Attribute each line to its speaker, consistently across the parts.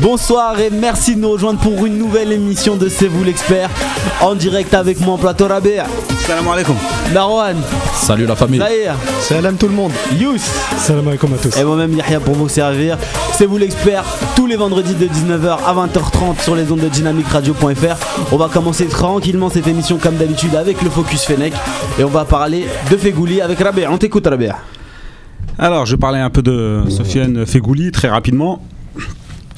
Speaker 1: Bonsoir et merci de nous rejoindre pour une nouvelle émission de C'est vous l'expert en direct avec moi en plateau Rabé.
Speaker 2: Salam alaikum.
Speaker 1: Marwan.
Speaker 3: Salut la famille.
Speaker 1: Zahir.
Speaker 4: Salam tout le monde.
Speaker 1: Yous.
Speaker 4: Salam alaikum à tous.
Speaker 1: Et moi-même Yahya pour vous servir. C'est vous l'expert tous les vendredis de 19h à 20h30 sur les ondes de dynamicradio.fr. On va commencer tranquillement cette émission comme d'habitude avec le Focus Fennec et on va parler de Fegouli avec Rabé. On t'écoute Rabé.
Speaker 2: Alors, je parlais un peu de Sofiane Fegouli très rapidement.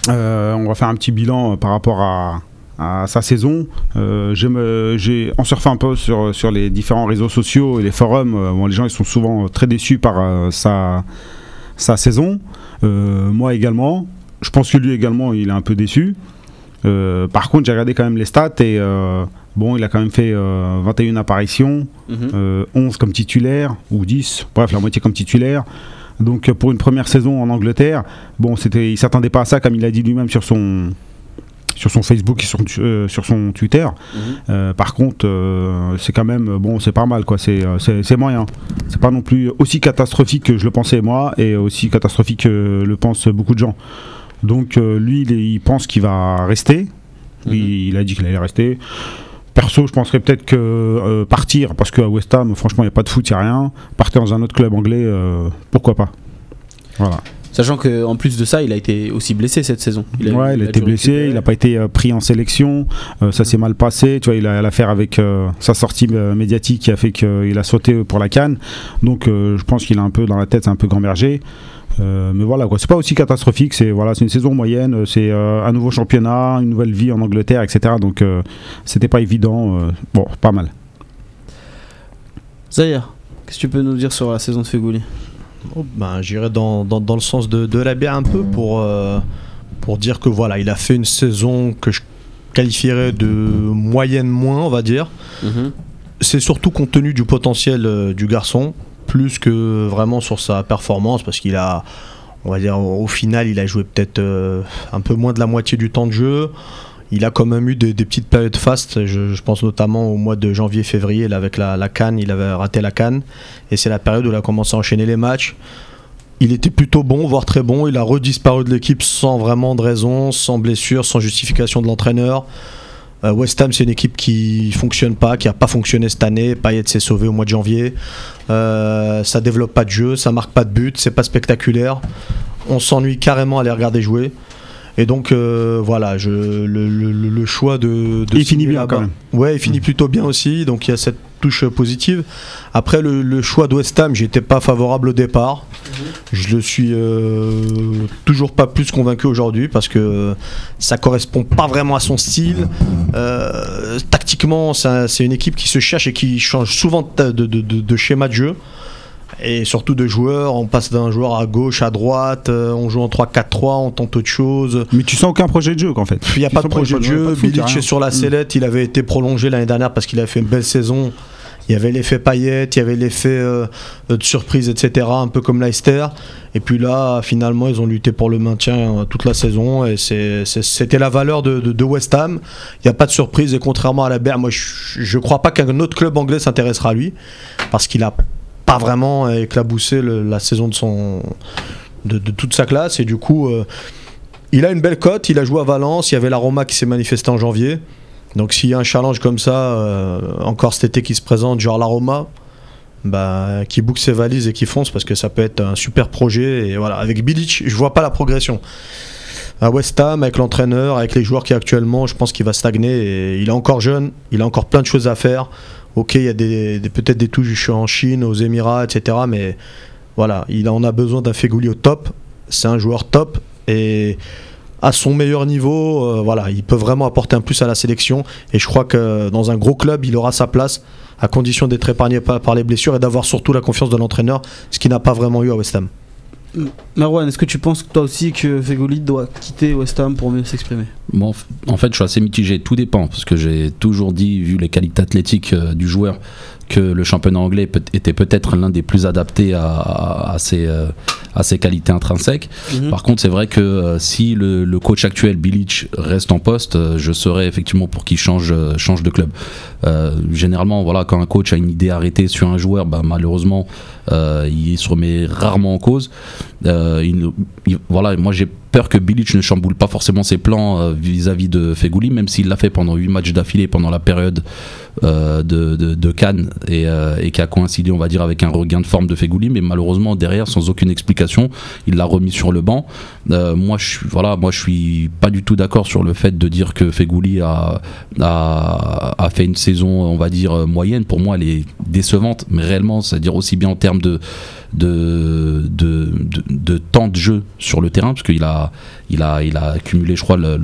Speaker 2: Euh, on va faire un petit bilan euh, par rapport à, à sa saison. Euh, je me- j'ai en surfant un peu sur, sur les différents réseaux sociaux et les forums. euh, bon, les gens ils sont souvent très déçus par euh, sa, sa saison. Moi également. Je pense que lui également il est un peu déçu. Par contre, j'ai regardé quand même les stats et bon, il a quand même fait euh, 21 apparitions, euh, 11 comme titulaire ou 10, bref, la moitié comme titulaire. Donc euh, pour une première saison en Angleterre, bon, c'était, il s'attendait pas à ça, comme il a dit lui-même sur son sur son Facebook et sur, euh, sur son Twitter. Euh, par contre, euh, c'est quand même bon, c'est pas mal quoi. C'est, c'est, moyen. C'est pas non plus aussi catastrophique que je le pensais moi et aussi catastrophique que le pensent beaucoup de gens. Donc lui, il, pense qu'il va rester. Il, il a dit qu'il allait rester. Perso, je penserais peut-être que euh, partir, parce qu'à West Ham, franchement, il n'y a pas de foot, il n'y a rien. Partir dans un autre club anglais, euh, pourquoi pas Voilà.
Speaker 1: Sachant qu'en plus de ça, il a été aussi blessé cette saison.
Speaker 2: ouais, il a, été blessé,
Speaker 1: récupéré.
Speaker 2: il n'a pas été euh, pris en sélection, euh, ça s'est mal passé, tu vois, il a l'affaire avec euh, sa sortie médiatique qui a fait qu'il a sauté pour la canne, donc je pense qu'il a un peu dans la tête, c'est un peu gambergé. Euh, mais voilà, quoi. c'est pas aussi catastrophique, c'est voilà, c'est une saison moyenne, euh, c'est euh, un nouveau championnat, une nouvelle vie en Angleterre, etc. Donc euh, c'était pas évident, euh, bon, pas mal.
Speaker 1: Zahir, qu'est-ce que tu peux nous dire sur la saison de Fegouli?
Speaker 4: Oh, ben, J'irai dans, dans, dans le sens de, de Rabia un peu pour, euh, pour dire que voilà, il a fait une saison que je qualifierais de moyenne moins, on va dire. C'est surtout compte tenu du potentiel euh, du garçon, plus que vraiment sur sa performance, parce qu'il a, on va dire, au, final, il a joué peut-être euh, un peu moins de la moitié du temps de jeu. Il a quand même eu des, petites périodes fastes, je, pense notamment au mois de janvier-février, avec la, Cannes, il avait raté la Cannes, et c'est la période où il a commencé à enchaîner les matchs. Il était plutôt bon, voire très bon, il a redisparu de l'équipe sans vraiment de raison, sans blessure, sans justification de l'entraîneur. Euh, West Ham, c'est une équipe qui fonctionne pas, qui a pas fonctionné cette année. Payet s'est sauvé au mois de janvier. Euh, ça développe pas de jeu, ça marque pas de but, c'est pas spectaculaire. On s'ennuie carrément à les regarder jouer. Et donc euh, voilà, je, le, le- le- le choix de. de
Speaker 2: Il finit bien, quand même.
Speaker 4: Ouais, il finit plutôt bien aussi, donc il y a cette touche positive. Après le, choix de West Ham, j'étais pas favorable au départ. Je le suis euh, toujours pas plus convaincu aujourd'hui parce que ça correspond pas vraiment à son style. Euh, tactiquement, c'est une équipe qui se cherche et qui change souvent de schéma de jeu. Et surtout de joueurs, on passe d'un joueur à gauche, à droite, euh, on joue en 3-4-3, on tente autre chose.
Speaker 2: Mais tu sens aucun projet de jeu qu'en fait.
Speaker 4: Il n'y a pas de projet de jeu.
Speaker 2: foot,
Speaker 4: Bilic est sur la
Speaker 2: Mm.
Speaker 4: sellette. Il avait été prolongé l'année dernière parce qu'il a fait une belle saison. Il y avait l'effet paillette, il y avait l'effet euh, de surprise, etc. Un peu comme Leicester. Et puis là, finalement, ils ont lutté pour le maintien euh, toute la saison. Et c'était la valeur de, de- de West Ham. Il n'y a pas de surprise. Et contrairement à la BR, moi, je ne crois pas qu'un autre club anglais s'intéressera à lui. Parce qu'il a pas vraiment éclaboussé la saison de, toute sa classe. Et du coup. euh, il a une belle cote, il a joué à Valence, il y avait la Roma qui s'est manifestée en janvier. Donc s'il y a un challenge comme ça, euh, encore cet été qui se présente, genre la Roma, bah, qui boucle ses valises et qui fonce parce que ça peut être un super projet. Et voilà, avec Bilic, je vois pas la progression. À West Ham, avec l'entraîneur, avec les joueurs qui actuellement, je pense qu'il va stagner. Il est encore jeune, il a encore plein de choses à faire. Ok, il y a des, des- peut-être des touches en Chine, aux Émirats, etc. Mais voilà, il en a besoin d'un Fegouli au top. C'est un joueur top et à son meilleur niveau, euh, voilà, il peut vraiment apporter un plus à la sélection. Et je crois que dans un gros club, il aura sa place à condition d'être épargné par, par les blessures et d'avoir surtout la confiance de l'entraîneur, ce qu'il n'a pas vraiment eu à West Ham.
Speaker 1: Marwan, est-ce que tu penses toi aussi que Fegouli doit quitter West Ham pour mieux s'exprimer?
Speaker 3: Bon, en fait, je suis assez mitigé. Tout dépend, parce que j'ai toujours dit, vu les qualités athlétiques euh, du joueur, que le championnat anglais peut- était peut-être l'un des plus adaptés à, à- à ses, euh, à ses qualités intrinsèques.
Speaker 1: Mhm.
Speaker 3: Par contre, c'est vrai que euh, si le, le coach actuel, Bilic, reste en poste, euh, je serais effectivement pour qu'il change, change de club. Euh, généralement, voilà, quand un coach a une idée arrêtée sur un joueur, bah, malheureusement, euh, il se remet rarement en cause. Euh, il- il- voilà, moi j'ai peur que Bilic ne chamboule pas forcément ses plans vis-à-vis de Fegouli, même s'il l'a fait pendant 8 matchs d'affilée pendant la période de, de, de Cannes et, euh, et qui a coïncidé, on va dire, avec un regain de forme de Fegouli, mais malheureusement derrière, sans aucune explication, il l'a remis sur le banc. Euh, moi, je suis, voilà, moi, je suis pas du tout d'accord sur le fait de dire que Fegouli a, a, a fait une saison, on va dire, euh, moyenne. Pour moi, elle est décevante, mais réellement, c'est-à-dire aussi bien en termes de, de, de, de, temps de jeu sur le terrain, parce qu'il a, il a, il a accumulé, je crois, le,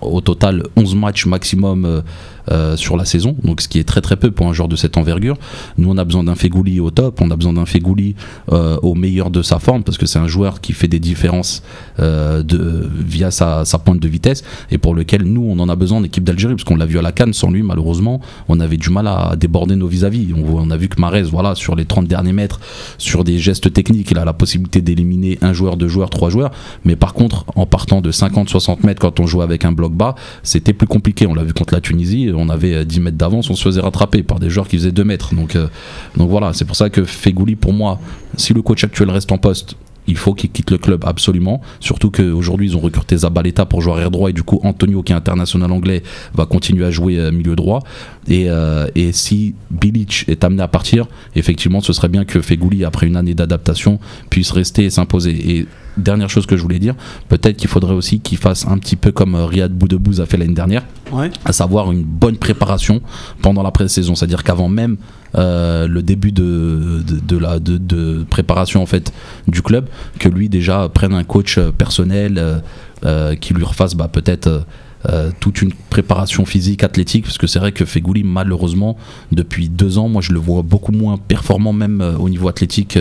Speaker 3: au total 11 matchs maximum euh, sur la saison, donc ce qui est très très peu pour un joueur de cette envergure. Nous, on a besoin d'un Fegouli au top, on a besoin d'un Fegouli euh, au meilleur de sa forme, parce que c'est un joueur qui fait des différences euh, de, via sa, sa pointe de vitesse, et pour lequel nous, on en a besoin en équipe d'Algérie, parce qu'on l'a vu à la Cannes, sans lui, malheureusement, on avait du mal à déborder nos vis-à-vis. On, a vu que Marez, voilà, sur les 30 derniers mètres, sur des gestes techniques, il a la possibilité d'éliminer un joueur, deux joueurs, trois joueurs, mais par contre, en partant de 50-60 mètres quand on jouait avec un bloc bas, c'était plus compliqué. On l'a vu contre la Tunisie, on avait euh, 10 mètres d'avance, on se faisait rattraper par des joueurs qui faisaient 2 mètres. Donc, euh, donc voilà, c'est pour ça que Fegouli, pour moi, si le coach actuel reste en poste, il faut qu'il quitte le club absolument. Surtout qu'aujourd'hui, ils ont recruté Zabaleta pour jouer arrière droit et du coup, Antonio, qui est international anglais, va continuer à jouer euh, milieu droit. Et, euh, et si Bilic est amené à partir, effectivement, ce serait bien que Fegouli, après une année d'adaptation, puisse rester et s'imposer. Et dernière chose que je voulais dire, peut-être qu'il faudrait aussi qu'il fasse un petit peu comme euh, Riyad Boudebouz a fait l'année dernière
Speaker 1: Ouais.
Speaker 3: à savoir une bonne préparation pendant la pré-saison. C'est-à-dire qu'avant même euh, le début de, de, la de, de préparation en fait du club, que lui déjà prenne un coach euh, personnel euh, qui lui refasse bah, peut-être toute une préparation physique, athlétique, parce que c'est vrai que Fegouli, malheureusement, depuis deux ans, moi je le vois beaucoup moins performant même au niveau athlétique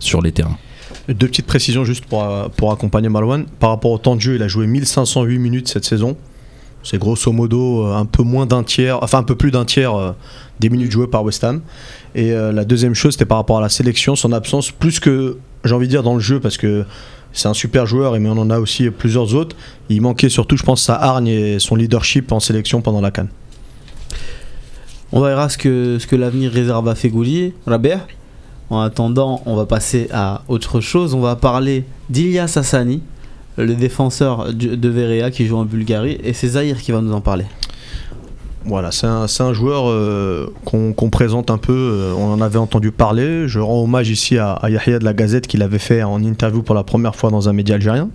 Speaker 3: sur les terrains.
Speaker 4: Deux petites précisions juste pour, pour accompagner Malouane. Par rapport au temps de jeu, il a joué 1508 minutes cette saison. C'est grosso modo un peu moins d'un tiers, enfin un peu plus d'un tiers des minutes jouées par West Ham. Et euh, la deuxième chose, c'était par rapport à la sélection, son absence, plus que j'ai envie de dire dans le jeu, parce que c'est un super joueur, mais on en a aussi plusieurs autres. Il manquait surtout, je pense, sa hargne et son leadership en sélection pendant la Cannes.
Speaker 1: On verra ce que, ce que l'avenir réserve à Fegouli. Rabert En attendant, on va passer à autre chose. On va parler d'Ilias Hassani, le défenseur de Verea qui joue en Bulgarie. Et c'est Zahir qui va nous en parler.
Speaker 4: Voilà, c'est un, joueur euh, qu'on présente un peu, euh, on en avait entendu parler. Je rends hommage ici à, à Yahya de la Gazette qui l'avait fait en interview pour la première fois dans un média algérien.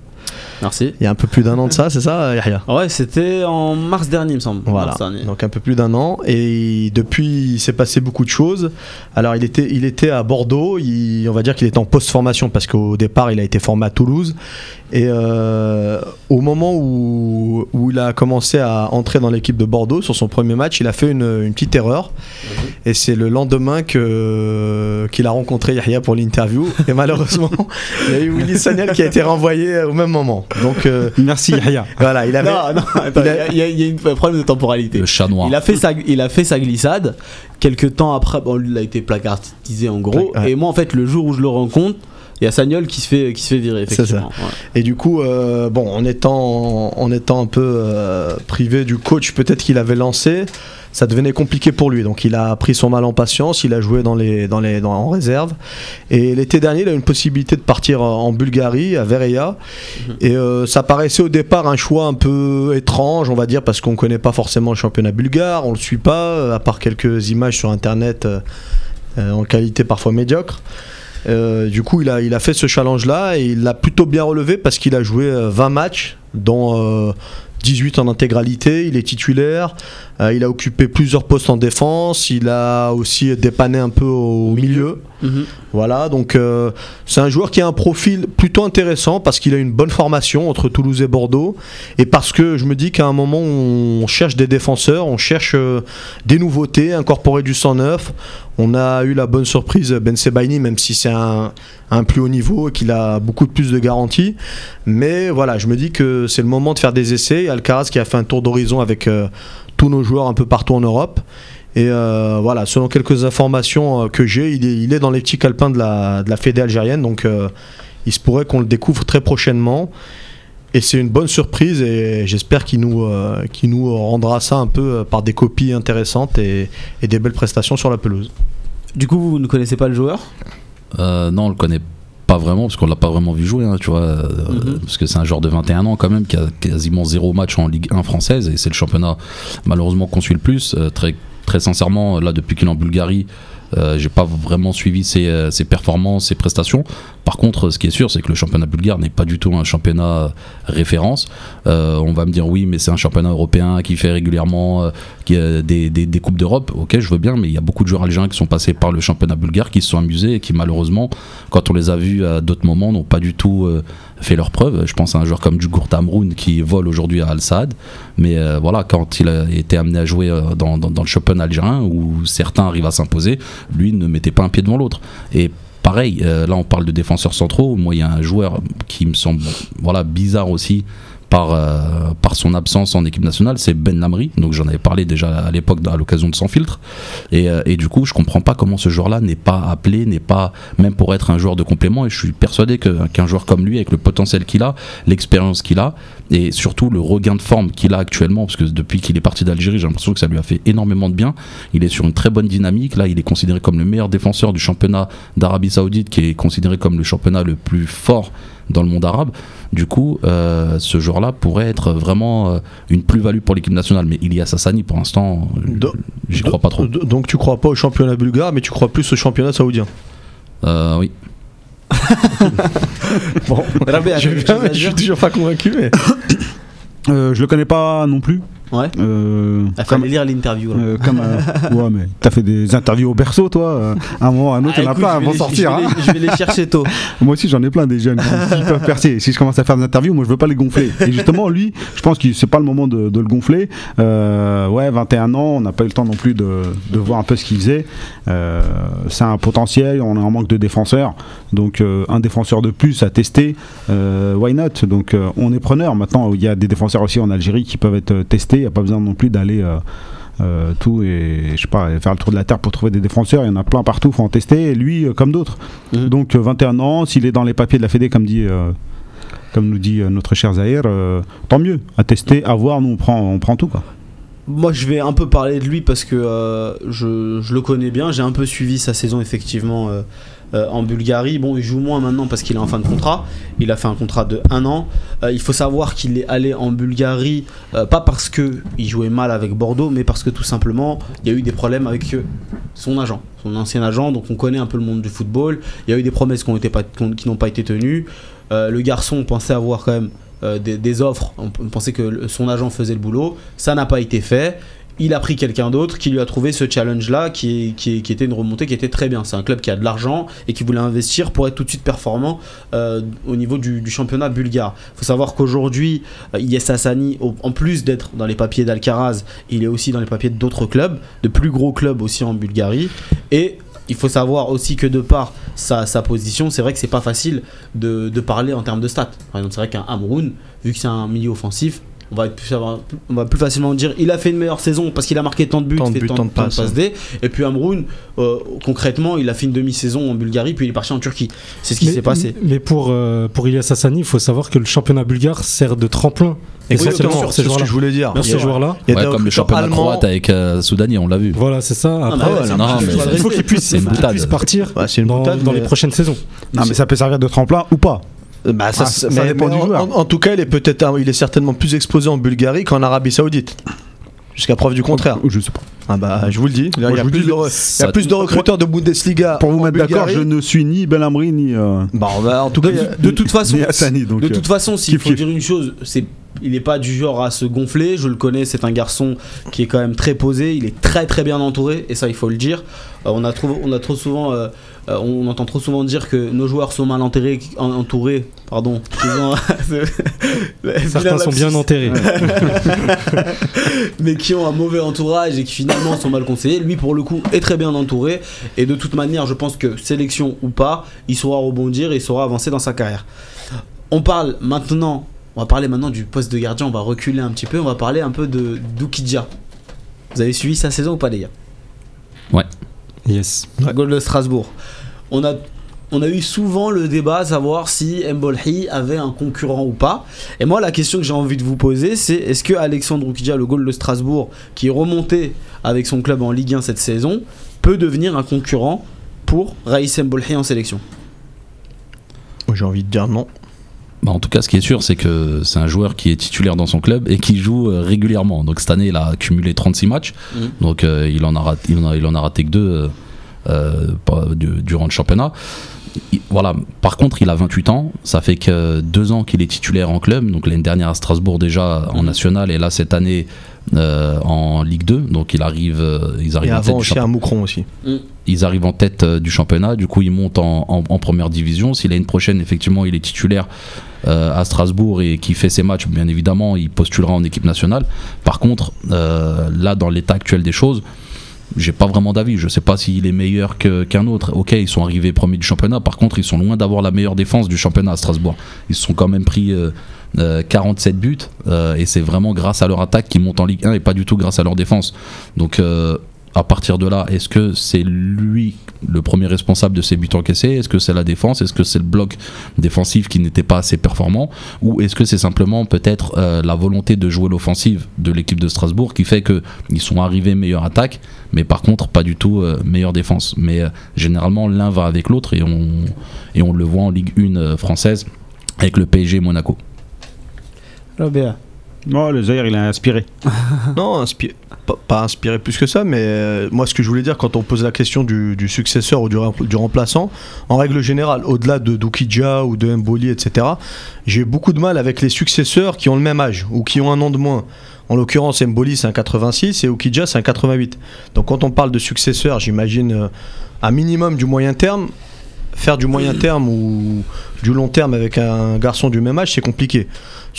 Speaker 1: Merci.
Speaker 4: Il y a un peu plus d'un an de ça, c'est ça Yahya?
Speaker 1: Ouais, c'était en mars dernier, il me semble.
Speaker 4: Voilà, donc un peu plus d'un an. Et depuis, il s'est passé beaucoup de choses. Alors, il était, il était à Bordeaux. Il- on va dire qu'il était en post-formation parce qu'au départ, il a été formé à Toulouse. Et euh, au moment où, où il a commencé à entrer dans l'équipe de Bordeaux, sur son premier match, il a fait une, une petite erreur. Et c'est le lendemain que qu'il a rencontré Yahya pour l'interview. Et malheureusement, il y a eu Willy Sagnol qui a été renvoyé au même moment. Donc euh,
Speaker 2: Merci Yahya.
Speaker 4: voilà, il avait.
Speaker 1: Non, non, attends,
Speaker 4: Il
Speaker 1: y, a- il y a- il y a un problème de temporalité.
Speaker 3: Le chat noir.
Speaker 1: Il a, fait sa, il a fait sa glissade. Quelques temps après, bon, il a été placardisé en gros.
Speaker 4: Ouais.
Speaker 1: Et moi, en fait, le jour où je le rencontre, il y a Sagnol qui se fait, qui se fait virer.
Speaker 4: C'est ça.
Speaker 1: Ouais.
Speaker 4: Et du coup, euh, bon, en étant, en étant un peu euh, privé du coach, peut-être qu'il avait lancé, ça devenait compliqué pour lui. Donc il a pris son mal en patience, il a joué dans les, dans les, dans- en réserve. Et l'été dernier, il a eu une possibilité de partir en Bulgarie, à Vereya. Et euh, ça paraissait au départ un choix un peu étrange, on va dire, parce qu'on connaît pas forcément le championnat bulgare, on le suit pas, euh, à part quelques images sur Internet euh, euh, en qualité parfois médiocre. Euh, du coup, il a, fait ce challenge-là et il l'a plutôt bien relevé parce qu'il a joué euh, 20 matchs, dont euh, 18 en intégralité. Il est titulaire. Euh, il a occupé plusieurs postes en défense. Il a aussi dépanné un peu au milieu.
Speaker 1: Mhm.
Speaker 4: Voilà, donc euh, c'est un joueur qui a un profil plutôt intéressant parce qu'il a une bonne formation entre Toulouse et Bordeaux et parce que je me dis qu'à un moment on cherche des défenseurs, on cherche euh, des nouveautés, incorporer du sang neuf. On a eu la bonne surprise Ben Sebaini, même si c'est un, un plus haut niveau et qu'il a beaucoup plus de garanties. Mais voilà, je me dis que c'est le moment de faire des essais. Alcaraz qui a fait un tour d'horizon avec tous nos joueurs un peu partout en Europe. Et euh, voilà, selon quelques informations euh, que j'ai, il est, il est dans les petits calepins de la, de la Fédé algérienne, donc euh, il se pourrait qu'on le découvre très prochainement. Et c'est une bonne surprise et j'espère qu'il nous, euh, qu'il nous rendra ça un peu par des copies intéressantes et, et des belles prestations sur la pelouse.
Speaker 1: Du coup, vous ne connaissez pas le joueur?
Speaker 3: Euh, non, on le connaît pas vraiment parce qu'on l'a pas vraiment vu jouer, hein, tu vois, euh,
Speaker 1: Mhm.
Speaker 3: parce que c'est un joueur de 21 ans quand même qui a quasiment zéro match en Ligue 1 française et c'est le championnat malheureusement qu'on suit le plus. Euh, très très sincèrement, là depuis qu'il est en Bulgarie, euh, j'ai pas vraiment suivi ses, euh, ses performances, ses prestations. Par contre, ce qui est sûr, c'est que le championnat bulgare n'est pas du tout un championnat euh, référence. Euh, on va me dire oui, mais c'est un championnat européen qui fait régulièrement euh, des, des- des coupes d'Europe. Ok, je veux bien, mais il y a beaucoup de joueurs algériens qui sont passés par le championnat bulgare, qui se sont amusés et qui malheureusement, quand on les a vus à d'autres moments, n'ont pas du tout fait leurs preuves. Je pense à un joueur comme Djugour Tamroun qui vole aujourd'hui à Al Saad, mais voilà, quand il a été amené à jouer dans, dans- dans le championnat algérien où certains arrivent à s'imposer, lui ne mettait pas un pied devant l'autre. Et pareil, euh, là on parle de défenseurs centraux. Moi, il y a un joueur qui me semble voilà, bizarre aussi par, euh, par son absence en équipe nationale, c'est Ben Lamri. Donc j'en avais parlé déjà à l'époque à l'occasion de Sans filtre. Et, euh, et du coup, je comprends pas comment ce joueur-là n'est pas appelé, n'est pas même pour être un joueur de complément. Et je suis persuadé qu'un joueur comme lui, avec le potentiel qu'il a, l'expérience qu'il a, et surtout le regain de forme qu'il a actuellement, parce que depuis qu'il est parti d'Algérie, j'ai l'impression que ça lui a fait énormément de bien. Il est sur une très bonne dynamique. Là, il est considéré comme le meilleur défenseur du championnat d'Arabie Saoudite, qui est considéré comme le championnat le plus fort dans le monde arabe. Du coup, euh, ce joueur-là pourrait être vraiment euh, une plus-value pour l'équipe nationale. Mais Ilyas Hassani, pour l'instant, euh,
Speaker 4: Do-
Speaker 3: j'y crois pas trop.
Speaker 4: Do- Donc tu crois pas au championnat bulgare, mais tu crois plus au championnat saoudien.
Speaker 3: Euh, oui.
Speaker 4: Bon, je, je suis toujours pas convaincu, mais.
Speaker 2: Euh, je le connais pas non plus.
Speaker 1: Ouais.
Speaker 2: Euh,
Speaker 1: Il fallait lire l'interview.
Speaker 2: euh, comme, euh, ouais, mais t'as fait des interviews au berceau, toi. euh, à un moment, à un autre,
Speaker 1: Ah,
Speaker 2: il y en a
Speaker 1: écoute,
Speaker 2: plein vont
Speaker 1: les-
Speaker 2: sortir.
Speaker 1: Je vais,
Speaker 2: hein.
Speaker 1: les, je vais les chercher tôt.
Speaker 2: Moi aussi, j'en ai plein des jeunes qui, peuvent percer. Si je commence à faire des interviews, moi, je veux pas les gonfler. Et justement, lui, je pense que c'est pas le moment de, de le gonfler. Ouais, 21 ans, on n'a pas eu le temps non plus de, de voir un peu ce qu'il faisait. C'est un potentiel, on a un manque de défenseurs. Donc, un défenseur de plus à tester, why not? Donc, on est preneur. Maintenant, il y a des défenseurs aussi en Algérie qui peuvent être testés. Il n'y a pas besoin non plus d'aller. euh, euh, tout et je sais pas faire le tour de la terre pour trouver des défenseurs il y en a plein partout faut en tester et lui euh, comme d'autres
Speaker 1: Mhm.
Speaker 2: donc euh, 21 ans s'il est dans les papiers de la Fédé comme dit euh, comme nous dit notre cher Zahir tant mieux à tester à voir nous on prend on prend tout quoi
Speaker 1: Moi, je vais un peu parler de lui parce que je, je le connais bien. J'ai un peu suivi sa saison, effectivement, en Bulgarie. Bon, il joue moins maintenant parce qu'il est en fin de contrat. Il a fait un contrat de un an. Euh, il faut savoir qu'il est allé en Bulgarie, euh, pas parce que il jouait mal avec Bordeaux, mais parce que tout simplement, il y a eu des problèmes avec euh, son agent, son ancien agent. Donc, on connaît un peu le monde du football. Il y a eu des promesses qui n'ont pas été tenues. Euh, le garçon pensait avoir quand même euh, des, des offres. On, pensait que son agent faisait le boulot. Ça n'a pas été fait. Il a pris quelqu'un d'autre qui lui a trouvé ce challenge-là, qui, était une remontée qui était très bien. C'est un club qui a de l'argent et qui voulait investir pour être tout de suite performant euh, au niveau du, championnat bulgare. Il faut savoir qu'aujourd'hui, euh, Yes Hassani, au- en plus d'être dans les papiers d'Alcaraz, il est aussi dans les papiers d'autres clubs, de plus gros clubs aussi en Bulgarie. Et il faut savoir aussi que de par sa, position, c'est vrai que c'est pas facile de, parler en termes de stats. C'est vrai qu'un Amroun, vu que c'est un milieu offensif, on va, être plus avoir- on va plus facilement dire il a fait une meilleure saison parce qu'il a marqué tant de buts,
Speaker 4: Tant de
Speaker 1: fait
Speaker 4: buts,
Speaker 1: tant,
Speaker 4: tant de passes.
Speaker 1: passes D. Et puis Amroun, euh, concrètement, il a fait une demi-saison en Bulgarie, puis il est parti en Turquie. C'est ce qui
Speaker 5: Mais-
Speaker 1: s'est passé.
Speaker 5: Mais pour, euh, pour Ilyas Hassani, il faut savoir que le championnat bulgare sert de tremplin.
Speaker 4: Essentiellement, c'est
Speaker 5: ces
Speaker 4: ce que
Speaker 5: joueurs-là.
Speaker 4: je voulais dire.
Speaker 1: Bien
Speaker 5: Ces joueurs-là.
Speaker 3: Ouais, comme le championnat croate avec euh, Soudani, on l'a vu.
Speaker 5: Voilà, c'est ça.
Speaker 1: Ah,
Speaker 5: Après,
Speaker 1: bah ouais, non, mais
Speaker 5: il faut qu'il puisse, partir
Speaker 4: Ouais, c'est une
Speaker 5: dans,
Speaker 4: boutade,
Speaker 5: dans les prochaines saisons.
Speaker 2: non mais ça peut servir de tremplin ou pas
Speaker 4: Bah, ça,
Speaker 2: Ah,
Speaker 4: ça-
Speaker 2: ça dépend du joueur.
Speaker 4: en- en tout cas, il est peut-être, il est certainement plus exposé en Bulgarie qu'en Arabie Saoudite. Jusqu'à preuve du contraire.
Speaker 2: je sais pas
Speaker 4: Ah bah, je vous le dis. Il y a, plus,
Speaker 2: dis,
Speaker 4: de, y a plus de recruteurs de Bundesliga.
Speaker 2: pour vous mettre d'accord je ne suis ni Belhamri ni euh,
Speaker 4: Bon, bah, en tout
Speaker 1: De,
Speaker 4: cas, y a-
Speaker 1: de toute façon,
Speaker 2: ni Hassani donc
Speaker 1: de
Speaker 2: euh,
Speaker 1: toute façon, s'il faut
Speaker 2: kiff.
Speaker 1: dire une chose, c'est il n'est pas du genre à se gonfler. Je le connais, c'est un garçon qui est quand même très posé. Il est très très bien entouré, et ça il faut le dire. Euh, on a trop, on a trop souvent, euh, euh, on entend trop souvent dire que nos joueurs sont mal enterrés, en- entourés. Pardon. Ont-
Speaker 5: Certains sont bien enterrés.
Speaker 1: mais qui ont un mauvais entourage et qui finalement sont mal conseillés. Lui, pour le coup, est très bien entouré. Et de toute manière, je pense que sélection ou pas, il saura rebondir et il saura avancer dans sa carrière. On parle maintenant, on va parler maintenant du poste de gardien. On va reculer un petit peu. On va parler un peu de Doukidja. Vous avez suivi sa saison ou pas, les gars?
Speaker 5: Yes.
Speaker 1: Goal de Strasbourg. On a on a eu souvent le débat à savoir si Mbolhi avait un concurrent ou pas. Et moi, la question que j'ai envie de vous poser, c'est est-ce que Alexandre Oukidja, le goal de Strasbourg, qui est remonté avec son club en Ligue 1 cette saison, peut devenir un concurrent pour Raïs Mbolhi en sélection?
Speaker 4: Moi, J'ai envie de dire non.
Speaker 3: Bah, en tout cas, ce qui est sûr, c'est que c'est un joueur qui est titulaire dans son club et qui joue euh, régulièrement. Donc cette année, il a accumulé 36 matchs.
Speaker 1: Mhm.
Speaker 3: Donc euh, il, en a raté, il, en a, il en a raté que deux euh, durant le championnat. Il- voilà. Par contre, il a 28 ans. Ça fait que deux ans qu'il est titulaire en club. Donc l'année dernière à Strasbourg déjà en national et là cette année euh, en Ligue 2. Donc il arrive, euh, ils
Speaker 4: Et
Speaker 3: arrivent en tête
Speaker 4: avant
Speaker 3: du
Speaker 4: aussi
Speaker 3: championnat
Speaker 4: un Moucron aussi.
Speaker 3: ils arrivent en tête euh, du championnat, du coup ils montent en, en- en première division. Si l'année prochaine, effectivement, il est titulaire euh, à Strasbourg et qui fait ses matchs, bien évidemment, il postulera en équipe nationale. Par contre, euh, là, dans l'état actuel des choses, j'ai pas vraiment d'avis. Je sais pas s'il est meilleur qu'un autre. Ok, ils sont arrivés premiers du championnat. Par contre, ils sont loin d'avoir la meilleure défense du championnat à Strasbourg. Ils se sont quand même pris euh, euh, 47 buts euh, et c'est vraiment grâce à leur attaque qu'ils montent en Ligue 1 et pas du tout grâce à leur défense. Donc euh, à partir de là, est-ce que c'est lui le premier responsable de ces buts encaissés? Est-ce que c'est la défense? Est-ce que c'est le bloc défensif qui n'était pas assez performant? Ou est-ce que c'est simplement peut-être euh, la volonté de jouer l'offensive de l'équipe de Strasbourg qui fait qu'ils sont arrivés meilleure attaque, mais par contre pas du tout euh, meilleure défense? Mais euh, généralement l'un va avec l'autre et on, et on le voit en Ligue 1 euh, française avec le PSG Monaco.
Speaker 1: Robert.
Speaker 2: Non, le Zaire, il a inspiré.
Speaker 4: Non, pas, inspiré plus que ça, mais euh, moi ce que je voulais dire quand on pose la question du, successeur ou du, rem- du remplaçant, en règle générale, au-delà de Doukidja ou de Mboli, etc., j'ai beaucoup de mal avec les successeurs qui ont le même âge ou qui ont un an de moins. En l'occurrence, Mboli c'est un 86 et Oukidja c'est un 88. Donc quand on parle de successeur, j'imagine euh, un minimum du moyen terme. Faire du moyen terme ou du long terme avec un garçon du même âge, c'est compliqué.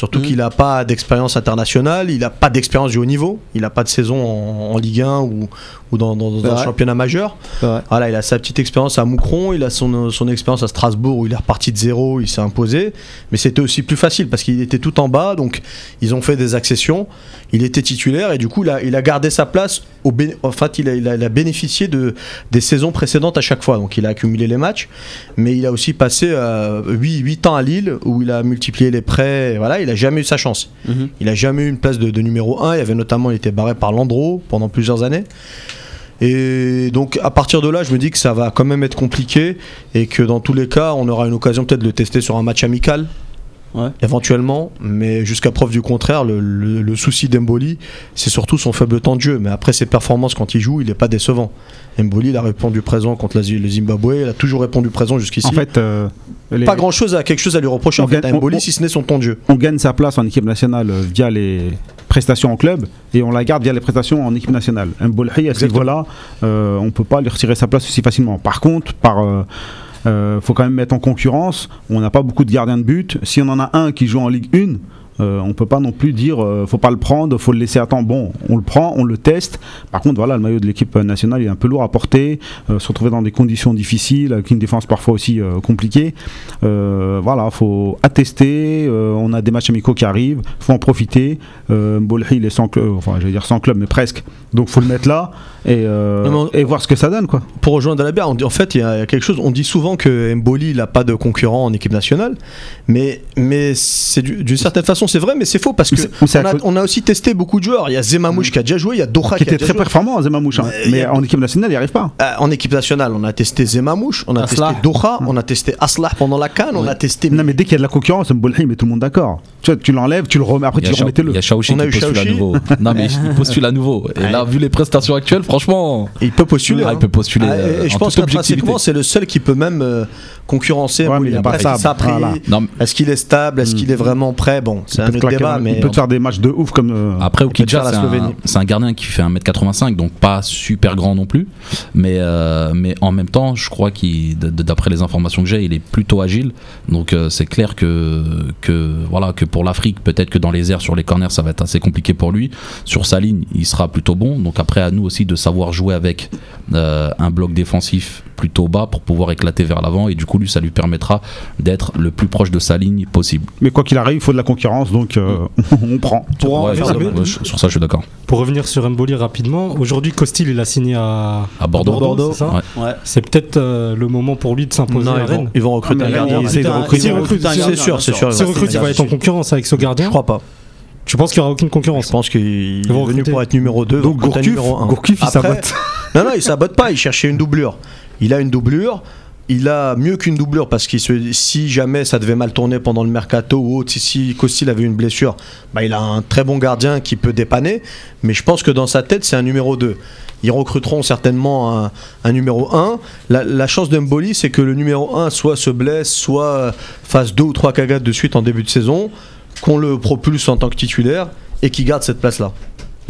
Speaker 4: Surtout
Speaker 1: Mhm.
Speaker 4: qu'il n'a pas d'expérience internationale, il n'a pas d'expérience du haut niveau, il n'a pas de saison en, en Ligue 1 ou, ou dans, dans- dans
Speaker 1: C'est
Speaker 4: un
Speaker 1: vrai.
Speaker 4: championnat majeur. Voilà, il a sa petite expérience à Moucron, il a son, son expérience à Strasbourg où il est reparti de zéro, il s'est imposé. Mais c'était aussi plus facile parce qu'il était tout en bas, donc ils ont fait des accessions. Il était titulaire et du coup, il a, il a gardé sa place. Au en fait, il a, il a- il a bénéficié de, des saisons précédentes à chaque fois. Donc il a accumulé les matchs, mais il a aussi passé 8, ans à Lille où il a multiplié les prêts. Voilà, il a jamais eu sa chance.
Speaker 1: Mhm.
Speaker 4: Il a jamais eu une place de, de numéro 1. Il y avait notamment, il était barré par Landreau pendant plusieurs années. Et donc à partir de là, je me dis que ça va quand même être compliqué et que dans tous les cas, on aura une occasion peut-être de le tester sur un match amical.
Speaker 1: Ouais.
Speaker 4: Éventuellement, mais jusqu'à preuve du contraire, le, le- le souci d'Emboli, c'est surtout son faible temps de jeu. Mais après ses performances quand il joue, il n'est pas décevant. Mboli, il a répondu présent contre la- le Zimbabwe, il a toujours répondu présent jusqu'ici.
Speaker 2: En fait, euh, les-
Speaker 4: pas grand chose à quelque chose à lui reprocher en fait,
Speaker 2: gagne-
Speaker 4: à Mboli,
Speaker 2: on-
Speaker 4: si ce n'est son temps de jeu.
Speaker 2: on gagne sa place en équipe nationale euh, via les prestations en club et on la garde via les prestations en équipe nationale. Un Bolhi, à ce niveau-là, euh, on peut pas lui retirer sa place aussi facilement. Par contre, par euh, euh, faut quand même mettre en concurrence. On n'a pas beaucoup de gardiens de but. Si on en a un qui joue en Ligue 1, euh, on peut pas non plus dire euh, faut pas le prendre, faut le laisser attendre. Bon, on le prend, on le teste. Par contre, voilà, le maillot de l'équipe nationale est un peu lourd à porter, euh, se retrouver dans des conditions difficiles, avec une défense parfois aussi euh, compliquée. Voilà, faut attester. on a des matchs amicaux qui arrivent, faut en profiter. Euh, il est sans club, enfin, je dire sans club, mais presque. Donc, faut le mettre là et, euh,
Speaker 4: Non, mais on-
Speaker 2: et voir ce que ça donne, quoi.
Speaker 4: Pour rejoindre Dalabert, on dit, en fait, il y, a il y a quelque chose. On dit souvent que Mboli n'a pas de concurrent en équipe nationale, mais, mais c'est du- d'une certaine façon c'est vrai, mais c'est faux parce que on, a,
Speaker 2: cause-
Speaker 4: on a aussi testé beaucoup de joueurs. Il y a Zemamouche qui a déjà joué, il y a Doha
Speaker 2: qui
Speaker 4: qui, a
Speaker 2: était
Speaker 4: déjà
Speaker 2: très
Speaker 4: joué.
Speaker 2: performant, Zemamouche. hein. Mais
Speaker 4: a-
Speaker 2: en équipe nationale, il n'y arrive pas.
Speaker 4: Euh, en équipe nationale, on a testé Zemamouche, on a
Speaker 1: Aslah.
Speaker 4: testé Doha, on a testé Aslah pendant la Cannes, on a testé.
Speaker 2: Non, mais dès qu'il y a de la concurrence, Mbolhi met tout le monde d'accord. Tu tu l'enlèves, tu le remets, après tu
Speaker 3: a
Speaker 2: le
Speaker 3: il y a
Speaker 4: a
Speaker 3: qui
Speaker 4: eu
Speaker 3: postule à nouveau. Non mais il postule à nouveau. Et là, vu les prestations actuelles, franchement,
Speaker 4: il peut postuler.
Speaker 3: Ah,
Speaker 4: hein.
Speaker 3: il peut postuler.
Speaker 4: Ah, et- et je
Speaker 3: en
Speaker 4: pense qu'intrinsèquement, c'est le seul qui peut même euh, concurrencer.
Speaker 2: Ouais, mais il est
Speaker 4: Après,
Speaker 2: pas
Speaker 4: est-ce qu'il
Speaker 2: stable.
Speaker 4: s'est pris
Speaker 2: Voilà.
Speaker 3: Non,
Speaker 4: Est-ce qu'il est stable Est-ce qu'il est vraiment prêt? Bon, c'est un autre débat,
Speaker 2: un-
Speaker 4: mais
Speaker 2: il peut te faire des matchs de ouf comme. euh,
Speaker 3: Après,
Speaker 4: la
Speaker 3: c'est un,
Speaker 4: Slovénie.
Speaker 3: c'est un gardien qui fait 1m85, donc pas super grand non plus. Mais, euh, mais en même temps, je crois qu'il, d'après les informations que j'ai, il est plutôt agile. Donc euh, c'est clair que, que, voilà, que pour l'Afrique, peut-être que dans les airs, sur les corners, ça va être assez compliqué pour lui. Sur sa ligne, il sera plutôt bon. Donc après, à nous aussi de savoir jouer avec euh, un bloc défensif plutôt bas pour pouvoir éclater vers l'avant et du coup lui ça lui permettra d'être le plus proche de sa ligne possible.
Speaker 2: Mais quoi qu'il arrive, il faut de la concurrence, donc euh, on prend.
Speaker 5: Pour en
Speaker 3: Ouais, ça, je- sur ça je suis d'accord.
Speaker 5: Pour revenir sur Mboli rapidement, aujourd'hui Costil il a signé à,
Speaker 3: À Bordeaux.
Speaker 5: Bordeaux, c'est
Speaker 3: Ouais.
Speaker 1: Ouais.
Speaker 5: Peut-être euh, le moment pour lui de s'imposer à
Speaker 4: ils vont,
Speaker 5: Rennes.
Speaker 4: ils vont recruter
Speaker 5: Ah,
Speaker 4: un gardien. C'est sûr, c'est sûr.
Speaker 5: Si recrute, il va être en concurrence avec ce
Speaker 4: Je
Speaker 5: gardien.
Speaker 4: crois pas.
Speaker 5: Tu penses qu'il n'y aura aucune concurrence
Speaker 4: Je pense qu'il
Speaker 5: Ils
Speaker 4: est
Speaker 5: vont
Speaker 4: venu pour être numéro 2.
Speaker 2: Donc Gourcuff,
Speaker 4: numéro 1.
Speaker 2: Gourcuff, il sabote.
Speaker 4: Non, non, il sabote pas, il cherchait une doublure. Il a une doublure. Il a mieux qu'une doublure parce que si jamais ça devait mal tourner pendant le mercato ou autre, si, Costil avait une blessure, bah, il a un très bon gardien qui peut dépanner. Mais je pense que dans sa tête, c'est un numéro 2. Ils recruteront certainement un, numéro 1. La, chance de Mboli, c'est que le numéro 1 soit se blesse, soit fasse deux ou trois cagates de suite en début de saison, qu'on le propulse en tant que titulaire et qu'il garde cette place-là.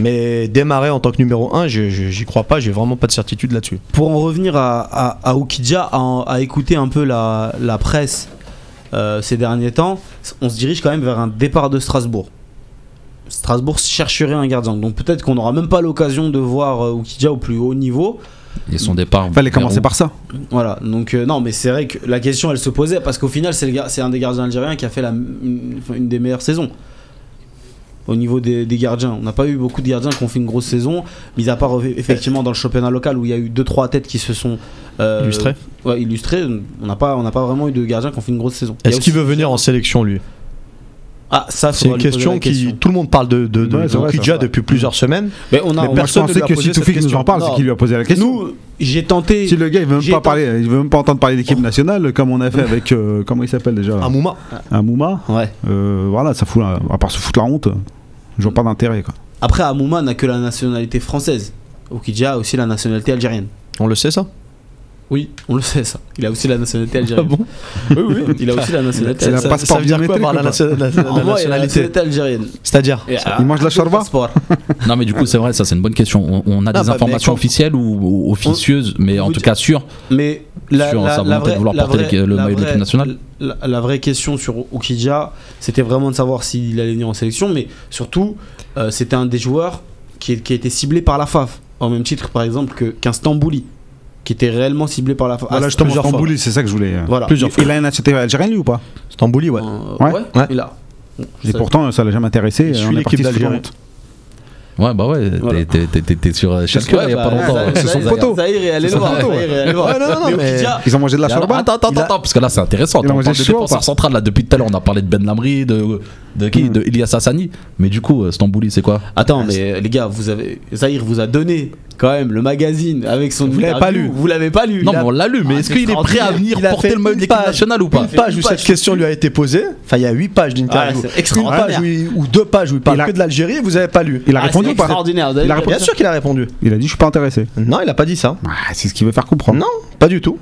Speaker 4: Mais démarrer en tant que numéro 1, je- je- j'y crois pas, j'ai vraiment pas de certitude là-dessus.
Speaker 1: Pour en revenir à, à, à Oukidja, à, à écouter un peu la, la presse euh, ces derniers temps, on se dirige quand même vers un départ de Strasbourg. Strasbourg chercherait un gardien. Donc peut-être qu'on n'aura même pas l'occasion de voir euh, Oukidja au plus haut niveau.
Speaker 3: Et son départ.
Speaker 2: Fallait
Speaker 3: vers
Speaker 2: commencer
Speaker 3: où
Speaker 2: par ça.
Speaker 1: Voilà, donc euh, non, mais c'est vrai que la question elle se posait parce qu'au final, c'est un des gardiens algériens qui a fait la, une, enfin, une des meilleures saisons. Au niveau des, des gardiens, on n'a pas eu beaucoup de gardiens qui ont fait une grosse saison, mis à part effectivement dans le championnat local où il y a eu 2-3 têtes qui se sont euh. Ouais, illustrés. On n'a pas, on pas vraiment eu de gardiens qui ont fait une grosse saison.
Speaker 4: Est-ce qu'il veut venir en sélection lui?
Speaker 1: Ah, ça,
Speaker 4: C'est une question qui. Tout le monde parle de, de, de,
Speaker 2: Ouais, c'est
Speaker 4: de
Speaker 2: vrai,
Speaker 4: Okidja
Speaker 2: ça.
Speaker 4: depuis plusieurs semaines.
Speaker 1: Mais on a,
Speaker 4: Mais
Speaker 1: on-
Speaker 2: Moi, je
Speaker 4: personne a
Speaker 2: que si Toufik nous en parle, c'est qu'il lui a posé la question.
Speaker 1: nous, j'ai tenté.
Speaker 2: Si le gars il veut même pas
Speaker 1: tenté-
Speaker 2: parler, il veut même pas entendre parler d'équipe nationale, comme on a fait avec euh, comment il s'appelle déjà,
Speaker 4: Amouma.
Speaker 2: Amouma.
Speaker 1: Ouais.
Speaker 2: Euh, voilà, ça fout, la- à part se foutre la honte, je vois pas d'intérêt quoi.
Speaker 1: Après, Amouma n'a que la nationalité française. Oukidja a aussi la nationalité algérienne.
Speaker 4: On le sait ça?
Speaker 1: Oui, on le sait ça. Il a aussi la nationalité algérienne.
Speaker 4: bon
Speaker 1: Oui, oui, il a aussi la nationalité
Speaker 2: C'est la
Speaker 4: ça,
Speaker 1: algérienne.
Speaker 2: passeport
Speaker 4: ça veut dire quoi par la, la- nationalité
Speaker 1: nationalité algérienne.
Speaker 4: C'est-à-dire
Speaker 1: Et,
Speaker 2: Il mange de la
Speaker 1: passeport.
Speaker 3: Non mais du coup c'est vrai ça c'est une bonne question. On, on a
Speaker 4: Ah,
Speaker 3: des
Speaker 4: bah,
Speaker 3: informations officielles ou, ou officieuses mais en tout cas sûres.
Speaker 1: Mais la,
Speaker 3: Sur
Speaker 1: la-
Speaker 3: sa
Speaker 1: la
Speaker 3: volonté de
Speaker 1: vraie,
Speaker 3: vouloir porter le maillot de l'équipe nationale
Speaker 1: la, la vraie question sur Oukidja, c'était vraiment de savoir s'il allait venir en sélection, mais surtout, euh, c'était un des joueurs qui, qui a été ciblé par la FAF, au même titre par exemple que- qu'un Stambouli, qui était réellement ciblé par la FAF.
Speaker 2: Voilà,
Speaker 1: Ah,
Speaker 2: justement,
Speaker 4: plusieurs fois.
Speaker 2: Stambouli, c'est ça que je voulais. euh.
Speaker 1: Voilà.
Speaker 4: Plusieurs
Speaker 2: Il a une nationalité algérienne lui ou pas?
Speaker 4: Stambouli, ouais.
Speaker 1: Euh,
Speaker 2: Ouais.
Speaker 1: il a. Bon,
Speaker 2: Et pourtant, ça l'a jamais intéressé.
Speaker 4: Il suit
Speaker 2: on est
Speaker 4: l'équipe d'Algérie.
Speaker 3: Ouais bah ouais
Speaker 1: Voilà.
Speaker 3: t'es- sur Schalke
Speaker 1: Ouais,
Speaker 3: il y a
Speaker 1: bah,
Speaker 3: pas longtemps.
Speaker 2: C'est son poteau.
Speaker 1: Zahir est allé
Speaker 2: C'est
Speaker 1: le voir.
Speaker 2: Ils ont mangé de la shorba
Speaker 3: attends, attends,
Speaker 4: Il
Speaker 3: attends, parce que là c'est intéressant.
Speaker 2: Il a
Speaker 3: On
Speaker 2: mangé
Speaker 3: parle de défenseur central là depuis tout à l'heure. On a parlé de Ben Lamri, de de qui,
Speaker 2: Hmm.
Speaker 3: de Ilyas Hassani. Mais du coup, euh, Stambouli, c'est quoi?
Speaker 1: Attends, mais les gars, vous avez Zahir vous a donné quand même le magazine avec son
Speaker 4: Vous l'avez pas lu.
Speaker 1: Vous l'avez pas lu.
Speaker 3: Non, mais on l'a lu. Mais
Speaker 1: Ah,
Speaker 3: est-ce qu'il est prêt à venir porter le maillot de l'équipe nationale ou pas
Speaker 4: Une page où cette question lui a été posée. Enfin, il y a 8 pages d'interview.
Speaker 1: Ah,
Speaker 4: une page ou deux pages où il parle
Speaker 2: Il a-
Speaker 4: que de l'Algérie, vous avez pas lu.
Speaker 2: Il a
Speaker 1: Ah,
Speaker 2: répondu ou pas
Speaker 1: extraordinaire. Vous avez
Speaker 2: Il a
Speaker 1: vu
Speaker 2: répondu
Speaker 4: Bien sûr qu'il a répondu.
Speaker 2: Il a dit Je suis pas intéressé.
Speaker 4: Non, il a pas dit ça.
Speaker 2: Ah, c'est ce qu'il veut faire comprendre.
Speaker 4: Non, pas du tout.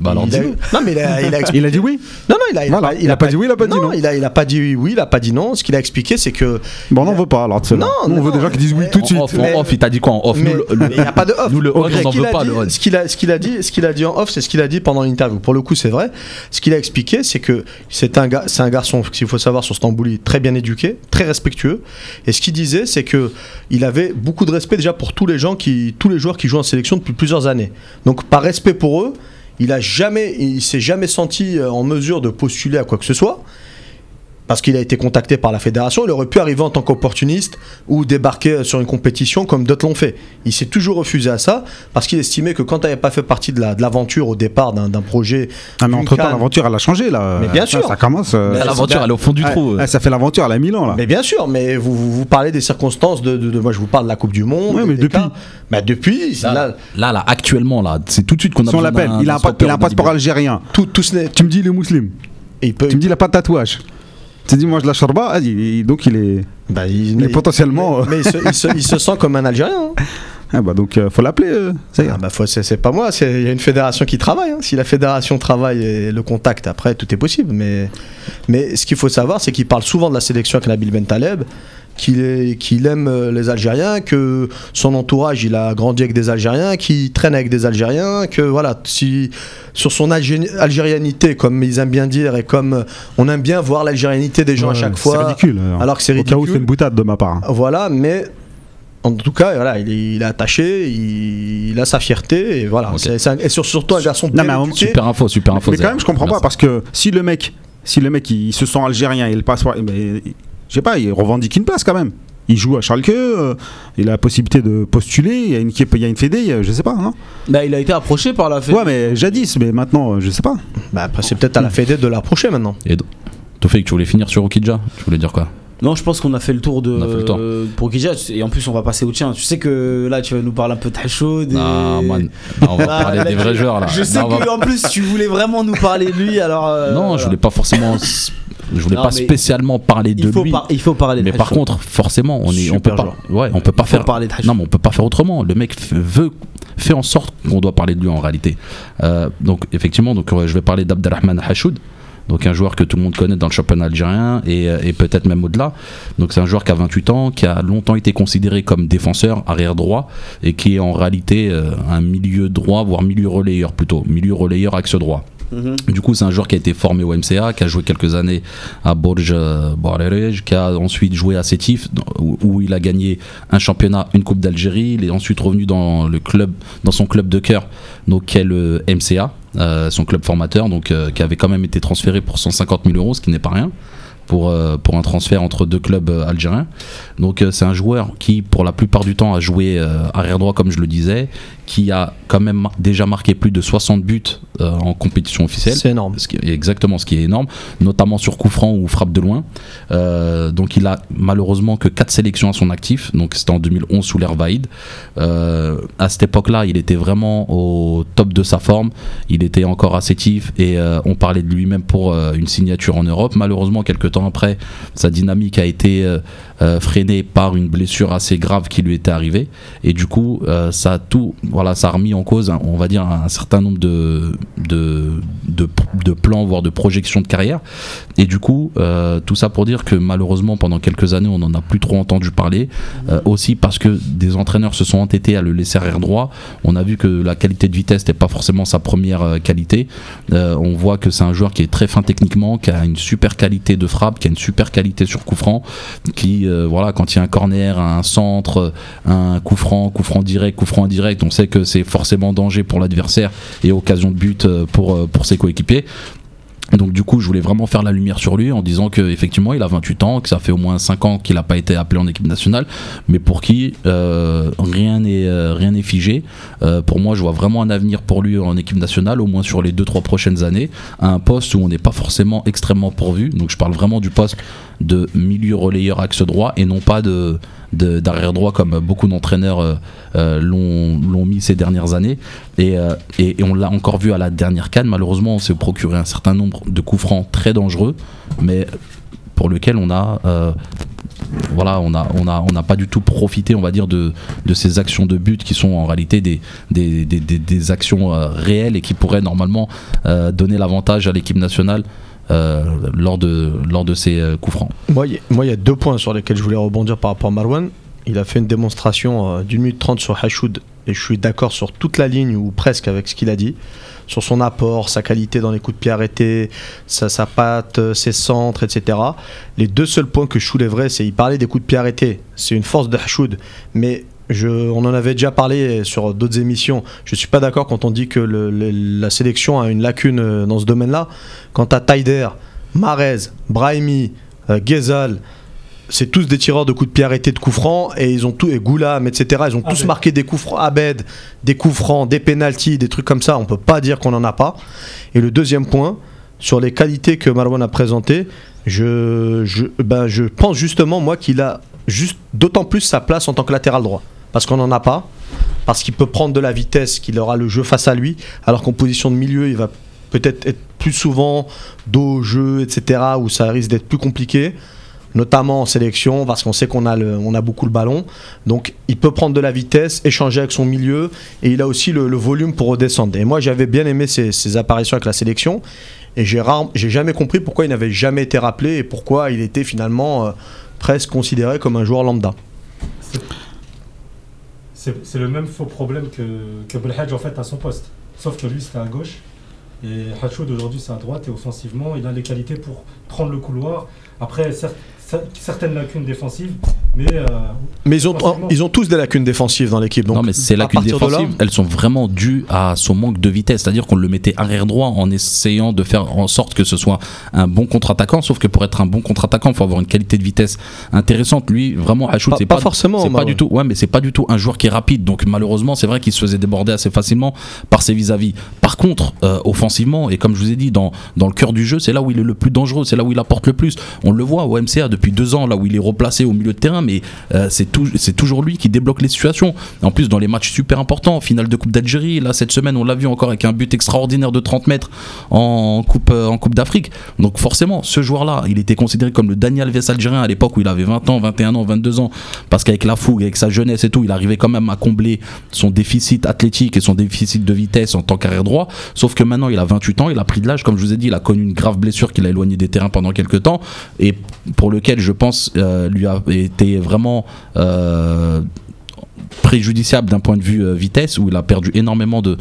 Speaker 3: Bah alors
Speaker 4: il a, non, mais il a, il a expliqué.
Speaker 2: Il a dit oui
Speaker 4: Non, non, il a, il a
Speaker 2: Voilà.
Speaker 4: pas,
Speaker 2: Il a pas dit oui, il a pas dit non.
Speaker 4: Il a, il a pas dit oui, il a pas dit non. Ce qu'il a expliqué, c'est que.
Speaker 2: Bon, on n'en veut pas alors.
Speaker 4: Non,
Speaker 2: on veut
Speaker 4: non,
Speaker 2: des gens qui disent oui tout de suite.
Speaker 3: Off,
Speaker 4: Mais-
Speaker 3: en off, il t'a dit quoi en off?
Speaker 4: mais
Speaker 3: Nous, le-
Speaker 4: mais il n'y a pas de off.
Speaker 3: nous, le on
Speaker 4: Ce
Speaker 3: n'en
Speaker 4: qu'il
Speaker 3: veut
Speaker 4: a
Speaker 3: pas,
Speaker 4: dit-
Speaker 3: le on.
Speaker 4: Ce qu'il a, ce qu'il a dit, ce qu'il a dit en off, c'est ce qu'il a dit pendant l'interview. Pour le coup, c'est vrai. Ce qu'il a expliqué, c'est que c'est un gars, c'est un garçon, s'il faut savoir sur Stambouli, très bien éduqué, très respectueux. Et ce qu'il disait, c'est que il avait beaucoup de respect déjà pour tous les gens qui, tous les joueurs qui jouent en sélection depuis plusieurs années. Donc, par respect pour eux, il a jamais, il s'est jamais senti euh, en mesure de postuler à quoi que ce soit. Parce qu'il a été contacté par la fédération, il aurait pu arriver en tant qu'opportuniste ou débarquer sur une compétition comme d'autres l'ont fait. Il s'est toujours refusé à ça parce qu'il estimait que quand tu n'avais pas fait partie de la- de l'aventure au départ d'un d'un projet.
Speaker 2: Ah, mais
Speaker 4: d'une
Speaker 2: entre temps,
Speaker 4: canne-
Speaker 2: l'aventure, elle a changé là.
Speaker 4: Mais bien sûr.
Speaker 2: Ça commence. euh,
Speaker 4: Mais
Speaker 3: L'aventure, elle est au fond du
Speaker 4: Ouais.
Speaker 3: trou.
Speaker 2: ah, ça fait l'aventure, elle a Milan là.
Speaker 4: Mais bien sûr, mais vous, vous, vous parlez des circonstances de, de- de- Moi, je vous parle de la Coupe du Monde.
Speaker 2: Ouais, mais depuis.
Speaker 4: cas. Bah, depuis, c'est
Speaker 3: Là,
Speaker 4: là,
Speaker 3: là, là, actuellement, là, c'est tout de suite qu'on a
Speaker 2: Si on
Speaker 3: besoin
Speaker 2: l'appelle, il a un passeport algérien.
Speaker 4: tout, tout ce n'est.
Speaker 2: Tu me dis, il est musulman. Tu me dis, il a pas de tatouage. Tu dis, moi, je la shorba. Ah, donc, il est.
Speaker 4: bah, il,
Speaker 2: Mais potentiellement,
Speaker 4: Mais, mais il, se, il se- il se sent comme un Algérien. hein.
Speaker 2: Ah, bah, donc, euh, faut l'appeler. euh.
Speaker 4: Ah bah faut- c'est c'est pas moi, c'est- il y a une fédération qui travaille. hein. Si la fédération travaille et le contact, après, tout est possible. Mais, mais ce qu'il faut savoir, c'est qu'il parle souvent de la sélection avec Nabil Bentaleb, qu'il qu'il aime euh, les Algériens, que son entourage, il a grandi avec des Algériens, qu'il traîne avec des Algériens, que voilà, si, sur son algé- algérianité, comme ils aiment bien dire, et comme euh, on aime bien voir l'algérianité des gens à chaque
Speaker 2: C'est
Speaker 4: fois.
Speaker 2: ridicule. alors.
Speaker 4: Alors que c'est
Speaker 2: Au cas où c'est
Speaker 4: ridicule.
Speaker 2: une boutade de ma part.
Speaker 4: Voilà, mais En tout cas, voilà, il est, il est attaché, il, il a sa fierté, et voilà.
Speaker 3: Ok.
Speaker 4: C'est- c'est un- et sur- surtout un garçon
Speaker 2: Non, mais.
Speaker 3: Super info, super info.
Speaker 2: Mais quand même, je comprends pas parce que si le mec, si le mec il, se sent algérien et le passeport, eh ben, je sais pas, il revendique une place quand même. Il joue à Schalke, euh, il a la possibilité de postuler, il y a une équipe, il y a une fédé, il a- je sais pas, non
Speaker 1: Bah, il a été approché par la fête.
Speaker 2: Ouais, mais jadis, mais maintenant, euh, je sais pas.
Speaker 4: Bah, après, c'est peut-être à la Fédé de l'approcher maintenant.
Speaker 3: Et Tofek, tu voulais finir sur Okidja? Tu voulais dire quoi?
Speaker 1: Non, je pense qu'on a fait le tour de
Speaker 3: On a fait le tour.
Speaker 1: euh, pour Kidja et en plus on va passer au tien. Tu sais que là tu vas nous parler un peu de Hachoud. et-
Speaker 3: Non, man. Non, on va
Speaker 1: Ah,
Speaker 3: parler
Speaker 1: là,
Speaker 3: des vrais joueurs là.
Speaker 1: Je sais
Speaker 3: on va-
Speaker 1: plus tu voulais vraiment nous parler de lui alors. euh,
Speaker 3: Non, je voulais pas forcément. Je voulais
Speaker 1: Non,
Speaker 3: pas spécialement parler de
Speaker 1: Il faut,
Speaker 3: lui.
Speaker 1: par- il faut parler de
Speaker 3: Mais par
Speaker 1: Hachoud.
Speaker 3: contre, forcément, on est, on peut pas, ouais, on peut pas faire.
Speaker 1: parler de Hachoud.
Speaker 3: Non, mais on peut pas faire autrement. Le mec veut, fait en sorte qu'on doit parler de lui en réalité. Euh, donc effectivement, donc je vais parler d'Abdelrahman Hachoud. Donc un joueur que tout le monde connaît dans le championnat algérien et, euh, peut-être même au-delà. Donc c'est un joueur qui a 28 ans, qui a longtemps été considéré comme défenseur arrière droit et qui est en réalité euh, un milieu droit, voire milieu relayeur plutôt, milieu relayeur axe droit. Du coup, c'est un joueur qui a été formé au MCA, qui a joué quelques années à Borj euh, Barerej, qui a ensuite joué à Sétif, où, il a gagné un championnat, une Coupe d'Algérie. Il est ensuite revenu dans le club, dans son club de cœur, donc qui est le MCA, euh, son club formateur, donc euh, qui avait quand même été transféré pour 150 000 euros, ce qui n'est pas rien. Pour, euh, pour un transfert entre deux clubs algériens. Donc c'est un joueur qui pour la plupart du temps a joué arrière droit comme je le disais, qui a quand même déjà marqué plus de 60 buts euh, en compétition officielle.
Speaker 4: C'est énorme.
Speaker 3: Ce qui est exactement ce qui est énorme, notamment sur coup franc ou frappe de loin. Euh, donc il a malheureusement que 4 sélections à son actif, donc c'était en 2011 sous l'ère Vaïd. Euh, à cette époque-là, il était vraiment au top de sa forme, il était encore assétif et euh, on parlait de lui-même pour une signature en Europe. Malheureusement, quelques temps après, sa dynamique a été euh, freinée par une blessure assez grave qui lui était arrivée et du coup, euh, ça a tout, voilà, ça a remis en cause, on va dire, un certain nombre de, de, de, plans, voire de projections de carrière. Et du coup, euh, tout ça pour dire que malheureusement, pendant quelques années, on n'en a plus trop entendu parler. Aussi parce que des entraîneurs se sont entêtés à le laisser arrière droit. On a vu que la qualité de vitesse n'était pas forcément sa première qualité. On voit que c'est un joueur qui est très fin techniquement, qui a une super qualité de frappe, qui a une super qualité sur coup franc, qui, euh, voilà, quand il y a un corner, un centre, un coup franc, coup franc direct, coup franc indirect, on sait que c'est forcément danger pour l'adversaire et occasion de but euh, pour, euh, pour ses coéquipiers. Donc du coup, je voulais vraiment faire la lumière sur lui en disant que effectivement, il a 28 ans, que ça fait au moins 5 ans qu'il n'a pas été appelé en équipe nationale, mais pour qui rien n'est rien n'est figé. Pour moi, je vois vraiment un avenir pour lui en équipe nationale, au moins sur les 2-3 prochaines années, à un poste où on n'est pas forcément extrêmement pourvu. Donc je parle vraiment du poste de milieu relayeur axe droit et non pas de d'arrière droit comme beaucoup d'entraîneurs euh, euh, l'ont mis ces dernières années. Et, euh, et, et on l'a encore vu à la dernière canne. Malheureusement on s'est procuré un certain nombre de coups francs très dangereux mais pour lequel on a voilà, on a, on a, on n'a pas du tout profité, on va dire, de, de ces actions de but qui sont en réalité des, des, des, des- actions réelles et qui pourraient normalement donner l'avantage à l'équipe nationale lors de, lors de ces euh, coups francs.
Speaker 4: Moi, il y a- deux points sur lesquels je voulais rebondir par rapport à Marwan. Il a fait une démonstration euh, d'une minute trente sur Hachoud et je suis d'accord sur toute la ligne ou presque avec ce qu'il a dit. Sur son apport, sa qualité dans les coups de pied arrêtés, sa, patte, euh, ses centres, etc. Les deux seuls points que je soulèverais, c'est il parlait des coups de pied arrêtés. C'est une force de Hachoud. Mais je, on en avait déjà parlé sur d'autres émissions. Je suis pas d'accord quand on dit que le- le- la sélection a une lacune euh, dans ce domaine-là. Quant à Taider, Marez, Brahimi, euh, Ghezal, c'est tous des tireurs de coups de pied arrêtés de coups francs et ils ont tout et Goulam etc ils ont tous marqué des coups francs Abed des coups francs des pénalties des trucs comme ça on peut pas dire qu'on en a pas et le deuxième point sur les qualités que Marwan a présentées je, je, ben, je pense justement moi qu'il a juste d'autant plus sa place en tant que latéral droit parce qu'on n'en a pas parce qu'il peut prendre de la vitesse qu'il aura le jeu face à lui alors qu'en position de milieu il va peut-être être plus souvent dos au jeu etc où ça risque d'être plus compliqué notamment en sélection, parce qu'on sait qu'on a, le- on a beaucoup le ballon. Donc il peut prendre de la vitesse, échanger avec son milieu, et il a aussi le, volume pour redescendre. Et moi j'avais bien aimé ses, ses apparitions avec la sélection, et j'ai rare- j'ai jamais compris pourquoi il n'avait jamais été rappelé, et pourquoi il était finalement euh, presque considéré comme un joueur lambda.
Speaker 5: C'est le même faux problème que, que en fait à son poste. Sauf que lui c'était à gauche. Et Hachoud aujourd'hui c'est à droite et offensivement il a les qualités pour prendre le couloir. Après cer- cer- certaines lacunes défensives, Mais, euh,
Speaker 4: Mais ils ont,
Speaker 5: Forcément.
Speaker 4: ils ont tous des lacunes défensives dans l'équipe.
Speaker 3: Non, mais c'est
Speaker 4: à
Speaker 3: lacunes
Speaker 4: là-
Speaker 3: défensives, elles sont vraiment dues à son manque de vitesse. C'est-à-dire qu'on le mettait arrière droit en essayant de faire en sorte que ce soit un bon contre-attaquant. Sauf que pour être un bon contre-attaquant, il faut avoir une qualité de vitesse intéressante. Lui, vraiment, Hachout,
Speaker 4: Pas-
Speaker 3: c'est
Speaker 4: pas
Speaker 3: pas,
Speaker 4: forcément,
Speaker 3: C'est pas du tout. Ouais, mais c'est pas du tout un joueur qui est rapide. Donc malheureusement, c'est vrai qu'il se faisait déborder assez facilement par ses vis-à-vis. Par contre, euh, offensivement et comme je vous ai dit, dans dans le cœur du jeu, c'est là où il est le plus dangereux. C'est là où il apporte le plus. On le voit au MCA depuis deux ans, là où il est replacé au milieu de terrain, mais euh, c'est toujours lui qui débloque les situations. En plus, dans les matchs super importants, finale de Coupe d'Algérie, là cette semaine, on l'a vu encore avec un but extraordinaire de 30 mètres en Coupe, euh, en coupe d'Afrique. Donc forcément, ce joueur-là, il était considéré comme le Daniel Alves algérien à l'époque où il avait 20 ans, 21 ans, 22 ans, parce qu'avec la fougue, avec sa jeunesse et tout, il arrivait quand même à combler son déficit athlétique et son déficit de vitesse en tant qu'arrière droit. Sauf que maintenant, il a 28 ans, il a pris de l'âge, comme je vous ai dit, il a connu une grave blessure qui l'a éloigné des terrains pendant quelques temps et pour lequel je pense euh, lui a été vraiment euh, préjudiciable d'un point de vue euh, vitesse où il a perdu énormément de,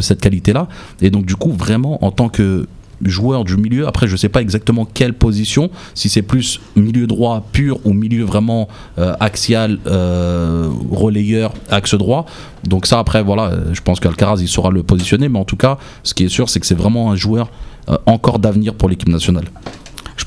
Speaker 3: cette qualité là et donc du coup vraiment en tant que joueur du milieu après je sais pas exactement quelle position si c'est plus milieu droit pur ou milieu vraiment axial relayeur axe droit. Donc ça après voilà je pense qu'Alcaraz il saura le positionner mais en tout cas ce qui est sûr c'est que c'est vraiment un joueur encore d'avenir pour l'équipe nationale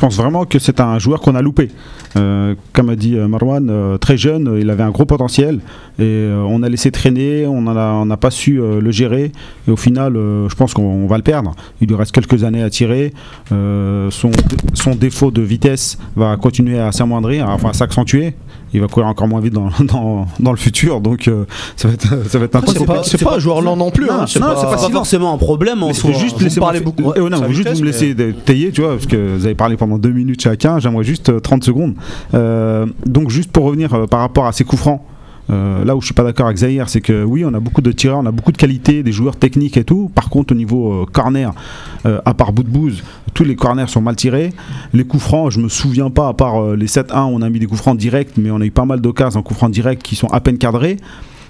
Speaker 2: pense vraiment que c'est un joueur qu'on a loupé. Euh, comme a dit euh, Marwan, euh, très jeune, il avait un gros potentiel et on a laissé traîner, on n'a pas su le gérer et au final, je pense qu'on va le perdre. Il lui reste quelques années à tirer. Son, son défaut de vitesse va continuer à s'amoindrir, enfin à s'accentuer. Il va courir encore moins vite dans, dans, dans le futur, donc euh, ça va être, ça va être
Speaker 4: C'est pas, un joueur lent non plus.
Speaker 2: Non,
Speaker 4: hein,
Speaker 2: c'est pas-
Speaker 1: forcément un problème en
Speaker 2: Mais
Speaker 1: soi.
Speaker 2: c'est juste
Speaker 4: Vous parlez beaucoup
Speaker 2: Eh, oh, non, vous juste vous me laissez de- tailler, tu vois, parce que vous avez parlé pendant deux minutes chacun. J'aimerais juste euh, 30 secondes. Euh, donc juste pour revenir euh, par rapport à ces coups francs. Euh, là où je suis pas d'accord avec Zahir, c'est que oui, on a beaucoup de tireurs, on a beaucoup de qualité, des joueurs techniques et tout. Par contre, au niveau euh, corner, euh, à part bout de bouse, tous les corners sont mal tirés. Les coups francs, je me souviens pas, à part les 7-1, on a mis des coups francs directs, mais on a eu pas mal d'occasions en coups francs directs qui sont à peine cadrés.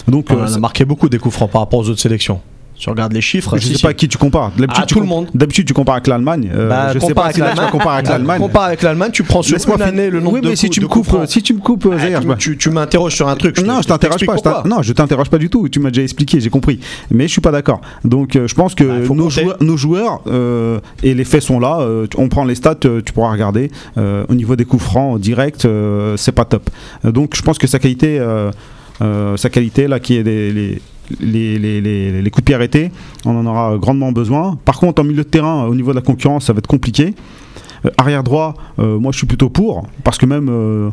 Speaker 2: Donc,
Speaker 4: On
Speaker 2: euh,
Speaker 4: en a marqué beaucoup des coups francs par rapport aux autres sélections. Tu regardes les chiffres.
Speaker 2: je
Speaker 4: si,
Speaker 2: sais pas à qui tu compares. D'habitude, tu
Speaker 4: tout le monde.
Speaker 2: D'habitude, tu compares avec l'Allemagne. Euh,
Speaker 4: Bah,
Speaker 2: je sais
Speaker 4: compare
Speaker 2: pas
Speaker 4: avec
Speaker 2: si là, tu comparer avec l'Allemagne.
Speaker 4: Compare avec l'Allemagne, tu prends sur
Speaker 2: Laisse-moi
Speaker 4: une année le nombre
Speaker 2: oui,
Speaker 4: de
Speaker 2: mais si tu me coupes, si tu me coupes,
Speaker 4: Ah, tu-
Speaker 2: je me-
Speaker 4: tu, tu m'interroges sur un truc.
Speaker 2: non, je t'interroge pas. non, je t'interroge pas du tout. Tu m'as déjà expliqué, j'ai compris. Mais je suis pas d'accord. Donc, euh, je pense que
Speaker 4: Bah,
Speaker 2: nos, joueurs, nos joueurs euh, et les faits sont là. on prend les stats, tu pourras regarder. Au niveau des coups francs directs, c'est pas top. Donc, je pense que sa qualité, euh, sa qualité là, qui est des- les les, les, coups de pied arrêtés, on en aura grandement besoin. Par contre, en milieu de terrain, au niveau de la concurrence, ça va être compliqué. Euh, arrière droit, euh, moi je suis plutôt pour, parce que même euh,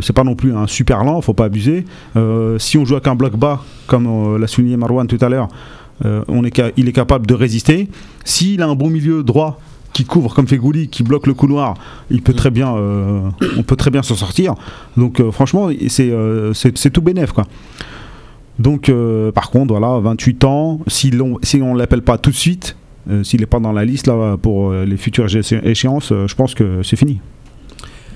Speaker 2: c'est pas non plus un super lent, faut pas abuser. Si on joue avec un bloc bas, comme l'a souligné Marwan tout à l'heure, on est il est capable de résister. S'il a un bon milieu droit qui couvre comme fait Gouli, qui bloque le couloir, il peut très bien, on peut très bien s'en sortir. Donc franchement, c'est tout bénef quoi. Donc euh, par contre, voilà, 28 ans, si l'on si on l'appelle pas tout de suite, euh, s'il n'est pas dans la liste là pour euh, les futures éché- échéances, je pense que c'est fini.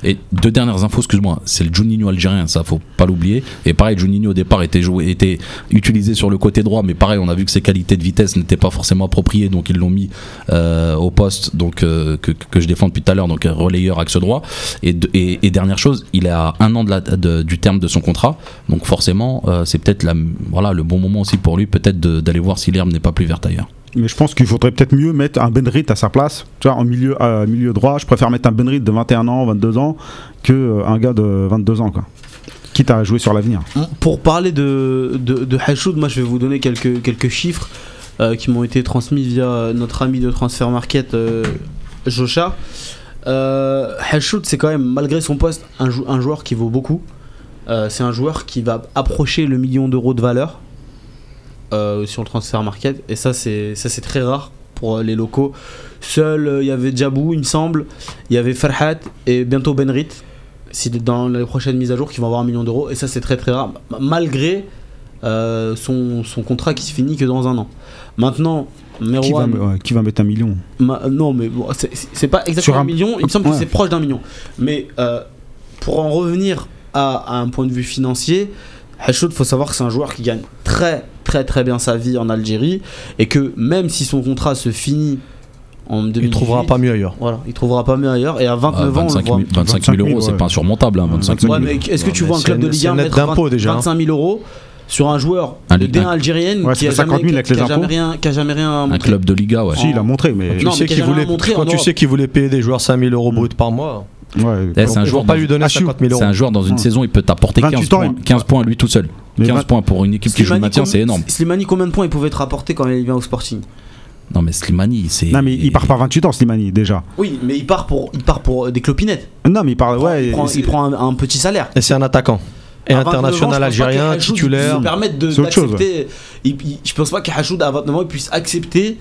Speaker 3: Et deux dernières infos, excuse-moi, c'est le Juninho algérien, ça faut pas l'oublier. Et pareil, Juninho au départ était joué, était utilisé sur le côté droit, mais pareil, on a vu que ses qualités de vitesse n'étaient pas forcément appropriées, donc ils l'ont mis euh, au poste, donc euh, que, je défends depuis tout à l'heure, donc relayeur axe droit. Et, de- et, et dernière chose, il est à un an du terme de son contrat, donc forcément, euh, c'est peut-être voilà le bon moment aussi pour lui, peut-être d'aller voir si l'herbe n'est pas plus verte ailleurs.
Speaker 2: Mais je pense qu'il faudrait peut-être mieux mettre un Benrit à sa place. Tu vois, en milieu, euh, milieu droit, je préfère mettre un Benrit de 21 ans, 22 ans, que euh, un gars de 22 ans, quoi. Quitte à jouer sur l'avenir.
Speaker 1: Pour parler de, de, Hachoud, moi je vais vous donner quelques, chiffres euh, qui m'ont été transmis via notre ami de Transfer Market, euh, Jocha. Hachoud, c'est quand même, malgré son poste, un, jou- un joueur qui vaut beaucoup. C'est un joueur qui va approcher le million d'euros de valeur euh, sur le Transfer Market. Et ça, c'est très rare pour euh, les locaux. Seul, euh, il y avait Djabou, il me semble. Il y avait Farhat et bientôt Benrit. Dans les prochaines mises à jour, qui vont avoir un million d'euros. Et ça, c'est très très rare. Malgré euh, son, son contrat qui se finit que dans un an. Maintenant,
Speaker 2: Qui va, ouais, qui va mettre un million?
Speaker 1: Ma- non, mais bon, c'est- pas exactement
Speaker 2: un-
Speaker 1: un million, il me semble que c'est proche d'un million. Mais pour en revenir à, à un point de vue financier, Hachoud, faut savoir que c'est un joueur qui gagne très très très bien sa vie en Algérie et que même si son contrat se finit en 2018.
Speaker 4: Il trouvera pas mieux ailleurs.
Speaker 1: Voilà, il trouvera pas mieux ailleurs. Et à 29
Speaker 3: Ah,
Speaker 1: ans, on le
Speaker 3: 25
Speaker 1: voit.
Speaker 3: 000, 25 000 euros, c'est
Speaker 2: ouais.
Speaker 3: pas insurmontable. Hein, 25 000
Speaker 1: Ouais, mais est-ce que tu
Speaker 4: Ouais,
Speaker 1: vois un club de Ligue
Speaker 4: c'est
Speaker 1: 1
Speaker 4: net
Speaker 1: mettre
Speaker 4: d'impôt,
Speaker 1: 20
Speaker 4: déjà, hein.
Speaker 1: 25 000 euros sur un joueur
Speaker 3: Un-
Speaker 1: de D1
Speaker 3: un-
Speaker 1: algérienne
Speaker 2: Ouais,
Speaker 1: qui, a jamais,
Speaker 2: 50 000 avec
Speaker 1: qui a jamais rien, qui a jamais rien
Speaker 3: Un
Speaker 1: montré.
Speaker 3: club de Liga, ouais.
Speaker 2: Si, il a montré, mais.
Speaker 4: Tu
Speaker 1: Non,
Speaker 4: sais qu'il voulait, quand tu sais qu'il voulait payer des joueurs 5000 euros brut par mois,
Speaker 2: Ouais,
Speaker 3: Eh, c'est un joueur
Speaker 4: vont pas
Speaker 3: dans-
Speaker 4: lui donner
Speaker 2: Ah, je suis-
Speaker 4: 50 000 euros.
Speaker 3: C'est un joueur dans une
Speaker 2: Hum.
Speaker 3: saison, il peut t'apporter 15
Speaker 2: 28 ans,
Speaker 3: points,
Speaker 2: il-
Speaker 3: 15 points lui tout seul.
Speaker 2: Mais
Speaker 3: 15
Speaker 2: vingt-
Speaker 3: points pour une équipe qui joue le maintien, c'est énorme.
Speaker 1: Slimani, combien de points il pouvait te rapporter quand il vient au Sporting
Speaker 3: Non, mais Slimani, c'est.
Speaker 2: Non, mais il part pas 28 ans, Slimani, déjà.
Speaker 1: Oui, mais il part pour, il part pour des clopinettes.
Speaker 2: Non, mais il part. Ouais,
Speaker 1: il prend,
Speaker 2: c'est-
Speaker 1: il prend un, un petit salaire.
Speaker 4: Et c'est un attaquant. Et
Speaker 1: À 29 ans,
Speaker 4: international algérien, titulaire.
Speaker 1: se permette de-
Speaker 2: C'est autre chose,
Speaker 1: il- il- Je pense pas qu'Hachoud à 29 ans il puisse accepter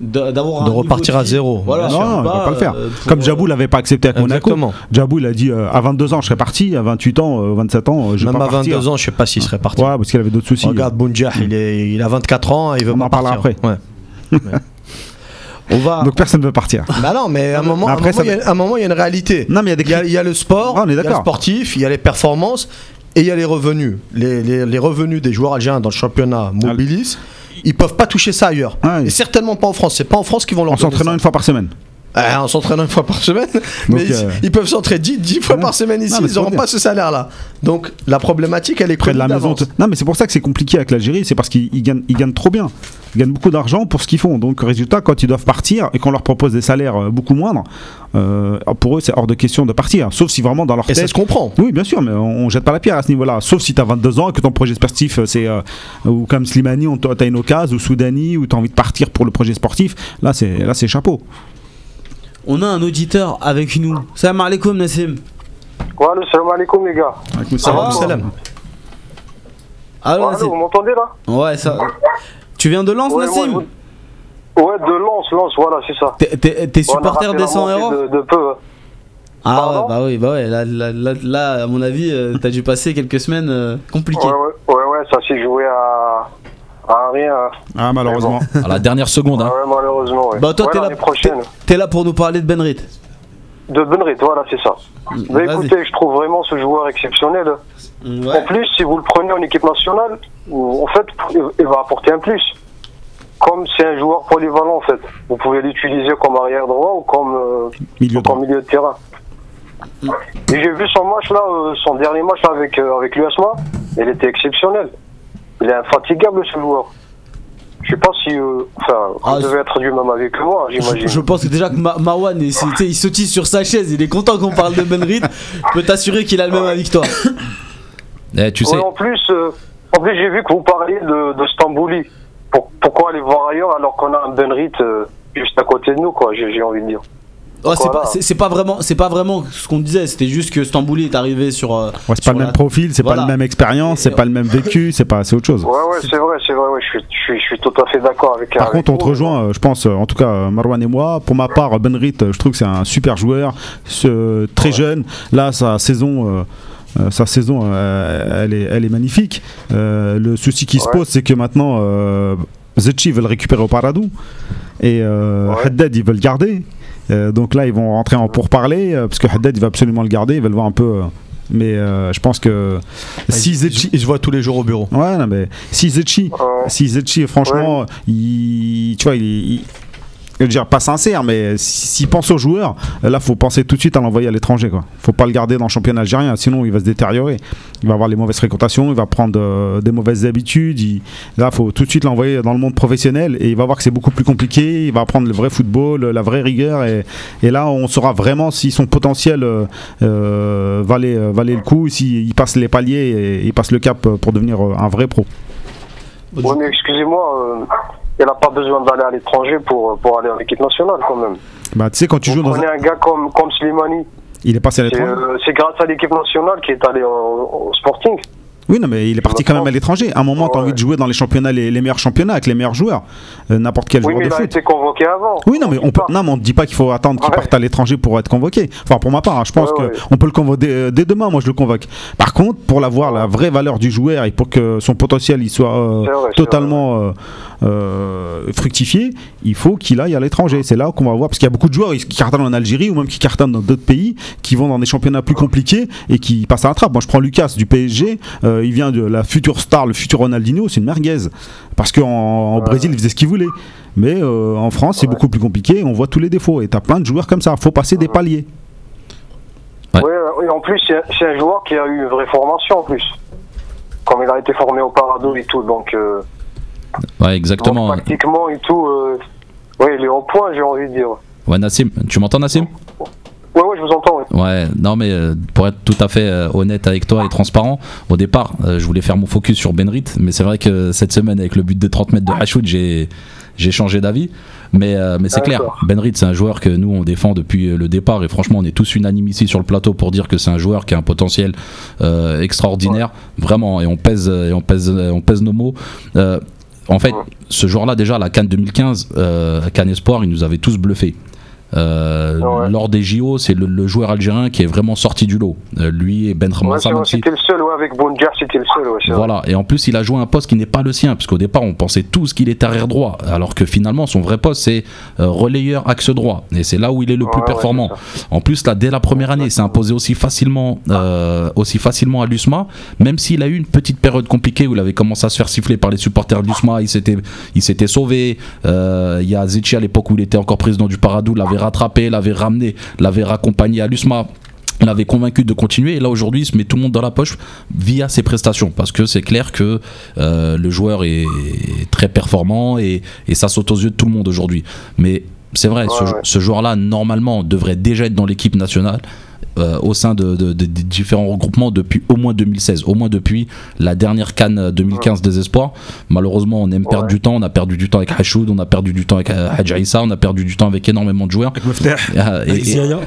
Speaker 1: d'avoir
Speaker 4: De repartir à zéro.
Speaker 1: Voilà,
Speaker 2: Non, non, il va pas le faire.
Speaker 1: euh,
Speaker 2: Comme
Speaker 1: euh,
Speaker 2: Jabou l'avait pas accepté avec Monaco. Jabou, il a dit euh, à 22 ans, je serais parti. À 28 ans, euh, 27 ans, euh, je
Speaker 4: Même
Speaker 2: pas
Speaker 4: à
Speaker 2: partir.
Speaker 4: 22 ans, je sais pas s'il serait parti.
Speaker 2: Ouais, parce qu'il avait d'autres soucis.
Speaker 4: Regarde Bounjah, il, est, il a 24 ans, il veut
Speaker 2: On
Speaker 4: pas
Speaker 2: en parlera après.
Speaker 4: Ouais.
Speaker 1: On va.
Speaker 2: Donc personne ne veut partir.
Speaker 4: Bah non, mais à un moment, à moment,
Speaker 2: ça-
Speaker 4: il y a- à il une réalité.
Speaker 2: Non, mais il y a des
Speaker 4: Il y a, il y a le sport,
Speaker 2: Ah,
Speaker 4: il y a le sportif, il y a les performances et il y a les revenus. Les, les- les revenus des joueurs algériens dans le championnat mobilisent. Ils peuvent pas toucher ça ailleurs.
Speaker 2: Ouais.
Speaker 4: Et certainement pas en France. C'est pas en France qu'ils vont leur
Speaker 2: En s'entraînant une fois par semaine.
Speaker 4: Euh, en s'entraînant une fois par semaine. mais ils,
Speaker 2: euh,
Speaker 4: ils peuvent s'entraîner 10, 10 fois par semaine ici,
Speaker 2: Non,
Speaker 4: ils n'auront pas ce salaire-là. Donc la problématique, elle est
Speaker 2: Près de la maison. Non, mais c'est pour ça que c'est compliqué avec l'Algérie. C'est parce qu'ils ils gagnent, ils gagnent trop bien. Ils gagnent beaucoup d'argent pour ce qu'ils font. Donc, résultat, quand ils doivent partir et qu'on leur propose des salaires euh, beaucoup moindres, euh, pour eux, c'est hors de question de partir. Sauf si vraiment dans leur
Speaker 4: Et ça
Speaker 2: tête.
Speaker 4: se comprend.
Speaker 2: Oui, bien sûr, mais on, on jette pas la pierre à ce niveau-là. Sauf si tu as 22 ans et que ton projet sportif, c'est. euh, ou comme Slimani, tu as une occasion, ou Soudani, ou tu as envie de partir pour le projet sportif. Là, c'est chapeau.
Speaker 1: On a un auditeur avec nous. Salam alaikum Nassim.
Speaker 6: Voilà, salam alaikum les gars.
Speaker 4: Salam, salam.
Speaker 1: Allô Nassim
Speaker 6: vous m'entendez là?
Speaker 1: Ouais, ça. Tu viens de Lens,
Speaker 6: Ouais,
Speaker 1: Nassim?
Speaker 6: moi, Ouais, de Lens, Lens, voilà, c'est ça.
Speaker 1: T'es- supporter des
Speaker 6: la
Speaker 1: 100
Speaker 6: montée
Speaker 1: euros?
Speaker 6: de, de peu.
Speaker 1: Ah ouais, bah oui, bah ouais. Là, là, là, là, à mon avis, euh, t'as dû passer quelques semaines euh, compliquées.
Speaker 6: Ouais, ouais, ouais, ouais, ça s'est joué à, à rien. hein.
Speaker 2: Ah, malheureusement.
Speaker 3: À la dernière seconde, hein.
Speaker 6: Ouais, malheureusement. Ouais.
Speaker 1: Bah toi,
Speaker 6: Ouais,
Speaker 1: t'es là,
Speaker 6: l'année prochaine.
Speaker 1: t'es là pour nous parler de Benrit.
Speaker 6: De Benrit, voilà, c'est ça. Mais
Speaker 1: Vas-y.
Speaker 6: écoutez, je trouve vraiment ce joueur exceptionnel. En
Speaker 1: Ouais.
Speaker 6: plus, si vous le prenez en équipe nationale, en fait, il va apporter un plus. Comme c'est un joueur polyvalent, en fait. Vous pouvez l'utiliser comme arrière droit ou comme, euh,
Speaker 2: Milieu
Speaker 6: ou
Speaker 2: droit.
Speaker 6: comme milieu de terrain. Et j'ai vu son match là, euh, son dernier match là, avec, euh, avec l'USMA, il était exceptionnel. Il est infatigable ce joueur. Je sais pas si. euh, enfin,
Speaker 1: Ah,
Speaker 6: vous devez être du même que moi, j'imagine.
Speaker 1: je pense que déjà que Ma- Marwan, il, il sautille sur sa chaise, il est content qu'on parle de Benrit. Je peux t'assurer qu'il a le même que toi.
Speaker 3: Eh, tu sais,
Speaker 6: Ouais, en plus, euh, en plus j'ai vu que vous parliez de, de Stambouli. Pour- pourquoi aller voir ailleurs alors qu'on a un Benrit euh, juste à côté de nous, quoi, j'ai j'ai envie de dire.
Speaker 1: Oh, c'est
Speaker 6: Voilà.
Speaker 1: pas, c'est- c'est pas vraiment, c'est pas vraiment ce qu'on disait. C'était juste que Stambouli est arrivé sur. euh,
Speaker 2: Ouais, c'est
Speaker 1: sur
Speaker 2: pas le
Speaker 1: la-
Speaker 2: même profil, c'est
Speaker 1: Voilà.
Speaker 2: pas la même expérience, c'est
Speaker 1: Et-
Speaker 2: pas le même vécu, c'est pas, c'est autre chose.
Speaker 6: Ouais, ouais, c'est vrai, c'est vrai, ouais, je, suis, je, suis, je suis tout à fait d'accord avec
Speaker 2: Par
Speaker 6: avec
Speaker 2: contre, on te
Speaker 6: vous.
Speaker 2: rejoint, euh, je pense, euh, en tout cas, euh, Marwan et moi. Pour ma part, Benrit, euh, je trouve que c'est un super joueur, ce- très jeune. Là, sa saison. euh, euh, sa saison, euh, elle, est, elle est magnifique. Euh, le souci qui se
Speaker 6: Ouais.
Speaker 2: pose, c'est que maintenant, euh, Zetchi veut le récupérer au Paradou et euh,
Speaker 6: Ouais.
Speaker 2: Haddad, ils veulent le garder. Euh, donc là, ils vont rentrer en pourparler euh, parce que Haddad, il va absolument le garder. Ils veulent voir un peu. euh, mais euh, je pense que si
Speaker 4: il,
Speaker 2: Zetchi.
Speaker 4: il se voit tous les jours au bureau.
Speaker 2: Ouais, non, mais si Zetchi, si Zetchi, franchement, il, tu vois, il, il- je veux dire pas sincère, mais s'il pense aux joueurs, là, faut penser tout de suite à l'envoyer à l'étranger, quoi. Faut pas le garder dans le championnat algérien, sinon il va se détériorer. Il va avoir les mauvaises fréquentations, il va prendre euh, des mauvaises habitudes. il- là, faut tout de suite l'envoyer dans le monde professionnel et il va voir que c'est beaucoup plus compliqué. Il va apprendre le vrai football, la vraie rigueur, et, là, on saura vraiment si son potentiel euh, euh, valait, euh, valait le coup, s'il passe les paliers et il passe le cap pour devenir un vrai pro.
Speaker 6: Ouais, mais excusez-moi, il n'a pas besoin d'aller à l'étranger pour, pour aller en équipe nationale quand même.
Speaker 2: Bah, tu sais, quand tu joues dans un...
Speaker 6: un gars comme, comme Slimani,
Speaker 2: Il est passé à
Speaker 6: c'est
Speaker 2: l'étranger.
Speaker 6: euh, c'est grâce à l'équipe nationale qui est allé au, au Sporting.
Speaker 2: Oui, non, mais il est parti quand même à l'étranger. À un moment, tu as
Speaker 6: Ouais.
Speaker 2: envie de jouer dans les championnats, les, les meilleurs championnats, avec les meilleurs joueurs. Euh, N'importe quel
Speaker 6: Oui,
Speaker 2: joueur
Speaker 6: mais
Speaker 2: de
Speaker 6: il a
Speaker 2: foot.
Speaker 6: été convoqué avant.
Speaker 2: Oui, non, mais on peut, non, mais on ne dit pas qu'il faut attendre qu'il
Speaker 6: Ouais.
Speaker 2: parte à l'étranger pour être convoqué. Enfin, pour ma part, hein, je pense
Speaker 6: Ouais,
Speaker 2: qu'on peut le convoquer dès, demain. Moi, je le convoque. Par contre, pour l'avoir la vraie valeur du joueur et pour que son potentiel il soit euh,
Speaker 6: vrai,
Speaker 2: totalement euh, euh, fructifié, il faut qu'il aille à l'étranger. C'est là qu'on va voir parce qu'il y a beaucoup de joueurs qui cartonnent en Algérie ou même qui cartonnent dans d'autres pays, qui vont dans des championnats plus compliqués et qui passent à la trappe. Moi, je prends Lucas du PSG. euh, euh, il vient de la future star, le futur Ronaldinho, c'est une merguez. Parce qu'en en Brésil, il faisait ce qu'il voulait. Mais euh, en France, c'est beaucoup plus compliqué. On voit tous les défauts. Et t'as plein de joueurs comme ça. Faut passer des paliers.
Speaker 3: Ouais.
Speaker 7: Ouais, ouais, et en plus, c'est un joueur qui a eu une vraie formation en plus. Comme il a été formé au Parado et tout, donc, euh,
Speaker 3: Ouais,
Speaker 7: donc
Speaker 3: exactement.
Speaker 7: pratiquement et tout, euh, ouais, il est au point, j'ai envie de dire.
Speaker 3: Ouais, Nassim, tu m'entends, Nassim?
Speaker 7: Ouais, ouais, je vous entends, ouais.
Speaker 3: Ouais, non, mais euh, pour être tout à fait euh, honnête avec toi et transparent, au départ, euh, je voulais faire mon focus sur Benrit, mais c'est vrai que cette semaine, avec le but de 30 mètres de Hachoud, j'ai j'ai changé d'avis. Mais, euh, mais c'est
Speaker 7: Ah,
Speaker 3: clair. Benrit, c'est un joueur que nous, on défend depuis le départ, et franchement, on est tous unanimes ici sur le plateau pour dire que c'est un joueur qui a un potentiel euh, extraordinaire, vraiment, et on pèse, et on pèse, on pèse nos mots. Euh, en fait,
Speaker 7: Ouais.
Speaker 3: ce joueur-là, déjà, la Cannes 2015, euh, à Cannes Espoir, il nous avait tous bluffés. Euh,
Speaker 7: Ouais.
Speaker 3: Lors des JO, c'est le, le joueur algérien qui est vraiment sorti du lot. Euh, lui et Ben
Speaker 7: Ouais,
Speaker 3: si-
Speaker 7: c'était le seul, ouais, avec Bounjar, c'était le seul, ouais.
Speaker 3: Voilà, et en plus il a joué un poste qui n'est pas le sien, puisqu'au départ on pensait tous qu'il était arrière droit, alors que finalement son vrai poste c'est euh, relayeur axe droit, et c'est là où il est le plus performant. en plus là dès la première année, il s'est imposé aussi facilement, aussi facilement à l'USMA, même s'il a eu une petite période compliquée où il avait commencé à se faire siffler par les supporters de l'USMA, il s'était, sauvé. Il y a Zetchi à l'époque où il était encore président du Paradou, l'avait rattrapé, l'avait ramené, l'avait raccompagné à l'USMA l'avait convaincu de continuer. Et là aujourd'hui il se met tout le monde dans la poche via ses prestations. Parce que c'est clair que euh, le joueur est très performant et, et ça saute aux yeux de tout le monde aujourd'hui. Mais c'est vrai ce,
Speaker 7: Ouais, ouais.
Speaker 3: ce joueur là normalement devrait déjà être dans l'équipe nationale euh, au sein de, de- de- des différents regroupements depuis au moins 2016 au moins depuis la dernière Cannes 2015 des espoirs malheureusement on aime perdre
Speaker 7: Ouais.
Speaker 3: du temps on a perdu du temps avec Hachoud on a perdu du temps avec euh, Hadj on a perdu du temps avec énormément de joueurs et-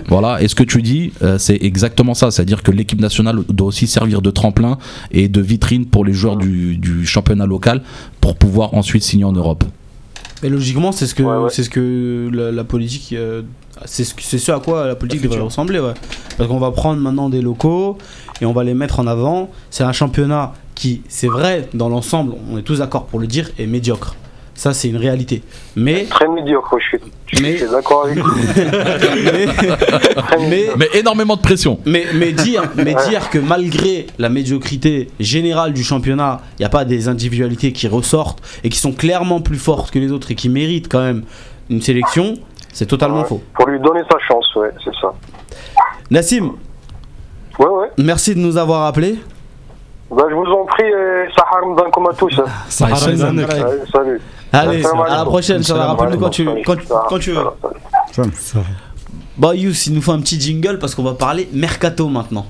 Speaker 3: voilà, et ce que tu dis, euh, c'est exactement ça. C'est-à-dire que l'équipe nationale doit aussi servir de tremplin et de vitrine pour les joueurs du, du championnat local pour pouvoir ensuite signer en Europe.
Speaker 1: Mais logiquement, c'est ce que,
Speaker 7: Ouais, ouais.
Speaker 1: c'est ce que la, la politique, euh, c'est ce, que- c'est ce à quoi la politique devrait ressembler, ouais. Parce qu'on va prendre maintenant des locaux et on va les mettre en avant. C'est un championnat qui, c'est vrai, dans l'ensemble, on est tous d'accord pour le dire, est médiocre. Ça, c'est une réalité. Mais,
Speaker 7: Très médiocre, je suis, je
Speaker 1: Mais-
Speaker 7: suis d'accord avec vous.
Speaker 1: mais, mais,
Speaker 3: Mais énormément de pression.
Speaker 1: mais, mais dire, mais dire que malgré la médiocrité générale du championnat, il n'y a pas des individualités qui ressortent et qui sont clairement plus fortes que les autres et qui méritent quand même une sélection, c'est totalement
Speaker 7: Ouais.
Speaker 1: faux.
Speaker 7: Pour lui donner sa chance, ouais, c'est ça.
Speaker 1: Nassim,
Speaker 7: Ouais, ouais.
Speaker 1: merci de nous avoir appelés.
Speaker 7: Bah, je vous en prie, euh, Sahar Mdankoum à tous. salut.
Speaker 1: Allez, à la prochaine, ça rappelle-nous quand tu, quand, tu veux. Bah Yous, il nous faut un petit jingle parce qu'on va parler mercato maintenant.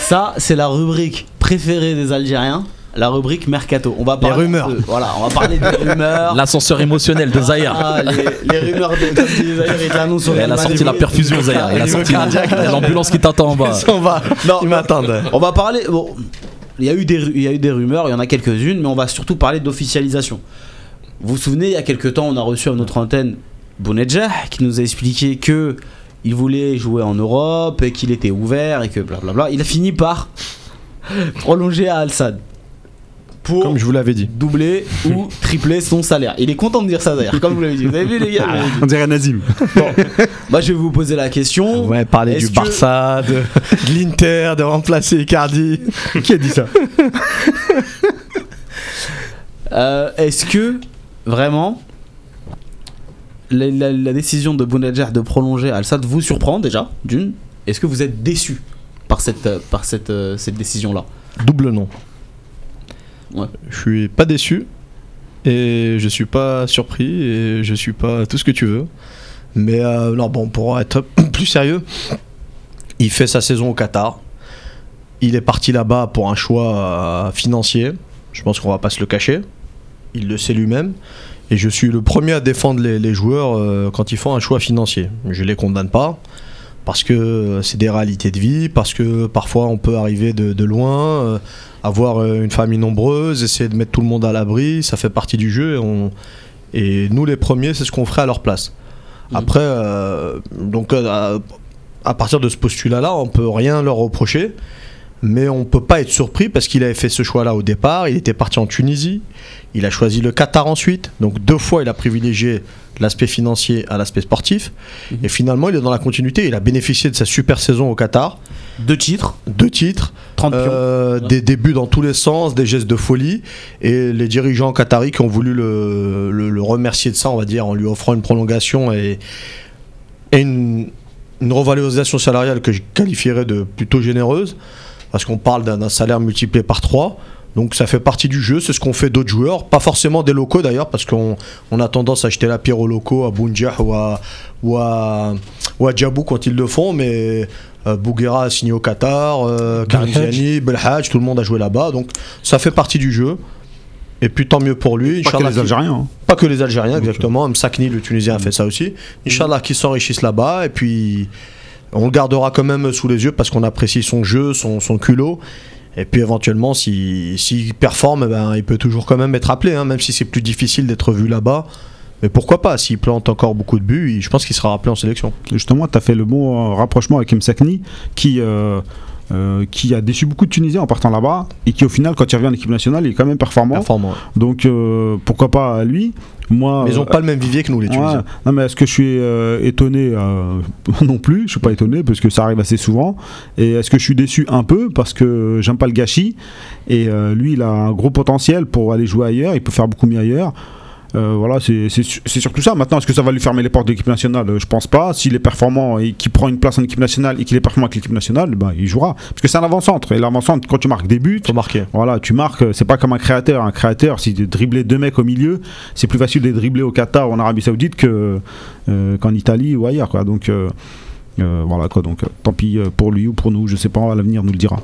Speaker 1: Ça, c'est la rubrique préférée des Algériens, la rubrique mercato. On va parler
Speaker 4: rumeurs.
Speaker 1: de- voilà, on va parler des rumeurs.
Speaker 3: L'ascenseur émotionnel de Zahir.
Speaker 1: Ah, les, les rumeurs de comme dit Zahir, il l'annonce
Speaker 3: Elle a sorti la perfusion, Zahir. Elle a sorti l'ambulance qui t'attend en bas.
Speaker 4: On va,
Speaker 1: Non,
Speaker 4: ils m'attendent.
Speaker 1: On va parler. Bon, il y, a eu des, il y rumeurs, il y en a quelques-unes, mais on va surtout parler d'officialisation. Vous vous souvenez, il y a quelques temps, on a reçu à notre antenne Bounedjah qui nous a expliqué que il voulait jouer en Europe et qu'il était ouvert et que blablabla. Il a fini par prolonger à Al-Sad pour
Speaker 4: Comme je vous l'avais dit.
Speaker 1: doubler ou tripler son salaire. Il est content de dire ça d'ailleurs, comme vous l'avez dit. Vous avez vu les gars dit.
Speaker 2: On dirait Nazim.
Speaker 1: Bon, moi je vais vous poser la question.
Speaker 4: Ouais, parler du
Speaker 1: que-
Speaker 4: Barça, de, de l'Inter, de remplacer Icardi. Qui a dit ça
Speaker 1: Euh, Est-ce que vraiment la, la- la décision de Bounedjah de prolonger Al-Sad vous surprend déjà D'une, est-ce que vous êtes déçu par cette, par cette, euh, cette décision-là?
Speaker 4: Double non.
Speaker 1: Ouais.
Speaker 4: Je suis pas déçu et je suis pas surpris et je suis pas tout ce que tu veux. Mais euh, bon, pour être plus sérieux, il fait sa saison au Qatar. Il est parti là-bas pour un choix euh, financier. Je pense qu'on va pas se le cacher. Il le sait lui-même. Et je suis le premier à défendre les, joueurs euh, quand ils font un choix financier. Je les condamne pas parce que c'est des réalités de vie, parce que parfois on peut arriver de, de loin, euh, avoir euh, une famille nombreuse, essayer de mettre tout le monde à l'abri, ça fait partie du jeu. Et, on- et nous les premiers, c'est ce qu'on ferait à leur place.
Speaker 1: Mhm.
Speaker 4: Après, euh, donc euh, à, à partir de ce postulat-là, on peut rien leur reprocher. Mais on peut pas être surpris parce qu'il avait fait ce choix-là au départ. Il était parti en Tunisie. Il a choisi le Qatar ensuite. Donc deux fois, il a privilégié l'aspect financier à l'aspect sportif.
Speaker 1: Mhm.
Speaker 4: Et finalement, il est dans la continuité. Il a bénéficié de sa super saison au Qatar.
Speaker 1: Deux titres,
Speaker 4: Deux titres.
Speaker 1: 30 pions.
Speaker 4: Euh, des débuts dans tous les sens, des gestes de folie, et les dirigeants qataris qui ont voulu le, le- le remercier de ça, on va dire, en lui offrant une prolongation et, et une, une revalorisation salariale que je qualifierais de plutôt généreuse, parce qu'on parle d'un d'un salaire multiplié par 3. Donc ça fait partie du jeu, c'est ce qu'ont fait d'autres joueurs, pas forcément des locaux d'ailleurs, parce qu'on on a tendance à acheter la pierre aux locaux, à Bounjah ou à, ou à, ou à Djabou quand ils le font, mais euh, Bouguera a signé au Qatar, euh, Karim
Speaker 5: Belhadj.
Speaker 4: Ziani, Belhadj, tout le monde a joué là-bas, donc ça fait partie du jeu. Et puis tant mieux pour lui.
Speaker 2: Pas que les Algériens. hein.
Speaker 4: pas que les Algériens, exactement. Msakni, le Tunisien, a fait ça aussi. Inch'Allah qu'ils s'enrichissent là-bas. Et puis, on le gardera quand même sous les yeux parce qu'on apprécie son jeu, son, son culot. Et puis, éventuellement, s'il s'il performe, ben, il peut toujours quand même être appelé, hein, même si c'est plus difficile d'être vu là-bas. Mais pourquoi pas S'il plante encore beaucoup de buts, je pense qu'il sera rappelé en sélection.
Speaker 2: Justement, tu as fait le bon euh, rapprochement avec Msakni qui, euh, euh, qui a déçu beaucoup de Tunisiens en partant là-bas et qui, au final, quand il revient en équipe nationale, il est quand même performant.
Speaker 4: Performant.
Speaker 2: Donc, euh, pourquoi pas lui Moi,
Speaker 4: Mais ils n'ont
Speaker 2: euh,
Speaker 4: pas le même vivier que nous, les. Tunisiens.
Speaker 2: Non mais est-ce que je suis euh, étonné euh, Non plus, je suis pas étonné parce que ça arrive assez souvent. Et est-ce que je suis déçu un peu parce que j'aime pas le gâchis et lui il a un gros potentiel pour aller jouer ailleurs, il peut faire beaucoup mieux ailleurs. Euh, voilà, c'est c'est su- c'est surtout ça. Maintenant, est-ce que ça va lui fermer les portes de l'équipe nationale? Euh, Je pense pas. S'il est performant et qu'il prend une place en équipe nationale et qu'il est performant avec l'équipe nationale, ben, il jouera. Parce que c'est un avant-centre. Et l'avant-centre, quand tu marques des buts,
Speaker 4: faut marquer.
Speaker 2: voilà, tu marques, c'est pas comme un créateur. Un créateur, si tu dribbler deux mecs au milieu, c'est plus facile de les dribbler au Qatar ou en Arabie Saoudite que, euh, qu'en Italie ou ailleurs. Quoi. Donc, euh, euh, voilà, quoi. Donc, euh, tant pis euh, pour lui ou pour nous, je sais pas, l'avenir nous le dira.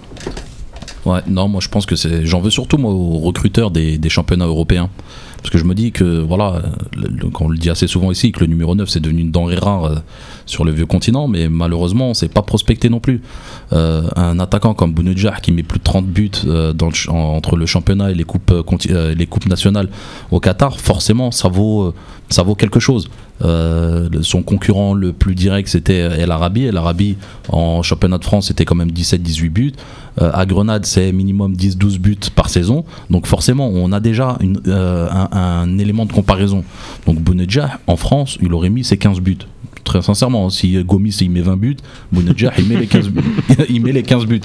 Speaker 3: Ouais, non, moi je pense que c'est. J'en veux surtout moi aux recruteurs des, des championnats européens. Parce que je me dis que, voilà, le- on le dit assez souvent ici, que le numéro 9 c'est devenu une denrée rare euh, sur le vieux continent, mais malheureusement, c'est pas prospecté non plus. Euh, un attaquant comme Bounedjah qui met plus de 30 buts euh, entre le championnat et les coupes, les coupes nationales au Qatar, forcément, ça vaut, ça vaut quelque chose. Son concurrent le plus direct c'était El Arabi. El Arabi en championnat de France c'était quand même 17-18 buts. Euh, à Grenade c'est minimum 10-12 buts par saison. Donc forcément on a déjà euh, un, un élément de comparaison. Donc Bounedjah en France il aurait mis ses 15 buts. Très sincèrement, si Gomis il met 20 buts, Bounedjah il met les 15 buts. il met les 15 buts.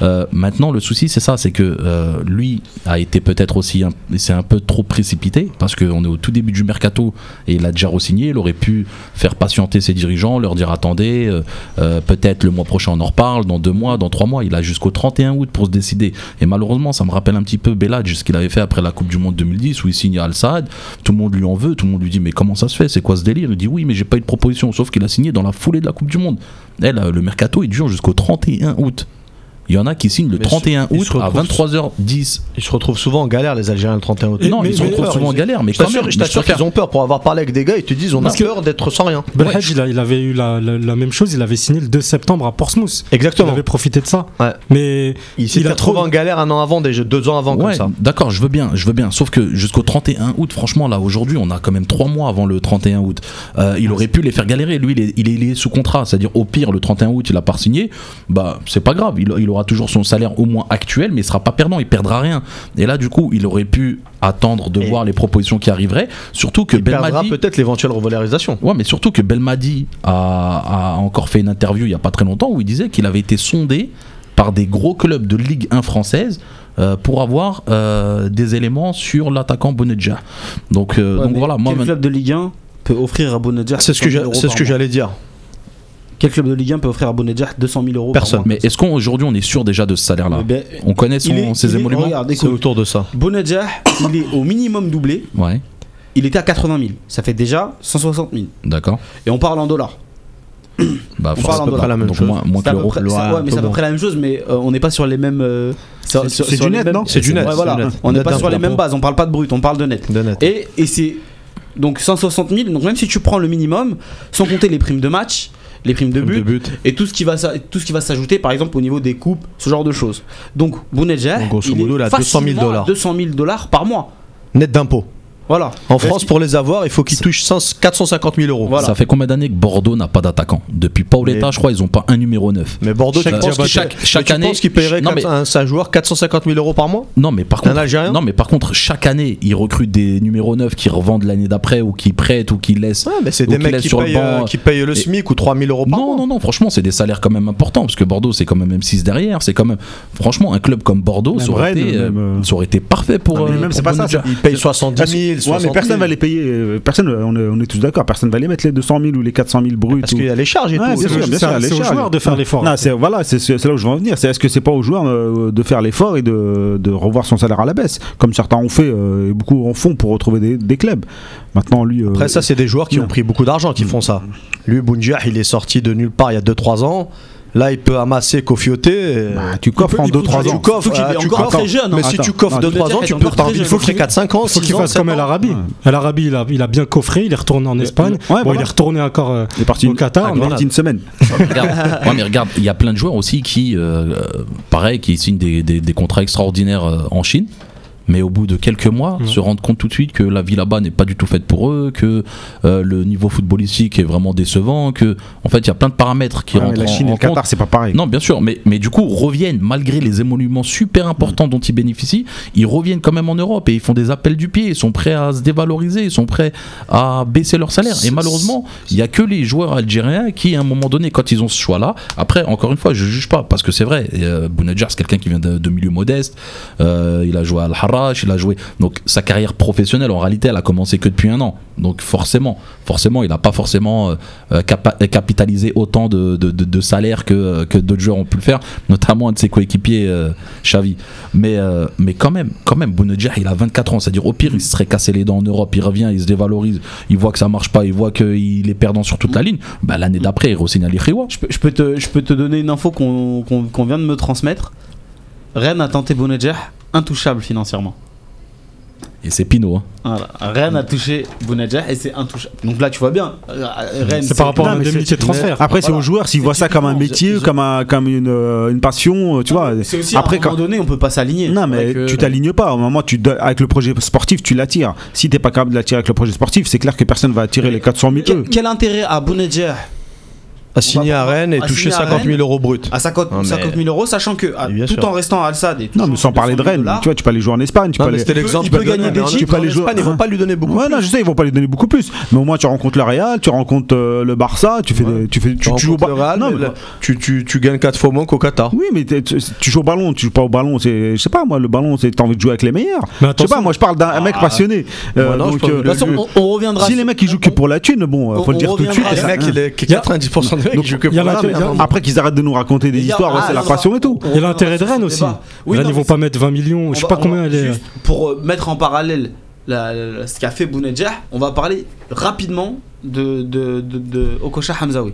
Speaker 3: Euh, maintenant le souci c'est ça, c'est que euh, lui a été peut-être aussi c'est un peu trop précipité parce qu'on est au tout début du mercato et il a déjà re-signé. Il aurait pu faire patienter ses dirigeants, leur dire attendez, euh, peut-être le mois prochain on en reparle, dans deux mois, dans trois mois. Il a jusqu'au 31 août pour se décider. Et malheureusement, ça me rappelle un petit peu Belladj, ce qu'il avait fait après la Coupe du Monde 2010 où il signe à Al Saad. Tout le monde lui en veut, tout le monde lui dit mais comment ça se fait? C'est quoi ce délire? Il dit oui, mais j'ai pas eu de proposition, sauf qu'il a signé dans la foulée de la Coupe du Monde. Là, le mercato il dure jusqu'au 31 août. Il y en a qui signent le
Speaker 4: Mais
Speaker 3: 31
Speaker 4: il
Speaker 3: août à
Speaker 4: retrouve-
Speaker 3: 23h10.
Speaker 4: Ils se retrouvent souvent en galère, les Algériens, le 31 août.
Speaker 5: Et-
Speaker 3: non,
Speaker 5: mais-
Speaker 3: ils se retrouvent souvent en galère, mais
Speaker 4: Je
Speaker 3: quand
Speaker 4: t'assure,
Speaker 3: même.
Speaker 4: je
Speaker 3: mais
Speaker 4: t'assure
Speaker 3: préfère-
Speaker 4: qu'ils ont peur pour avoir parlé avec des gars. Ils te disent on a
Speaker 5: Parce
Speaker 4: peur d'être sans rien.
Speaker 5: Belhadj, il, a- il avait eu la, la- la même chose, il avait signé le 2 septembre à Portsmouth. Il
Speaker 4: Exactement.
Speaker 5: avait profité de ça.
Speaker 4: Ouais.
Speaker 5: Mais
Speaker 4: Il s'est
Speaker 5: il a
Speaker 4: retrouvé
Speaker 5: trop-
Speaker 4: en galère un an avant, déjà deux ans avant, comme
Speaker 3: Ouais,
Speaker 4: ça.
Speaker 3: d'accord, je veux bien, je veux bien. Sauf que jusqu'au 31 août, franchement, là, aujourd'hui, on a quand même trois mois avant le 31 août. Euh, il aurait pu les faire galérer. Lui, il est, il est, il est sous contrat. C'est-à-dire, au pire, le 31 août, il a pas signé. Bah, c'est pas grave. Il, il aura toujours son salaire au moins actuel, mais il sera pas perdant. Il perdra rien. Et là, du coup, il aurait pu attendre de
Speaker 4: Et-
Speaker 3: voir les propositions qui arriveraient. Surtout que
Speaker 4: Il perdra peut-être l'éventuelle revalorisation.
Speaker 3: Ouais, mais surtout que Belmadi a, a encore fait une interview il y a pas très longtemps où il disait qu'il avait été sondé par des gros clubs de Ligue 1 française euh, pour avoir euh, des éléments sur l'attaquant Bonedja. Donc, euh,
Speaker 1: Ouais,
Speaker 3: donc voilà, moi
Speaker 1: quel club de Ligue 1 peut offrir à Bonedjah
Speaker 4: C'est ce que
Speaker 1: 200 000
Speaker 4: j'a-
Speaker 1: euros
Speaker 4: c'est ce
Speaker 1: par
Speaker 4: que
Speaker 1: mois
Speaker 4: j'allais dire.
Speaker 1: Quel club de Ligue 1 peut offrir à Bonedjah 200 000 euros par
Speaker 4: Personne.
Speaker 1: mois
Speaker 3: mais est-ce qu'aujourd'hui on est sûr déjà de ce salaire-là
Speaker 1: Eh ben,
Speaker 3: On connaît son-
Speaker 1: est-
Speaker 3: ses
Speaker 1: il est-
Speaker 3: émoluments
Speaker 4: C'est autour de ça.
Speaker 1: Bonedjah, il est au minimum doublé.
Speaker 3: Ouais,
Speaker 1: Il était à 80 000. Ça fait déjà 160 000.
Speaker 3: d'accord.
Speaker 1: Et on parle en dollars.
Speaker 3: Bah,
Speaker 1: On parle en dollars.
Speaker 4: la même
Speaker 3: Donc
Speaker 4: chose.
Speaker 3: moins, moins que l'euro.
Speaker 4: Ouais,
Speaker 1: mais c'est à peu près la même chose, mais euh, on n'est pas sur les mêmes. euh,
Speaker 2: C'est- du net, non?
Speaker 4: C'est du net.
Speaker 1: On n'est pas sur les mêmes bases. On parle pas de brut, on parle de net.
Speaker 4: De net.
Speaker 1: Et, et c'est donc 160 000. Donc même si tu prends le minimum, sans compter les primes de match, les primes de but,
Speaker 4: de but.
Speaker 1: et tout ce qui va tout ce qui va s'ajouter par exemple au niveau des coupes ce genre de choses donc Bounedjah il est
Speaker 4: il a 200 000
Speaker 1: facilement à
Speaker 4: dollars.
Speaker 1: 200 000 dollars par mois
Speaker 4: Net d'impôt.
Speaker 1: Voilà.
Speaker 4: En France, pour les avoir, il faut qu'ils touchent 100 450 000 euros.
Speaker 1: Voilà.
Speaker 3: Ça fait combien d'années que Bordeaux n'a pas d'attaquant Depuis Paoletta,
Speaker 4: Mais-
Speaker 3: je crois, ils ont pas un numéro 9.
Speaker 4: Mais Bordeaux,
Speaker 3: Chaque-
Speaker 4: tu penses qu'il
Speaker 3: chaque-
Speaker 4: paie-
Speaker 3: chaque
Speaker 4: tu
Speaker 3: année-
Speaker 4: penses qu'il paierait
Speaker 3: Non, mais-
Speaker 4: quatre- un, un joueur 450 000 euros par mois?
Speaker 3: Non mais par
Speaker 4: Un
Speaker 3: contre,
Speaker 4: Algérien?
Speaker 3: non mais par contre, chaque année, ils recrutent des numéros 9 qui revendent l'année d'après ou qui prêtent ou qui laissent.
Speaker 4: Ouais, mais c'est des
Speaker 3: qui
Speaker 4: mecs qui
Speaker 3: sur le
Speaker 4: payent,
Speaker 3: banc.
Speaker 4: euh, qui payent le
Speaker 3: Et-
Speaker 4: SMIC ou 3 000 euros par
Speaker 3: Non,
Speaker 4: mois.
Speaker 3: non, non, franchement, c'est des salaires quand même importants parce que Bordeaux, c'est quand même M6 derrière. C'est quand même, franchement, un club comme Bordeaux,
Speaker 2: Même
Speaker 3: ça aurait,
Speaker 2: Rennes,
Speaker 3: été, euh,
Speaker 2: euh,
Speaker 3: ça aurait été parfait pour.
Speaker 2: Non, même, c'est pas ça.
Speaker 4: Ils payent 70 000,
Speaker 2: Ouais,
Speaker 4: 60
Speaker 2: mais
Speaker 4: 000.
Speaker 2: personne va les payer. euh, Personne, on est, on est tous d'accord. Personne va les mettre les 200 000 ou les 400 000 bruts.
Speaker 4: Parce
Speaker 2: ou-
Speaker 4: qu'il y a les charges et
Speaker 2: Ouais,
Speaker 4: tout.
Speaker 2: c'est
Speaker 5: aux joueurs de faire l'effort.
Speaker 2: Non, c'est voilà, c'est c'est là où je veux en venir. C'est est-ce que c'est pas aux joueurs euh, de faire l'effort et de, de revoir son salaire à la baisse, comme certains ont fait euh, et beaucoup en font pour retrouver des, des clubs. Maintenant, lui. euh,
Speaker 4: Après, ça, c'est des joueurs qui
Speaker 2: non.
Speaker 4: ont pris beaucoup d'argent qui font ça. Lui, Bounjah, il est sorti de nulle part il y a 2-3 ans. Là, il peut amasser Kofioté.
Speaker 2: bah, tu coffres en
Speaker 5: il peut-
Speaker 2: 2-3
Speaker 4: tu
Speaker 2: ans.
Speaker 4: coffres,
Speaker 1: est
Speaker 4: tu
Speaker 1: encore
Speaker 4: coffres.
Speaker 1: très jeune, hein.
Speaker 4: Mais si tu coffres
Speaker 2: attends,
Speaker 4: 2-3 ans, tu peux
Speaker 1: encore
Speaker 4: il faut
Speaker 1: qu'il-
Speaker 4: 4-5 ans.
Speaker 5: Il faut
Speaker 4: 6
Speaker 5: qu'il fasse comme
Speaker 4: 7
Speaker 5: El. Arabi. El Arabi, il a, il a bien coffré, il est retourné en Espagne.
Speaker 2: Ouais,
Speaker 5: bon,
Speaker 2: voilà.
Speaker 5: il est retourné encore euh,
Speaker 2: Il est parti
Speaker 5: au
Speaker 2: une,
Speaker 5: Qatar.
Speaker 2: il est parti une semaine.
Speaker 3: Mais regarde, il y a plein de joueurs aussi qui, euh, euh, pareil, qui signent des, contrats extraordinaires euh, en Chine. Mais au bout de quelques mois,
Speaker 5: Mhm.
Speaker 3: se rendent compte tout de suite que la vie là-bas n'est pas du tout faite pour eux, que euh, le niveau footballistique est vraiment décevant, que en fait il y a plein de paramètres qui
Speaker 2: Ouais,
Speaker 3: rentrent
Speaker 2: la
Speaker 3: en-
Speaker 2: Chine et
Speaker 3: en
Speaker 2: le
Speaker 3: compte.
Speaker 2: Qatar, c'est pas pareil.
Speaker 3: Non, bien sûr, mais, mais du coup, reviennent, malgré les émoluments super importants dont ils bénéficient, ils reviennent quand même en Europe et ils font des appels du pied, ils sont prêts à se dévaloriser, ils sont prêts à baisser leur salaire. Et malheureusement, il n'y a que les joueurs algériens qui, à un moment donné, quand ils ont ce choix-là, après, encore une fois, je juge pas, parce que c'est vrai, euh, Bounedjah, c'est quelqu'un qui vient de, de milieu modeste, euh, il a joué à Il a joué. Donc sa carrière professionnelle, en réalité, elle a commencé que depuis un an. Donc forcément, forcément, il n'a pas forcément euh, euh, capa- capitalisé autant de, de, salaire que, euh, que d'autres joueurs ont pu le faire, notamment un de ses coéquipiers, euh, Xavi. Mais, euh, mais quand même, quand même, Bounedjah, il a 24 ans. C'est-à-dire, au pire, il se serait cassé les dents en Europe, il revient, il se dévalorise, il voit que ça marche pas, il voit qu'il est perdant sur toute la ligne. Bah, L'année d'après, il re-signe à.
Speaker 1: Je peux, je peux te, je peux te donner une info qu'on qu'on vient de me transmettre. Rennes a tenté Bounedjah intouchable financièrement.
Speaker 3: Et c'est Pinot. hein.
Speaker 1: Voilà. Rennes a touché Bounedjah et c'est intouchable. Donc là, tu vois bien. euh, Rennes,
Speaker 5: C'est par rapport
Speaker 2: Non,
Speaker 5: à l'indemnité de transfert.
Speaker 2: Après, c'est
Speaker 1: Voilà.
Speaker 2: aux joueurs s'ils voient ça comme un métier,
Speaker 1: ont-
Speaker 2: comme, un, comme une, euh, une passion, tu vois.
Speaker 1: C'est aussi
Speaker 2: Après,
Speaker 1: à un
Speaker 2: quand-
Speaker 1: moment donné, on peut pas s'aligner.
Speaker 2: Non, mais tu t'alignes pas. Au moment, tu, avec le projet sportif, tu l'attires. Si t'es pas capable de l'attirer avec le projet sportif, c'est clair que personne va attirer les 400 000
Speaker 1: Quel,
Speaker 2: euros.
Speaker 1: quel intérêt a Bounedjah
Speaker 4: À signer
Speaker 1: va
Speaker 4: à Rennes et toucher
Speaker 1: signer à
Speaker 4: 50 000
Speaker 1: Rennes.
Speaker 4: euros bruts.
Speaker 1: à 50,
Speaker 4: Non, mais-
Speaker 1: 50 000 euros, sachant que à- tout
Speaker 4: sûr.
Speaker 1: en restant à Al-Sad et
Speaker 2: Non,
Speaker 1: touchant
Speaker 2: mais sans parler de
Speaker 1: 200 000
Speaker 2: Rennes,
Speaker 1: dollars,
Speaker 2: tu vois, tu peux aller jouer en Espagne, tu
Speaker 4: Non,
Speaker 2: peux aller.
Speaker 4: l'exemple de-
Speaker 1: gagner des
Speaker 4: en
Speaker 1: titres,
Speaker 2: tu peux aller
Speaker 4: en
Speaker 2: jouer-
Speaker 4: Espagne, ils vont pas lui donner beaucoup.
Speaker 2: Ouais, non, je sais, ils vont pas lui donner beaucoup plus. Mais au moins, tu rencontres le Real, tu rencontres euh, le Barça, tu fais, tu fais, tu,
Speaker 4: Tu
Speaker 2: tu joues au
Speaker 4: rencontres le
Speaker 2: ba-
Speaker 4: Real,
Speaker 2: Non,
Speaker 4: mais
Speaker 2: mais-
Speaker 4: là, tu, tu, tu gagnes 4 fois moins qu'au Qatar.
Speaker 2: Oui, mais tu, tu joues au ballon, tu joues pas au ballon. C'est, je sais pas, moi, le ballon, c'est t'as envie de jouer avec les meilleurs. Je sais pas, moi, je parle d'un mec passionné. Euh,
Speaker 4: non,
Speaker 2: euh,
Speaker 4: de-
Speaker 1: De toute façon, on, reviendra.
Speaker 2: si les mecs ils jouent que pour la thune, bon,
Speaker 1: on-
Speaker 2: faut le dire tout de suite.
Speaker 1: reviendra
Speaker 4: Les
Speaker 1: à
Speaker 4: mecs, il est
Speaker 5: Y a-
Speaker 4: 90% que
Speaker 5: y a a-
Speaker 2: Après qu'ils arrêtent de nous raconter des histoires, ouais,
Speaker 1: ah,
Speaker 2: c'est la
Speaker 1: on
Speaker 2: passion et tout.
Speaker 5: Il y a l'intérêt de Rennes aussi.
Speaker 1: Oui,
Speaker 5: Rennes,
Speaker 1: non,
Speaker 5: ils vont pas mettre 20 millions,
Speaker 1: on
Speaker 5: je sais pas combien elle est.
Speaker 1: Pour euh, mettre en parallèle la- la- ce qu'a fait Bounedjah, on va parler rapidement de, de, de, de Okosha Hamzaoui.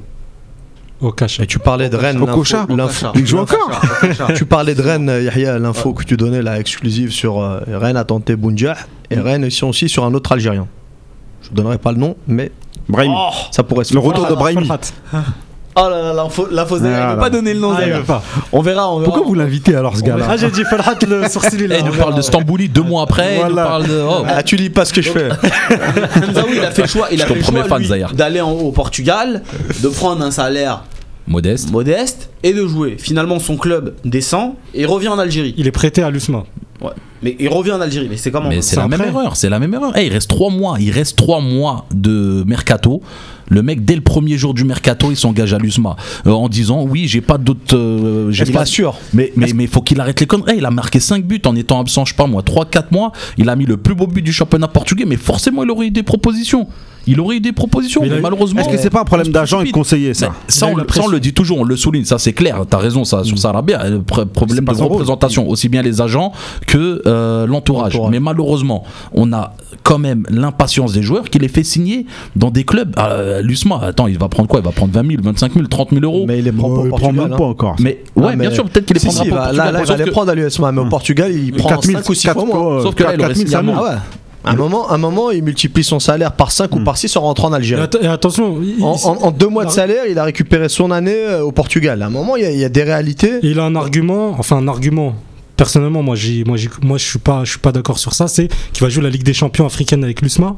Speaker 5: Cash.
Speaker 4: Et tu parlais de Rennes,
Speaker 2: Okocha.
Speaker 4: l'info-
Speaker 1: Okocha.
Speaker 2: Il joue encore
Speaker 1: Okocha.
Speaker 4: Tu parlais de Rennes, Yahya, l'info que tu donnais, la exclusive sur euh, Rennes a tenté Bounjah et Rennes ils sont aussi sur un autre Algérien. Je ne donnerai pas le nom, mais
Speaker 2: Brahim.
Speaker 1: Oh,
Speaker 4: ça pourrait se
Speaker 2: Le retour de Brahimi.
Speaker 1: oh là là, l'info, l'info il
Speaker 2: Ah
Speaker 1: veut pas donner le nom
Speaker 5: Ah, il
Speaker 1: Zahir.
Speaker 5: veut pas.
Speaker 1: On verra, on verra.
Speaker 2: Pourquoi vous l'invitez alors, ce gars-là
Speaker 5: Ah, j'ai dit Farhat le sourcil là.
Speaker 3: il nous parle de Stambouli deux mois après, il nous parle de. oh.
Speaker 4: Ah, tu lis pas ce que je fais.
Speaker 1: Hamzaoui, il a fait le choix, il a fait le choix lui, d'aller en- au Portugal, de prendre un salaire
Speaker 3: Modeste.
Speaker 1: modeste et de jouer. Finalement, son club descend et revient en Algérie.
Speaker 5: Il est prêté à l'USMA.
Speaker 1: Ouais. Mais il revient en Algérie. Mais c'est comment
Speaker 3: Mais c'est la même erreur, c'est la même erreur. Eh, il reste trois mois, il reste trois mois de mercato. Le mec, dès le premier jour du mercato, il s'engage à l'USMA euh, en disant oui, j'ai pas d'autres. euh, j'ai pas
Speaker 4: sûr
Speaker 3: Mais mais mais faut qu'il arrête les conneries. Eh, il a marqué 5 buts en étant absent, je sais pas moi, 3 4 mois. Il a mis le plus beau but du championnat portugais, mais forcément il aurait eu des propositions. Il aurait eu des propositions,
Speaker 5: Mais
Speaker 3: mais, malheureusement.
Speaker 2: Est-ce que c'est pas un problème d'agent et de conseiller, ça
Speaker 3: ça, on, le- ça, on
Speaker 5: pression.
Speaker 3: le dit toujours, on le souligne, ça c'est clair, t'as raison ça, sur Sarabia, le pr- problème de représentation, aussi bien les agents que euh, l'entourage. Mais malheureusement, on a quand même l'impatience des joueurs qui les fait signer dans des clubs. Euh, L'USMA, attends, il va prendre quoi? Il va prendre 20 000, 25 000, 30 000 euros.
Speaker 4: Mais il les prend pas
Speaker 2: il prend même
Speaker 4: hein.
Speaker 2: pas encore.
Speaker 3: Mais ouais,
Speaker 4: Ah, mais-
Speaker 3: bien sûr, peut-être qu'il les prendra
Speaker 4: si,
Speaker 3: pas Portugal,
Speaker 4: là, là, il va les prendre à l'USMA, mais au Portugal, il prend
Speaker 2: 4 000,
Speaker 4: 5 ou 6
Speaker 2: 4
Speaker 4: fois moins.
Speaker 2: quoi,
Speaker 3: Sauf que là, il
Speaker 2: 4
Speaker 3: aurait
Speaker 2: 000,
Speaker 3: signé
Speaker 2: ça
Speaker 3: un
Speaker 4: moment, un moment, il multiplie son salaire par 5 ou par 6 en rentrant en Algérie.
Speaker 5: et attention, il,
Speaker 4: En, en- en deux mois de salaire, il a récupéré son année euh, au Portugal. À un moment, il y a, il y a des réalités.
Speaker 5: il a un argument, enfin un argument personnellement, moi, moi, moi, je suis pas, je suis pas d'accord sur ça. C'est qu'il va jouer la Ligue des Champions africaine avec l'USMA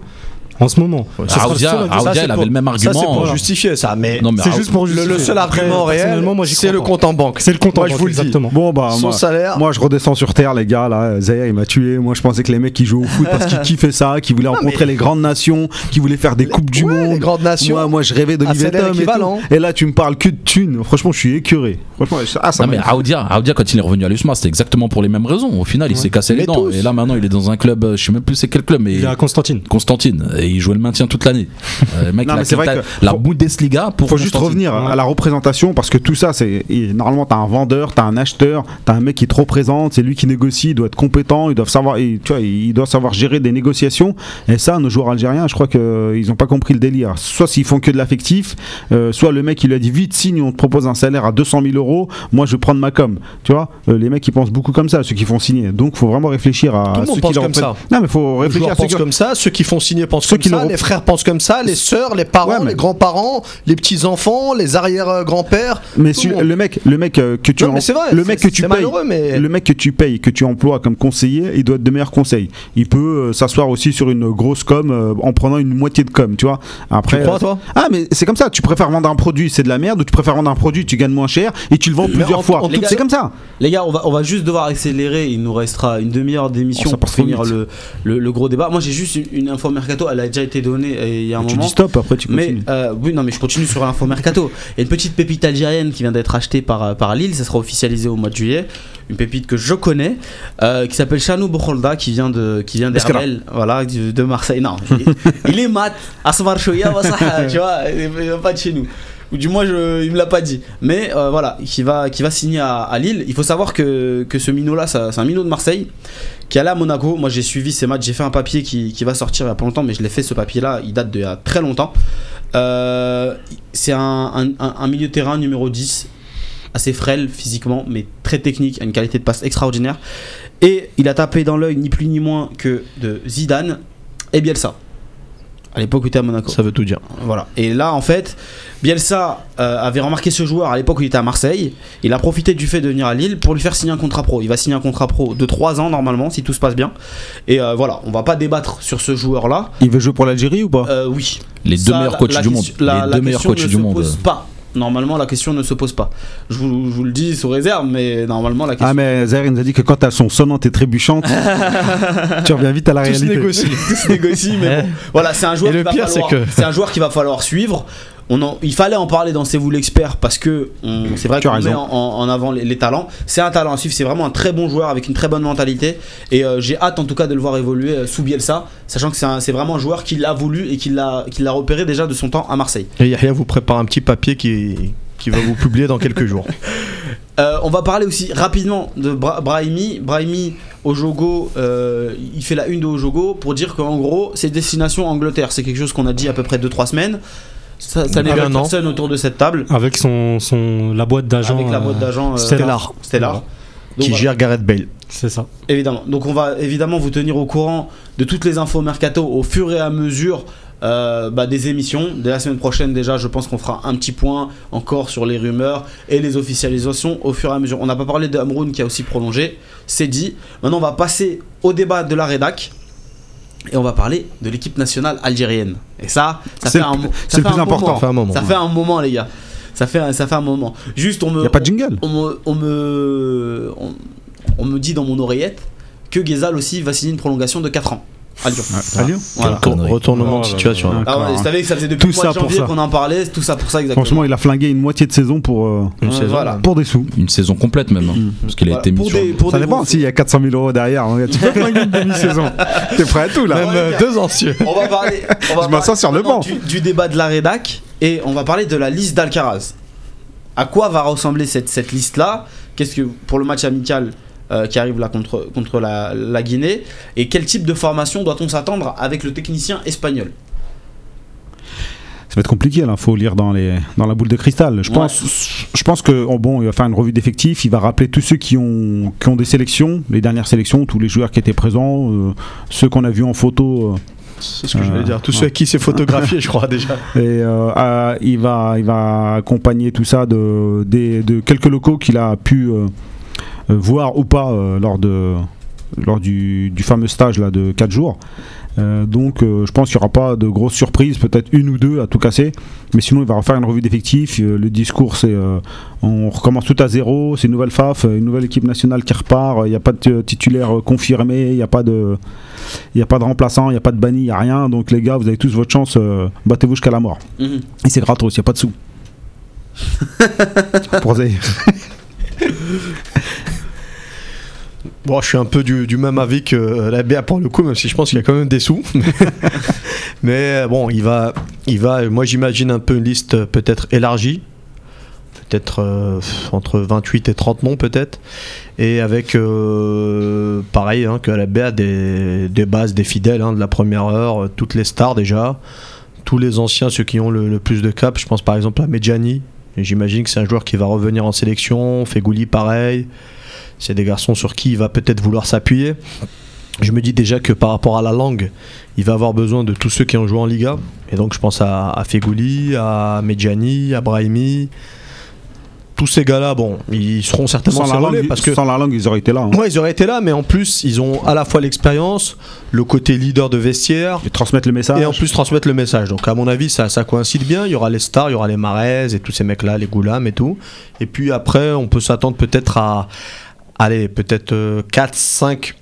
Speaker 5: en ce moment.
Speaker 3: Aoudia, il avait le même
Speaker 4: Ça, c'est
Speaker 3: argument.
Speaker 4: pour justifier ça, mais
Speaker 3: Non, mais
Speaker 5: C'est juste pour
Speaker 4: le, seul
Speaker 5: Après,
Speaker 4: argument réel, c'est le compte en banque.
Speaker 5: C'est le compte en
Speaker 4: Moi, je
Speaker 5: banque,
Speaker 4: vous le dis.
Speaker 5: exactement.
Speaker 2: Bon, bah,
Speaker 4: Son
Speaker 2: moi,
Speaker 4: salaire.
Speaker 2: moi, je redescends sur terre, les gars. Là, Zaire, il m'a tué. Moi, je pensais que les mecs qui jouent au foot parce qu'ils kiffaient ça, qui voulaient rencontrer les grandes nations, qui voulaient faire des coupes du
Speaker 4: Ouais,
Speaker 2: monde.
Speaker 4: les grandes nations.
Speaker 2: Moi, moi, je rêvais
Speaker 4: salaire
Speaker 2: Tom et
Speaker 4: équivalent.
Speaker 2: tout. Et là, tu me parles que de thunes. Franchement, je suis écœuré. Franchement, ah, ça
Speaker 3: Non mais
Speaker 2: m'a-
Speaker 3: Aoudia, Aoudia quand il est revenu à l'USMA c'était exactement pour les mêmes raisons. Au final il s'est cassé les dents et là maintenant il est dans un club, euh, je sais même plus c'est quel club mais
Speaker 5: Il est à Constantine.
Speaker 3: Constantine et il jouait le maintien toute l'année. Euh, le mec
Speaker 2: Non,
Speaker 3: il a
Speaker 2: mais c'est vrai
Speaker 3: la
Speaker 2: faut-
Speaker 3: Bundesliga pour
Speaker 2: faut juste revenir à la représentation parce que tout ça, c'est normalement t'as un vendeur, t'as un acheteur, t'as un mec qui est trop présent, c'est lui qui négocie, il doit être compétent, il doit savoir, tu vois, il doit savoir gérer des négociations. Et ça, nos joueurs algériens, je crois qu'ils ont pas compris le délire. Soit s'ils font que de l'affectif, euh, soit le mec il lui a dit vite signe, on te propose un salaire à 200 000 euros, moi je vais prendre ma com. Tu vois, Euh, les mecs ils pensent beaucoup comme ça, ceux qui font signer. Donc faut vraiment réfléchir à
Speaker 4: Tout le monde
Speaker 2: ceux
Speaker 4: pense comme ça.
Speaker 2: Non mais faut réfléchir à ceux qui
Speaker 4: comme ça, ceux qui font signer pensent
Speaker 2: Ceux
Speaker 4: comme
Speaker 2: qui
Speaker 4: ça,
Speaker 2: le-
Speaker 4: les frères pensent comme ça, les sœurs, les parents,
Speaker 2: Ouais, mais-
Speaker 4: les grands-parents, les petits-enfants, les arrière-grands-pères.
Speaker 2: Mais
Speaker 4: le
Speaker 2: mec, le mec euh, que tu
Speaker 4: Non, vrai,
Speaker 2: le mec que tu payes,
Speaker 4: mais-
Speaker 2: le mec que tu payes, que tu emploies comme conseiller, il doit être de meilleurs conseils. Il peut euh, s'asseoir aussi sur une grosse com euh, en prenant une moitié de com, tu vois. Après,
Speaker 4: Tu crois, toi?
Speaker 2: Ah, mais c'est comme ça. Tu préfères vendre un produit, c'est de la merde, ou tu préfères vendre un produit, tu gagnes moins cher et tu le vends
Speaker 4: Mais
Speaker 2: plusieurs
Speaker 4: en-
Speaker 2: fois.
Speaker 4: en
Speaker 2: C'est comme ça.
Speaker 1: Les gars, on va, on va juste devoir accélérer. Il nous restera une demi-heure d'émission
Speaker 2: Oh,
Speaker 1: pour finir le, le, le gros débat. Moi, j'ai juste une, une info mercato. Elle a déjà été donnée euh, il y a un
Speaker 2: tu
Speaker 1: moment.
Speaker 2: dis stop, après tu
Speaker 1: Mais
Speaker 2: continues.
Speaker 1: euh, oui, non, mais je continue sur l'info mercato. Il y a une petite pépite algérienne qui vient d'être achetée par, euh, par Lille. Ça sera officialisé au mois de juillet. Une pépite que je connais, euh, qui s'appelle Chanou Bokholda, qui vient de qui vient d'Hermel, voilà, de, de Marseille. Non, il, il est mat. Asmar Chouya, tu vois, il vient pas de chez nous. Ou du moins, je, il me l'a pas dit. Mais euh, voilà, qui va, qui va signer à, à Lille. Il faut savoir que, que ce minot-là, ça- c'est un minot de Marseille qui allé à Monaco. Moi, j'ai suivi ces matchs. J'ai fait un papier qui, va sortir il y a pas longtemps, mais je l'ai fait ce papier-là. Il date a très longtemps. Euh, c'est un milieu de terrain numéro 10, assez frêle physiquement, mais très technique, a une qualité de passe extraordinaire. Et il a tapé dans l'œil ni plus ni moins que de Zidane et Bielsa. À l'époque où il était à Monaco.
Speaker 4: Ça veut tout dire.
Speaker 1: Voilà. Et là, en fait, Bielsa euh, avait remarqué ce joueur à l'époque où il était à Marseille. Il a profité du fait de venir à Lille pour lui faire signer un contrat pro. Il va signer un contrat pro de 3 ans normalement, si tout se passe bien. Et euh, voilà, on va pas débattre sur ce joueur-là.
Speaker 2: Il veut jouer pour l'Algérie ou pas?
Speaker 1: Euh, oui.
Speaker 3: Les deux
Speaker 1: Ça,
Speaker 3: meilleurs coachs
Speaker 1: la
Speaker 3: du monde.
Speaker 1: La,
Speaker 3: Les
Speaker 1: la
Speaker 3: deux meilleurs coachs
Speaker 1: ne
Speaker 3: du
Speaker 1: se
Speaker 3: monde.
Speaker 1: pose pas. Normalement, la question ne se pose pas. Je vous, je vous le dis sous réserve, mais normalement, la question.
Speaker 2: Ah mais Zaire il nous a dit que quand elles sont sonnantes et trébuchantes, tu reviens vite à la
Speaker 4: Tout se
Speaker 2: réalité.
Speaker 4: négocie.
Speaker 1: tout se négocie, mais bon. Voilà, c'est un joueur
Speaker 4: Et le
Speaker 1: qu'il va
Speaker 4: pire, c'est
Speaker 1: falloir-
Speaker 4: que-
Speaker 1: c'est un joueur qu'il va falloir suivre. On en- il fallait en parler dans C'est vous l'expert parce que c'est vrai qu'on met en, avant les, les talents. C'est un talent à suivre, c'est vraiment un très bon joueur avec une très bonne mentalité. Et euh, j'ai hâte en tout cas de le voir évoluer euh, sous Bielsa, sachant que c'est vraiment un joueur qui l'a voulu et qui l'a repéré déjà de son temps à Marseille.
Speaker 4: Et Yahya vous prépare un petit papier qui, qui va vous publier dans quelques jours.
Speaker 1: Euh, on va parler aussi rapidement de Bra- Brahimi. Brahimi, Ojogo, euh, il fait la une de Ojogo pour dire qu'en gros, c'est destination Angleterre. C'est quelque chose qu'on a dit à peu près 2-3 semaines. Ça, ça personne autour de cette table.
Speaker 5: Avec son, son, la boîte d'agents.
Speaker 1: Avec la boîte
Speaker 5: euh,
Speaker 1: d'agents euh,
Speaker 5: Stellar.
Speaker 1: Stellar. Donc
Speaker 4: qui
Speaker 1: voilà,
Speaker 4: gère Gareth Bale.
Speaker 5: C'est ça.
Speaker 1: évidemment. Donc on va évidemment vous tenir au courant de toutes les infos mercato au fur et à mesure euh, bah, des émissions. Dès la semaine prochaine déjà, je pense qu'on fera un petit point encore sur les rumeurs et les officialisations au fur et à mesure. On n'a pas parlé de Amroun qui a aussi prolongé, c'est dit. Maintenant on va passer au débat de la rédac. Et on va parler de l'équipe nationale algérienne. Et ça, ça
Speaker 2: C'est
Speaker 1: fait un, ça fait
Speaker 2: plus
Speaker 1: un
Speaker 2: important.
Speaker 1: moment.
Speaker 4: Ça fait un moment.
Speaker 1: Ça fait un moment, les gars. Ça fait, un- ça fait un moment. Juste, on me.
Speaker 2: Il n'y a pas de jingle.
Speaker 1: on me, on me, on, on me dit dans mon oreillette que Ghezal aussi va signer une prolongation de 4 ans à Lyon.
Speaker 2: À Lyon
Speaker 1: Voilà.
Speaker 3: Quelle connerie.
Speaker 4: Retournement de situation.
Speaker 1: Ah ouais, je savais que ça faisait depuis
Speaker 2: Tout
Speaker 1: le mois
Speaker 2: ça
Speaker 1: de
Speaker 2: pour
Speaker 1: janvier
Speaker 2: ça.
Speaker 1: qu'on en parlait, tout ça pour ça exactement.
Speaker 2: Franchement, il a flingué une moitié de saison pour, euh,
Speaker 4: Une
Speaker 1: Euh,
Speaker 4: saison.
Speaker 1: voilà.
Speaker 2: pour des sous.
Speaker 3: Une saison complète même. hein, Parce qu'il a été mis
Speaker 1: pour
Speaker 3: sur.
Speaker 1: des, pour
Speaker 2: Ça
Speaker 1: des
Speaker 2: dépend s'il y a 400 000 euros derrière. hein. Tu peux flinguer une demi-saison. T'es prêt à tout là
Speaker 1: Ouais,
Speaker 4: Même euh,
Speaker 1: gars.
Speaker 4: deux anciens.
Speaker 1: On va parler. On va
Speaker 2: Je
Speaker 1: parler
Speaker 2: m'assois sur le banc.
Speaker 1: Du, du débat de la rédac et on va parler de la liste d'Alcaraz. À quoi va ressembler cette, cette liste-là? Qu'est-ce que pour le match amical euh, qui arrive là contre, contre la, la Guinée Et quel type de formation doit-on s'attendre avec le technicien espagnol?
Speaker 2: Ça va être compliqué là, faut lire dans, les, dans la boule de cristal. Je
Speaker 1: Ouais.
Speaker 2: pense, je pense que oh bon, il va faire une revue d'effectifs, il va rappeler tous ceux qui ont, qui ont des sélections, les dernières sélections, tous les joueurs qui étaient présents, euh, ceux qu'on a vus en photo. euh,
Speaker 4: C'est ce que
Speaker 2: Euh,
Speaker 4: j'allais dire. Tous
Speaker 2: ouais.
Speaker 4: ceux à qui c'est photographié, je crois déjà.
Speaker 2: et euh, euh, il, va, il va accompagner tout ça de, des- de quelques locaux qu'il a pu voir ou pas euh, lors, de, lors du, du fameux stage là, de 4 jours. Euh, donc euh, je pense qu'il n'y aura pas de grosses surprises, peut-être une ou deux à tout casser. Mais sinon, il va refaire une revue d'effectifs. Euh, le discours, c'est euh, on recommence tout à zéro. C'est une nouvelle FAF, euh, une nouvelle équipe nationale qui repart. Il n'y a pas de titulaire euh, confirmé, il n'y a pas de. A pas de remplaçant, il n'y a pas de banni, il n'y a rien. Donc les gars, vous avez tous votre chance. euh, Battez-vous jusqu'à la mort.
Speaker 1: Mhm.
Speaker 2: Et c'est gratos, il n'y a pas de sous. Pour.
Speaker 4: Bon, je suis un peu du, même avis que euh, la BA pour le coup, même si je pense qu'il y a quand même des sous. Mais euh, bon, il va, il va. Moi, j'imagine un peu une liste euh, peut-être élargie, peut-être entre 28 et 30 noms peut-être, et avec pareil hein, que la BA des, des bases, des fidèles hein, de la première heure, toutes les stars déjà, tous les anciens, ceux qui ont le, le plus de cap. Je pense par exemple à Medjani. J'imagine que c'est un joueur qui va revenir en sélection. Fegouli, pareil. C'est des garçons sur qui il va peut-être vouloir s'appuyer. Je me dis déjà que par rapport à la langue, il va avoir besoin de tous ceux qui ont joué en Liga. Et donc je pense à, à Fegouli, à Medjani, à Brahimi. Tous ces gars-là, bon, ils seront certainement
Speaker 2: Sans la, langue,
Speaker 4: parce que
Speaker 2: sans la langue, ils auraient été là. hein.
Speaker 4: Ouais, ils auraient été là, mais en plus, ils ont à la fois l'expérience, le côté leader de vestiaire,
Speaker 2: Et transmettre le message.
Speaker 4: et en plus transmettre le message. Donc à mon avis, ça, ça coïncide bien. Il y aura les stars, il y aura les Marez et tous ces mecs-là, les Goulam et tout. Et puis après, on peut s'attendre peut-être à, allez, peut-être 4-5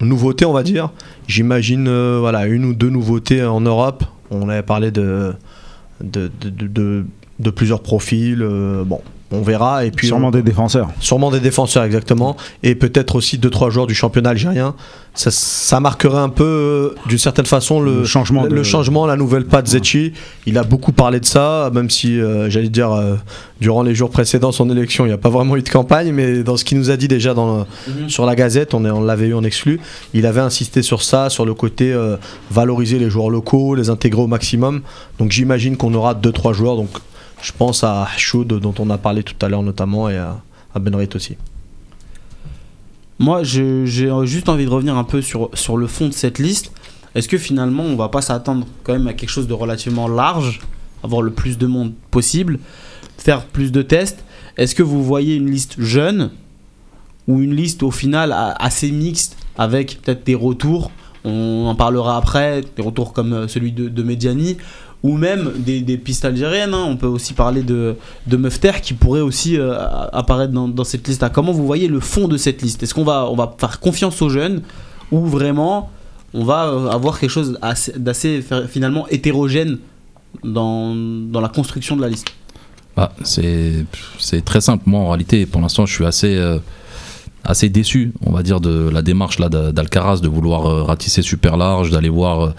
Speaker 4: nouveautés, on va dire. J'imagine, euh, voilà, une ou deux nouveautés en Europe. On avait parlé de plusieurs profils. euh, bon, on verra. Et puis
Speaker 2: Sûrement
Speaker 4: on-
Speaker 2: des défenseurs.
Speaker 4: Sûrement des défenseurs, exactement. Et peut-être aussi 2-3 joueurs du championnat algérien. Ça, ça marquerait un peu, euh, d'une certaine façon, le,
Speaker 2: Le changement
Speaker 4: le,
Speaker 2: de-
Speaker 4: le changement, la nouvelle patte Zetchi. Il a beaucoup parlé de ça, même si, euh, j'allais dire, euh, durant les jours précédents son élection, il n'y a pas vraiment eu de campagne. Mais dans ce qu'il nous a dit déjà dans, sur la Gazette, on, est- on l'avait eu en exclu, il avait insisté sur ça, sur le côté euh, valoriser les joueurs locaux, les intégrer au maximum. Donc j'imagine qu'on aura 2-3 joueurs. Donc je pense à Choud, dont on a parlé tout à l'heure notamment, et à, à Benrit aussi.
Speaker 1: Moi, j'ai juste envie de revenir un peu sur, sur le fond de cette liste. Est-ce que finalement, on va pas s'attendre quand même à quelque chose de relativement large, avoir le plus de monde possible, faire plus de tests? Est-ce que vous voyez une liste jeune ou une liste au final assez mixte avec peut-être des retours? On en parlera après, des retours comme euh, celui de Mediani ou même des, pistes algériennes. hein. On peut aussi parler de, de Mefter qui pourrait aussi euh, apparaître dans, cette liste-là. Comment vous voyez le fond de cette liste? Est-ce qu'on va, on va faire confiance aux jeunes ou vraiment on va euh, avoir quelque chose assez- d'assez finalement hétérogène dans, dans la construction de la liste?
Speaker 3: Bah, c'est très simple. Moi, en réalité, pour l'instant, je suis assez, euh, assez déçu, on va dire, de la démarche là d'A- d'Alcaraz de vouloir ratisser super large, d'aller voir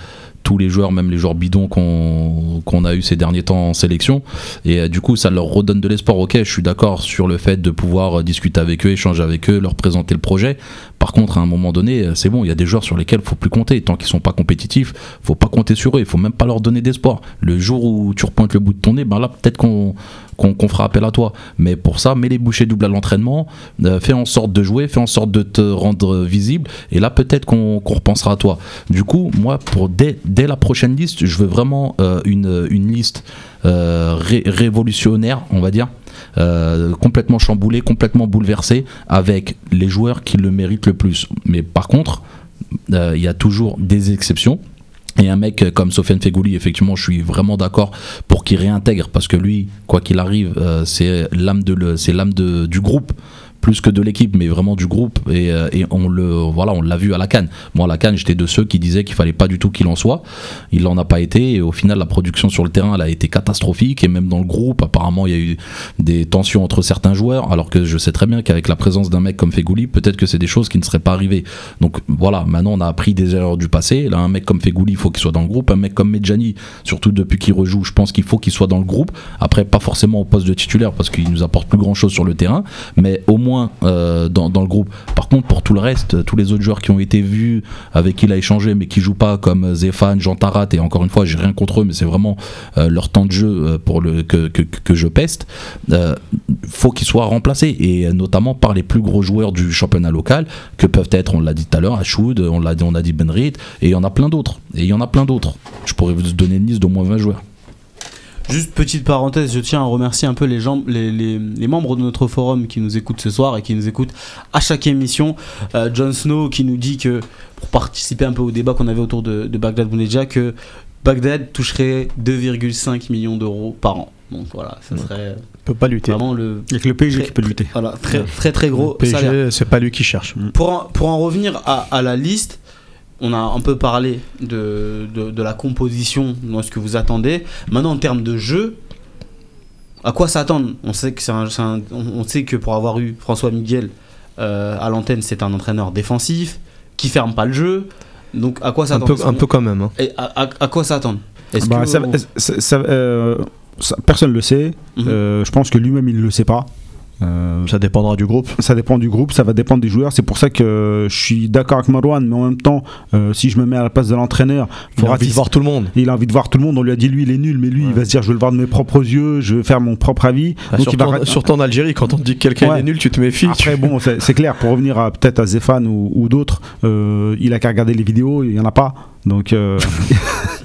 Speaker 3: tous les joueurs, même les joueurs bidons qu'on a eu ces derniers temps en sélection. Et euh, du coup, ça leur redonne de l'espoir. Ok, je suis d'accord sur le fait de pouvoir euh, discuter avec eux, échanger avec eux, leur présenter le projet. Par contre, à un moment donné, euh, c'est bon, il y a des joueurs sur lesquels il faut plus compter. Tant qu'ils sont pas compétitifs, faut pas compter sur eux. Il faut même pas leur donner d'espoir. Le jour où tu repointes le bout de ton nez, ben là, peut-être qu'on qu'on fera appel à toi. Mais pour ça, mets les bouchées doubles à l'entraînement, euh, fais en sorte de jouer, fais en sorte de te rendre visible, et là peut-être qu'on repensera à toi. Du coup, moi, pour dès, la prochaine liste, je veux vraiment euh, une, liste euh, ré- révolutionnaire, on va dire. complètement chamboulée, complètement bouleversée, avec les joueurs qui le méritent le plus. Mais par contre, il y a toujours des exceptions. Et un mec comme Sofiane Fegouli, effectivement, je suis vraiment d'accord pour qu'il réintègre parce que lui, quoi qu'il arrive, euh, c'est l'âme de c'est l'âme du groupe plus que de l'équipe, mais vraiment du groupe. Et, euh, et on le voilà, on l'a vu à la Cannes. Moi, à la Cannes, j'étais de ceux qui disaient qu'il fallait pas du tout qu'il en soit. Il n'en a pas été. Et au final, la production sur le terrain, elle a été catastrophique. Et même dans le groupe, apparemment, il y a eu des tensions entre certains joueurs. Alors que je sais très bien qu'avec la présence d'un mec comme Fegouli, peut-être que c'est des choses qui ne seraient pas arrivées. Donc voilà, maintenant on a appris des erreurs du passé. Là, un mec comme Fegouli, il faut qu'il soit dans le groupe. Un mec comme Medjani, surtout depuis qu'il rejoue, je pense qu'il faut qu'il soit dans le groupe. Après, pas forcément au poste de titulaire parce qu'il nous apporte plus grand chose sur le terrain, mais au moins euh, dans, le groupe. Par contre, pour tout le reste, tous les autres joueurs qui ont été vus, avec qui il a échangé, mais qui jouent pas, comme Zéphane, Jean Tarat, et encore une fois, j'ai rien contre eux, mais c'est vraiment euh, leur temps de jeu euh, pour le, que, que, je peste. Euh, faut qu'ils soient remplacés et euh, notamment par les plus gros joueurs du championnat local que peuvent être, on l'a dit tout à l'heure, Achoud, on l'a on a dit Benrit et il y en a plein d'autres et il y en a plein d'autres. Je pourrais vous donner une liste d'au moins 20 joueurs.
Speaker 1: Juste petite parenthèse, je tiens à remercier un peu les, gens, les, les- les membres de notre forum qui nous écoutent ce soir et qui nous écoutent à chaque émission. Euh, Jon Snow qui nous dit que, pour participer un peu au débat qu'on avait autour de, de Bagdad Bouneja, que Bagdad toucherait 2,5 millions d'euros par an. Donc voilà, ça serait
Speaker 4: peut pas lutter.
Speaker 1: vraiment le
Speaker 2: Il y a que le PSG
Speaker 1: Très-
Speaker 2: qui peut lutter.
Speaker 1: voilà, très, très très gros
Speaker 4: Le. PSG, c'est pas lui qui cherche.
Speaker 1: Pour en, pour en revenir à, à la liste, on a un peu parlé de, de, de la composition, de ce que vous attendez. Maintenant, en termes de jeu, à quoi s'attendre? On sait que un- un- on sait que pour avoir eu François Miguel euh, à l'antenne, c'est un entraîneur défensif qui ferme pas le jeu. Donc, à quoi
Speaker 4: Un
Speaker 1: s'attendre?
Speaker 4: peu, un peu quand même. hein.
Speaker 1: Et à, à- à quoi s'attendre?
Speaker 2: Bah,
Speaker 1: on-
Speaker 2: euh, personne ne le sait.
Speaker 1: Mhm.
Speaker 2: Euh, je pense que lui-même, il ne le sait pas. Euh,
Speaker 4: Ça dépendra du groupe.
Speaker 2: ça dépend du groupe, ça va dépendre des joueurs. C'est pour ça que je suis d'accord avec Marwan, mais en même temps, euh, si je me mets à la place de l'entraîneur,
Speaker 4: Il a envie de voir tout le monde.
Speaker 2: Il a envie de voir tout le monde. On lui a dit lui, il est nul, mais lui, il va se dire, je veux le voir de mes propres yeux, je veux faire mon propre avis.
Speaker 4: Bah,
Speaker 2: Donc il
Speaker 4: surtout,
Speaker 2: va
Speaker 4: en- surtout en Algérie, quand on te dit que quelqu'un
Speaker 2: Ouais.
Speaker 4: est nul, tu te méfies. tu-
Speaker 2: Après, bon, c'est clair, pour revenir à- peut-être à Zéphane ou, ou d'autres, euh, il a qu'à regarder les vidéos, il n'y en a pas. Donc, euh,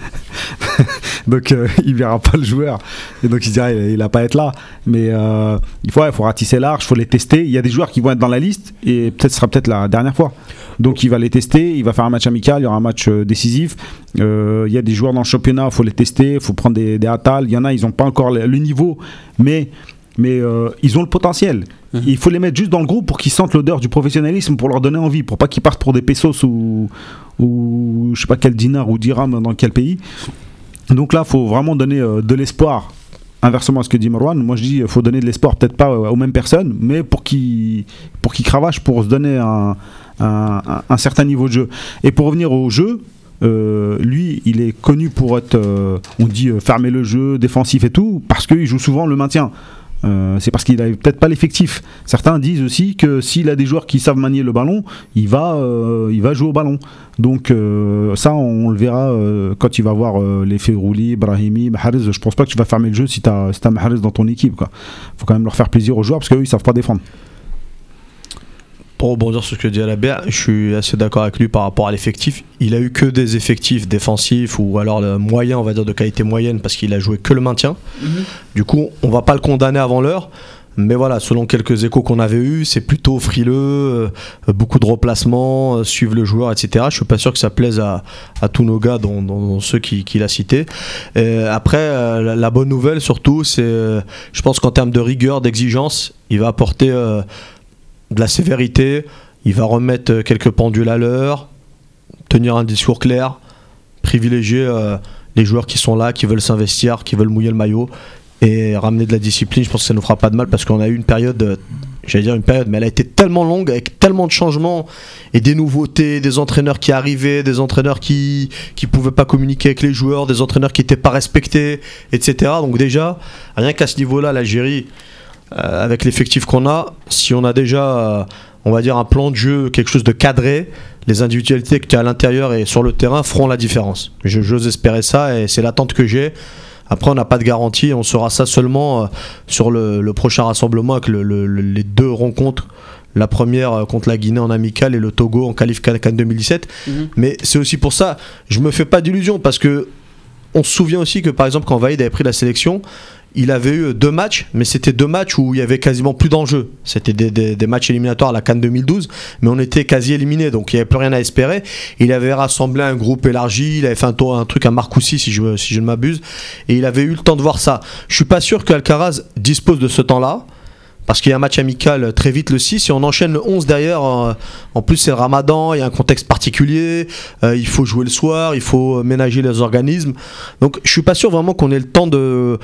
Speaker 2: donc euh, il verra pas le joueur. Et donc il se dira, il, il a pas à être là. Mais euh, il faut, il faut ratisser large, il faut les tester. Il y a des joueurs qui vont être dans la liste et peut-être ce sera peut-être la dernière fois. Donc il va les tester, il va faire un match amical, il y aura un match euh, décisif. Euh, il y a des joueurs dans le championnat, il faut les tester, il faut prendre des, des Atal. Il y en a, ils n'ont pas encore le, le niveau, mais, mais euh, ils ont le potentiel.
Speaker 1: Mhm.
Speaker 2: Il faut les mettre juste dans le groupe pour qu'ils sentent l'odeur du professionnalisme, pour leur donner envie, pour pas qu'ils partent pour des pesos ou, ou je sais pas quel dinar ou dirham dans quel pays. Donc là, faut vraiment donner euh, de l'espoir. Inversement à ce que dit Marwan, moi je dis il faut donner de l'espoir, peut-être pas euh, aux mêmes personnes, mais pour qu'ils pour qu'ils cravachent, pour se donner un, certain niveau de jeu. Et pour revenir au jeu, euh, lui, il est connu pour être, euh, on dit, euh, fermer le jeu, défensif et tout, parce qu'il joue souvent le maintien. Euh, c'est parce qu'il n'avait peut-être pas l'effectif. Certains disent aussi que s'il a des joueurs qui savent manier le ballon, il va, euh, jouer au ballon. Donc euh, ça, on le verra quand il va voir les Ferouli, Brahimi, Mahrez. Je pense pas que tu vas fermer le jeu si tu as, dans ton équipe. Il faut quand même leur faire plaisir aux joueurs parce qu'eux, ils savent pas défendre.
Speaker 4: Pour rebondir sur ce que dit Alabert, je suis assez d'accord avec lui par rapport à l'effectif. Il a eu que des effectifs défensifs ou alors le moyen, on va dire de qualité moyenne, parce qu'il a joué que le maintien. Du coup, on va pas le condamner avant l'heure. Mais voilà, selon quelques échos qu'on avait eus, c'est plutôt frileux, euh, beaucoup de replacements, euh, suivre le joueur, etc. Je suis pas sûr que ça plaise à, à tous nos gars, dont, dont- dont ceux qu'il qui a cités. Euh, après, euh, la, la bonne nouvelle surtout, c'est, je pense qu'en termes de rigueur, d'exigence, il va apporter de la sévérité, il va remettre euh, quelques pendules à l'heure, tenir un discours clair, privilégier euh, les joueurs qui sont là, qui veulent s'investir, qui veulent mouiller le maillot et ramener de la discipline. Je pense que ça nous fera pas de mal parce qu'on a eu une période, euh, j'allais dire une période, mais elle a été tellement longue avec tellement de changements et des nouveautés, des entraîneurs qui arrivaient, des entraîneurs qui qui pouvaient pas communiquer avec les joueurs, des entraîneurs qui étaient pas respectés, etc. Donc déjà, rien qu'à ce niveau-là, l'Algérie, avec l'effectif qu'on a, si on a déjà, euh, on va dire, un plan de jeu, quelque chose de cadré, les individualités que tu as à l'intérieur et sur le terrain feront la différence. J'ose espérer ça et c'est l'attente que j'ai. Après, on n'a pas de garantie, on saura ça seulement euh, sur le, le prochain rassemblement avec le- le- le- les deux rencontres. La première euh, contre la Guinée en amical et le Togo en qualif Cannes 2017.
Speaker 1: Mhm.
Speaker 4: Mais c'est aussi pour ça, je me fais pas d'illusions parce que on se souvient aussi que par exemple quand Vaïd avait pris la sélection, il avait eu deux matchs, mais c'était deux matchs où il y avait quasiment plus d'enjeux. C'était des, matchs éliminatoires à la Cannes 2012, mais on était quasi éliminés, donc il n'y avait plus rien à espérer. Il avait rassemblé un groupe élargi, il avait fait un, tour, un truc à Marcoussis, si je, ne m'abuse, et il avait eu le temps de voir ça. Je suis pas sûr qu'Alcaraz dispose de ce temps-là. Parce qu'il y a un match amical très vite le 6 et on enchaîne le 11 derrière. euh, En plus, c'est le ramadan, il y a un contexte particulier. euh, il faut jouer le soir, il faut ménager les organismes. Donc, je suis pas sûr vraiment qu'on ait le temps de,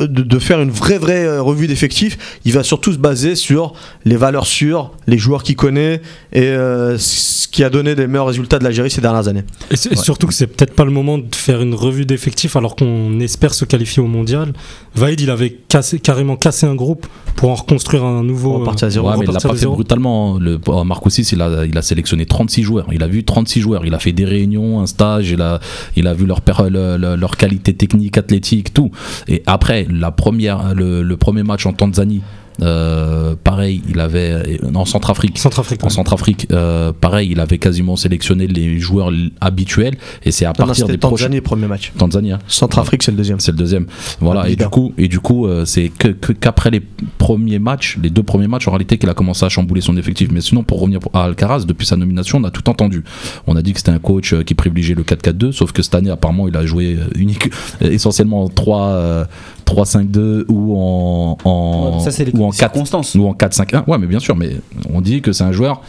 Speaker 4: de, de faire une vraie, vraie euh, revue d'effectifs. Il va surtout se baser sur les valeurs sûres, les joueurs qu'il connaît et euh, ce qui a donné les meilleurs résultats de l'Algérie ces dernières années.
Speaker 5: Et, surtout que c'est peut-être pas le moment de faire une revue d'effectifs alors qu'on espère se qualifier au mondial. Vaïd, il avait cassé, carrément cassé un groupe pour en reconstruire un nouveau.
Speaker 4: On va partir à zéro.
Speaker 3: Ouais, mais il l'a pas fait
Speaker 5: zéro.
Speaker 3: brutalement. Le euh, Marcoussis, il a, il a sélectionné 36 joueurs. Il a vu 36 joueurs. Il a fait des réunions, un stage. Il a, il a vu leur, leur qualité technique, athlétique, tout. Et après, la première, le, le premier match en Tanzanie, Euh, pareil, il avait euh, en Centrafrique.
Speaker 5: Centrafrique.
Speaker 3: En
Speaker 5: ouais.
Speaker 3: Centrafrique, euh, pareil, il avait quasiment sélectionné les joueurs habituels et c'est à
Speaker 4: Non,
Speaker 3: partir des prochains.
Speaker 4: Tanzanie, premier match.
Speaker 3: Tanzanie. hein.
Speaker 4: Centrafrique, c'est le deuxième.
Speaker 3: C'est le deuxième. Voilà. Et du coup, et du coup, euh, c'est que que- qu'après les premiers matchs, les deux premiers matchs, en réalité, qu'il a commencé à chambouler son effectif. Mais sinon, pour revenir à Alcaraz, depuis sa nomination, on a tout entendu. On a dit que c'était un coach qui privilégiait le 4-4-2, sauf que cette année, apparemment, il a joué unique, essentiellement en 3, euh, 3-5-2 ou en, en
Speaker 1: Ça, c'est les
Speaker 3: ou en 4
Speaker 1: circonstances.
Speaker 3: ou en 4-5-1. Ouais, mais bien sûr, mais on dit que c'est un joueur,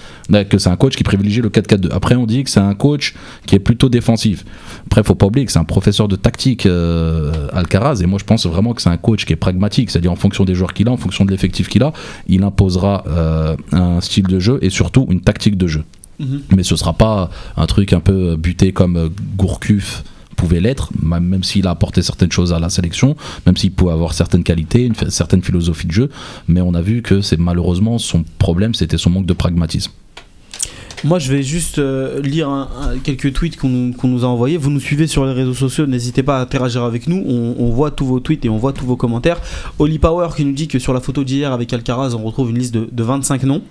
Speaker 3: que c'est un coach qui privilégie le 4-4-2. Après, on dit que c'est un coach qui est plutôt défensif. Après, faut pas oublier que c'est un professeur de tactique, euh, Alcaraz, et moi je pense vraiment que c'est un coach qui est pragmatique, c'est-à-dire en fonction des joueurs qu'il a, en fonction de l'effectif qu'il a, il imposera euh, un style de jeu et surtout une tactique de jeu.
Speaker 1: Mhm.
Speaker 3: Mais ce sera pas un truc un peu buté comme euh, Gourcuff pouvait l'être, même s'il a apporté certaines choses à la sélection, même s'il pouvait avoir certaines qualités, une certaine philosophie de jeu, mais on a vu que c'est malheureusement son problème, c'était son manque de pragmatisme.
Speaker 1: Moi, je vais juste euh, lire quelques tweets qu'on nous, a envoyés. Vous nous suivez sur les réseaux sociaux, n'hésitez pas à interagir avec nous. On, voit tous vos tweets et on voit tous vos commentaires. Oli Power qui nous dit que sur la photo d'hier avec Alcaraz, on retrouve une liste de 25 noms.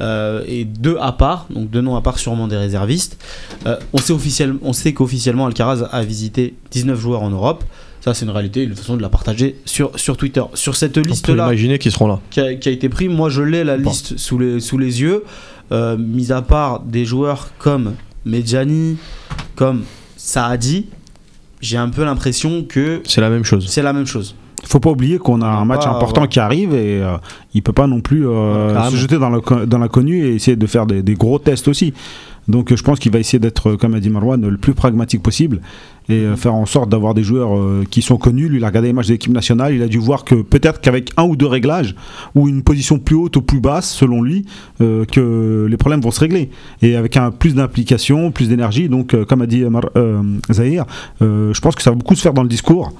Speaker 1: Euh, et deux à part, donc deux noms à part sûrement des réservistes. Euh, on sait, officiel- on sait qu'officiellement Alcaraz a visité 19 joueurs en Europe. Ça, c'est une réalité, une façon de la partager sur, sur Twitter. Sur cette liste-là,
Speaker 4: imaginer qu'ils seront là.
Speaker 1: qui a, qui a été pris. Moi, je l'ai la
Speaker 4: Bon.
Speaker 1: liste sous les, sous les yeux, euh, mis à part des joueurs comme Medjani, comme Saadi. J'ai un peu l'impression que
Speaker 4: C'est la même chose.
Speaker 1: c'est la même chose.
Speaker 2: Faut pas oublier qu'on a un match important qui arrive et euh, il peut pas non plus euh, se jeter dans le- dans l'inconnu et essayer de faire des, des gros tests aussi. Donc euh, je pense qu'il va essayer d'être, euh, comme a dit Marwan, le plus pragmatique possible et faire en sorte d'avoir des joueurs euh, qui sont connus. Lui, il a regardé les matchs de l'équipe nationale, il a dû voir que peut-être qu'avec un ou deux réglages ou une position plus haute ou plus basse, selon lui, euh, que les problèmes vont se régler. Et avec un plus d'implication, plus d'énergie. Donc, euh, comme a dit Zahir, je pense que ça va beaucoup se faire dans le discours.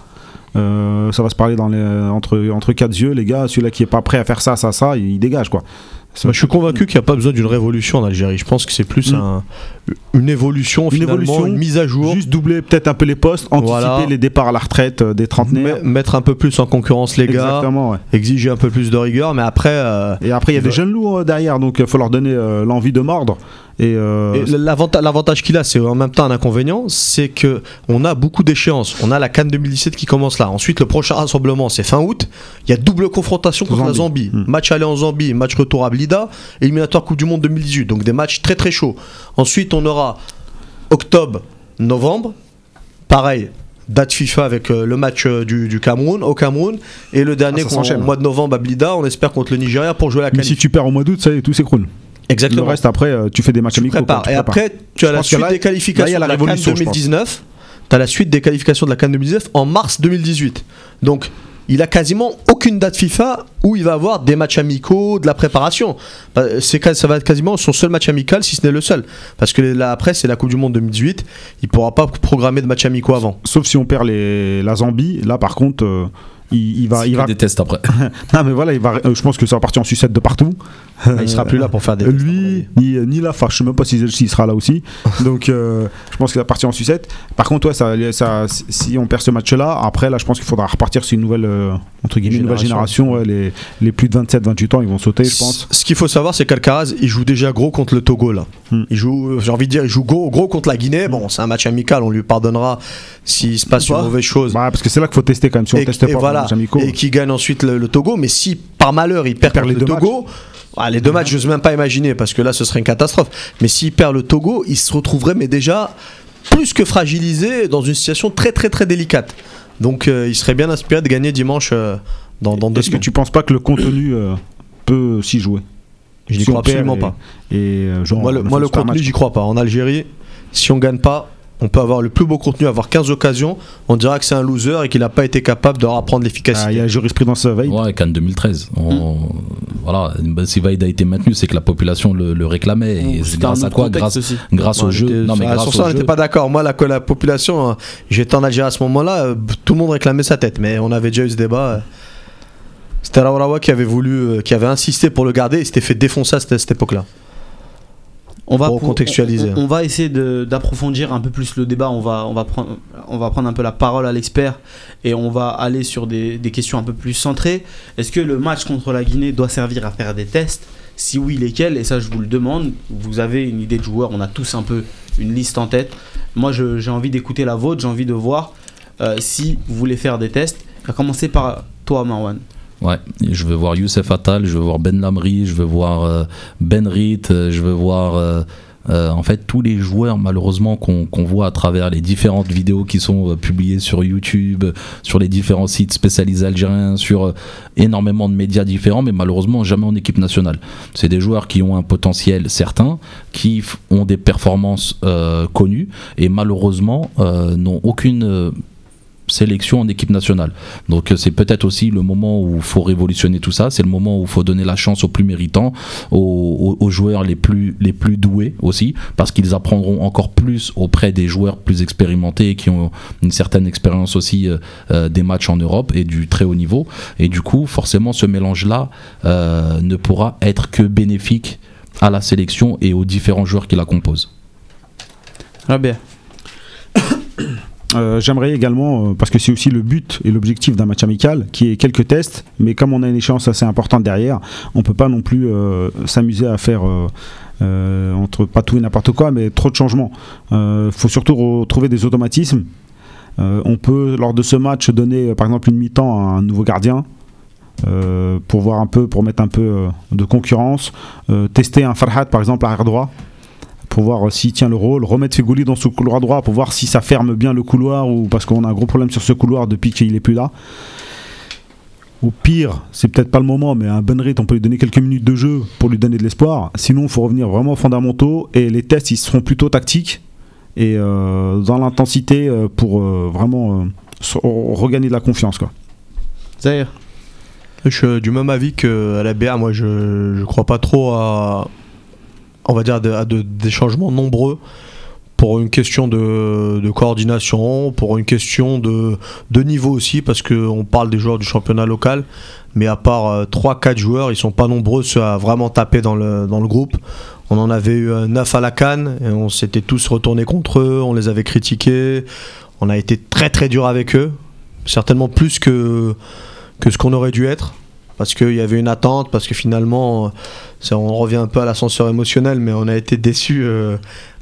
Speaker 2: Euh, ça va se parler dans les, entre, entre quatre yeux, les gars. Celui-là qui est pas prêt à faire ça, ça, ça, il, il dégage quoi.
Speaker 4: Moi, je suis convaincu qu'il n'y a pas besoin d'une révolution en Algérie. Je pense que c'est plus
Speaker 2: Mm.
Speaker 4: un- une évolution,
Speaker 2: Une
Speaker 4: finalement,
Speaker 2: évolution,
Speaker 4: une mise à jour.
Speaker 2: Juste doubler peut-être un peu les postes, anticiper
Speaker 4: Voilà.
Speaker 2: les départs à la retraite euh, des trentenaires.
Speaker 4: Me- mettre un peu plus en concurrence les gars,
Speaker 2: Exactement, ouais.
Speaker 4: exiger un peu plus de rigueur, mais après, euh,
Speaker 2: Et après, il y a des jeunes loups euh, derrière, donc il faut leur donner euh, l'envie de mordre. Et, euh,
Speaker 4: et l'avantage qu'il a, c'est en même temps un inconvénient, c'est que on a beaucoup d'échéances. On a la Cannes 2017 qui commence là. Ensuite, le prochain rassemblement, c'est fin août. Il y a double confrontation contre la
Speaker 2: Zambie.
Speaker 4: Zambie.
Speaker 2: Mm.
Speaker 4: Match aller en Zambie, match retour à Blida, éliminatoire Coupe du Monde 2018. Donc des matchs très très chauds. Ensuite, on aura octobre, novembre. Pareil, date FIFA avec euh, le match euh, du, du Cameroun au Cameroun et le dernier
Speaker 2: Ah,
Speaker 4: au mois de novembre à Blida. On espère contre le Nigeria pour jouer la
Speaker 2: mais
Speaker 4: qualif.
Speaker 2: si tu perds au mois d'août, ça y est, tout s'écroule.
Speaker 4: Exactement.
Speaker 2: Le reste, après, euh, tu fais des matchs amicaux.
Speaker 4: Et après, tu as la suite des qualifications de la Cannes
Speaker 2: révolution, je pense.
Speaker 4: 2019. Tu as la suite des qualifications de la Cannes 2019 en mars 2018. Donc, il a quasiment aucune date FIFA où il va avoir des matchs amicaux, de la préparation. Bah, C'est ça va être quasiment son seul match amical, si ce n'est le seul. Parce que là, après, c'est la Coupe du Monde 2018. Il pourra pas programmer de matchs amicaux avant.
Speaker 2: Sauf si on perd les, la Zambie, là par contre, euh, il, il va. Il
Speaker 3: que
Speaker 2: va
Speaker 3: des tests après.
Speaker 2: non, mais voilà, il va, euh, je pense que ça va partir en sucette de partout.
Speaker 4: Bah, il sera plus là pour faire des.
Speaker 2: Euh,
Speaker 4: tests,
Speaker 2: lui, ni, ni la enfin, je sais même pas si s'il sera là aussi. Donc, euh, je pense qu'il va partir en sucette. Par contre, ouais, ça, ça, si on perd ce match-là, après, là, je pense qu'il faudra repartir sur une nouvelle, euh, entre guillemets, une nouvelle génération. Ouais, les, les plus de 27-28 ans, ils vont sauter, je pense.
Speaker 4: Ce qu'il faut savoir, c'est qu'Alcaraz, il joue déjà gros contre le Togo là.
Speaker 2: Hmm.
Speaker 4: Il joue, euh, j'ai envie de dire, il joue gros, gros contre la Guinée. Bon, c'est un match amical, on lui pardonnera s'il se passe une mauvaise chose.
Speaker 2: Bah, parce que c'est là qu'il faut tester quand même. Si on
Speaker 4: et,
Speaker 2: teste
Speaker 4: et
Speaker 2: pas
Speaker 4: voilà, et qui gagne ensuite le, le Togo. Mais si par malheur il perd,
Speaker 2: les
Speaker 4: le
Speaker 2: deux
Speaker 4: Togo, ah, les deux matchs, je n'ose même pas imaginer parce que là, ce serait une catastrophe. Mais s'il perd le Togo, il se retrouverait mais déjà plus que fragilisé dans une situation très très très délicate. Donc, euh, il serait bien inspiré de gagner dimanche euh, dans, dans
Speaker 2: est-ce que tu penses pas que le contenu euh, peut s'y jouer?
Speaker 4: Je n'y
Speaker 2: Si on
Speaker 4: crois absolument
Speaker 2: et-
Speaker 4: pas.
Speaker 2: Et, euh, genre,
Speaker 4: Moi, le, moi, le contenu, j'y crois pas. En Algérie, si on gagne pas, on peut avoir le plus beau contenu, avoir 15 occasions, on dira que c'est un loser et qu'il n'a pas été capable de apprendre
Speaker 2: Ah, Il
Speaker 4: l'efficacité.
Speaker 2: y a jurisprudence veille.
Speaker 3: Ouais, Cannes 2013. On-
Speaker 1: Hmm.
Speaker 3: Voilà, si Vaïd a été maintenu, c'est que la population le, le réclamait. Et grâce à quoi? Grâce,
Speaker 1: aussi.
Speaker 3: grâce au jeu. Non, mais
Speaker 4: ah,
Speaker 3: grâce
Speaker 4: sur ça, on n'était pas d'accord. Moi, la, population, euh, j'étais en Algérie à ce moment-là, euh, tout le monde réclamait sa tête, mais on avait déjà eu ce débat. euh. C'était Raourawa qui avait voulu, euh, qui avait insisté pour le garder et s'était fait défoncer à cette, à cette époque-là.
Speaker 1: On va
Speaker 4: Pour contextualiser.
Speaker 1: On, on va essayer d'approfondir un peu plus le débat. On va, on, va prendre, on va prendre un peu la parole à l'expert et on va aller sur des, des questions un peu plus centrées. Est-ce que le match contre la Guinée doit servir à faire des tests? Si oui, lesquels? Et ça, je vous le demande. Vous avez une idée de joueur. On a tous un peu une liste en tête. Moi, j'ai envie d'écouter la vôtre. J'ai envie de voir euh, si vous voulez faire des tests. À commencer par toi, Marwan.
Speaker 3: Ouais, je veux voir Youssef Attal, je veux voir Ben Lamri, je veux voir euh, Ben Rit, euh, je veux voir euh, en fait tous les joueurs malheureusement qu'on voit à travers les différentes vidéos qui sont publiées sur YouTube, sur les différents sites spécialisés algériens, sur énormément de médias différents, mais malheureusement jamais en équipe nationale. C'est des joueurs qui ont un potentiel certain, qui ont des performances connues et malheureusement n'ont aucune sélection en équipe nationale. Donc euh, c'est peut-être aussi le moment où il faut révolutionner tout ça, c'est le moment où il faut donner la chance aux plus méritants, aux, joueurs les plus, les plus doués aussi, parce qu'ils apprendront encore plus auprès des joueurs plus expérimentés et qui ont une certaine expérience aussi euh, euh, des matchs en Europe et du très haut niveau. Et du coup, forcément, ce mélange-là ne pourra être que bénéfique à la sélection et aux différents joueurs qui la composent.
Speaker 1: Rabia.
Speaker 2: Euh, J'aimerais également, euh, parce que c'est aussi le but et l'objectif d'un match amical, qui est quelques tests, mais comme on a une échéance assez importante derrière, on peut pas non plus euh, s'amuser à faire entre pas tout et n'importe quoi, mais trop de changements. Il faut surtout retrouver des automatismes. On peut, lors de ce match, donner par exemple une mi-temps à un nouveau gardien. pour voir un peu, pour mettre un peu de concurrence, tester un Farhat par exemple arrière droit, pour voir s'il tient le rôle, remettre Fegouli dans ce couloir droit pour voir si ça ferme bien le couloir ou parce qu'on a un gros problème sur ce couloir depuis qu'il est plus là. Au pire, c'est peut-être pas le moment, mais un Benrit, on peut lui donner quelques minutes de jeu pour lui donner de l'espoir. Sinon, il faut revenir vraiment aux fondamentaux et les tests, ils seront plutôt tactiques et euh, dans l'intensité euh, pour euh, vraiment euh, regagner de la confiance. Quoi.
Speaker 1: Zahir.
Speaker 4: Je suis du même avis que à la BA. Moi, je je crois pas trop à, on va dire, à de- des changements nombreux pour une question de, coordination, pour une question de, niveau aussi, parce qu'on parle des joueurs du championnat local, mais à part 3-4 joueurs, ils sont pas nombreux ceux à vraiment taper dans le, groupe. On en avait eu 9 à la Cannes, et on s'était tous retournés contre eux, on les avait critiqués, on a été très très dur avec eux, certainement plus que ce qu'on aurait dû être parce qu'il y avait une attente, parce que finalement, euh, ça, on revient un peu à l'ascenseur émotionnel, mais on a été déçus euh,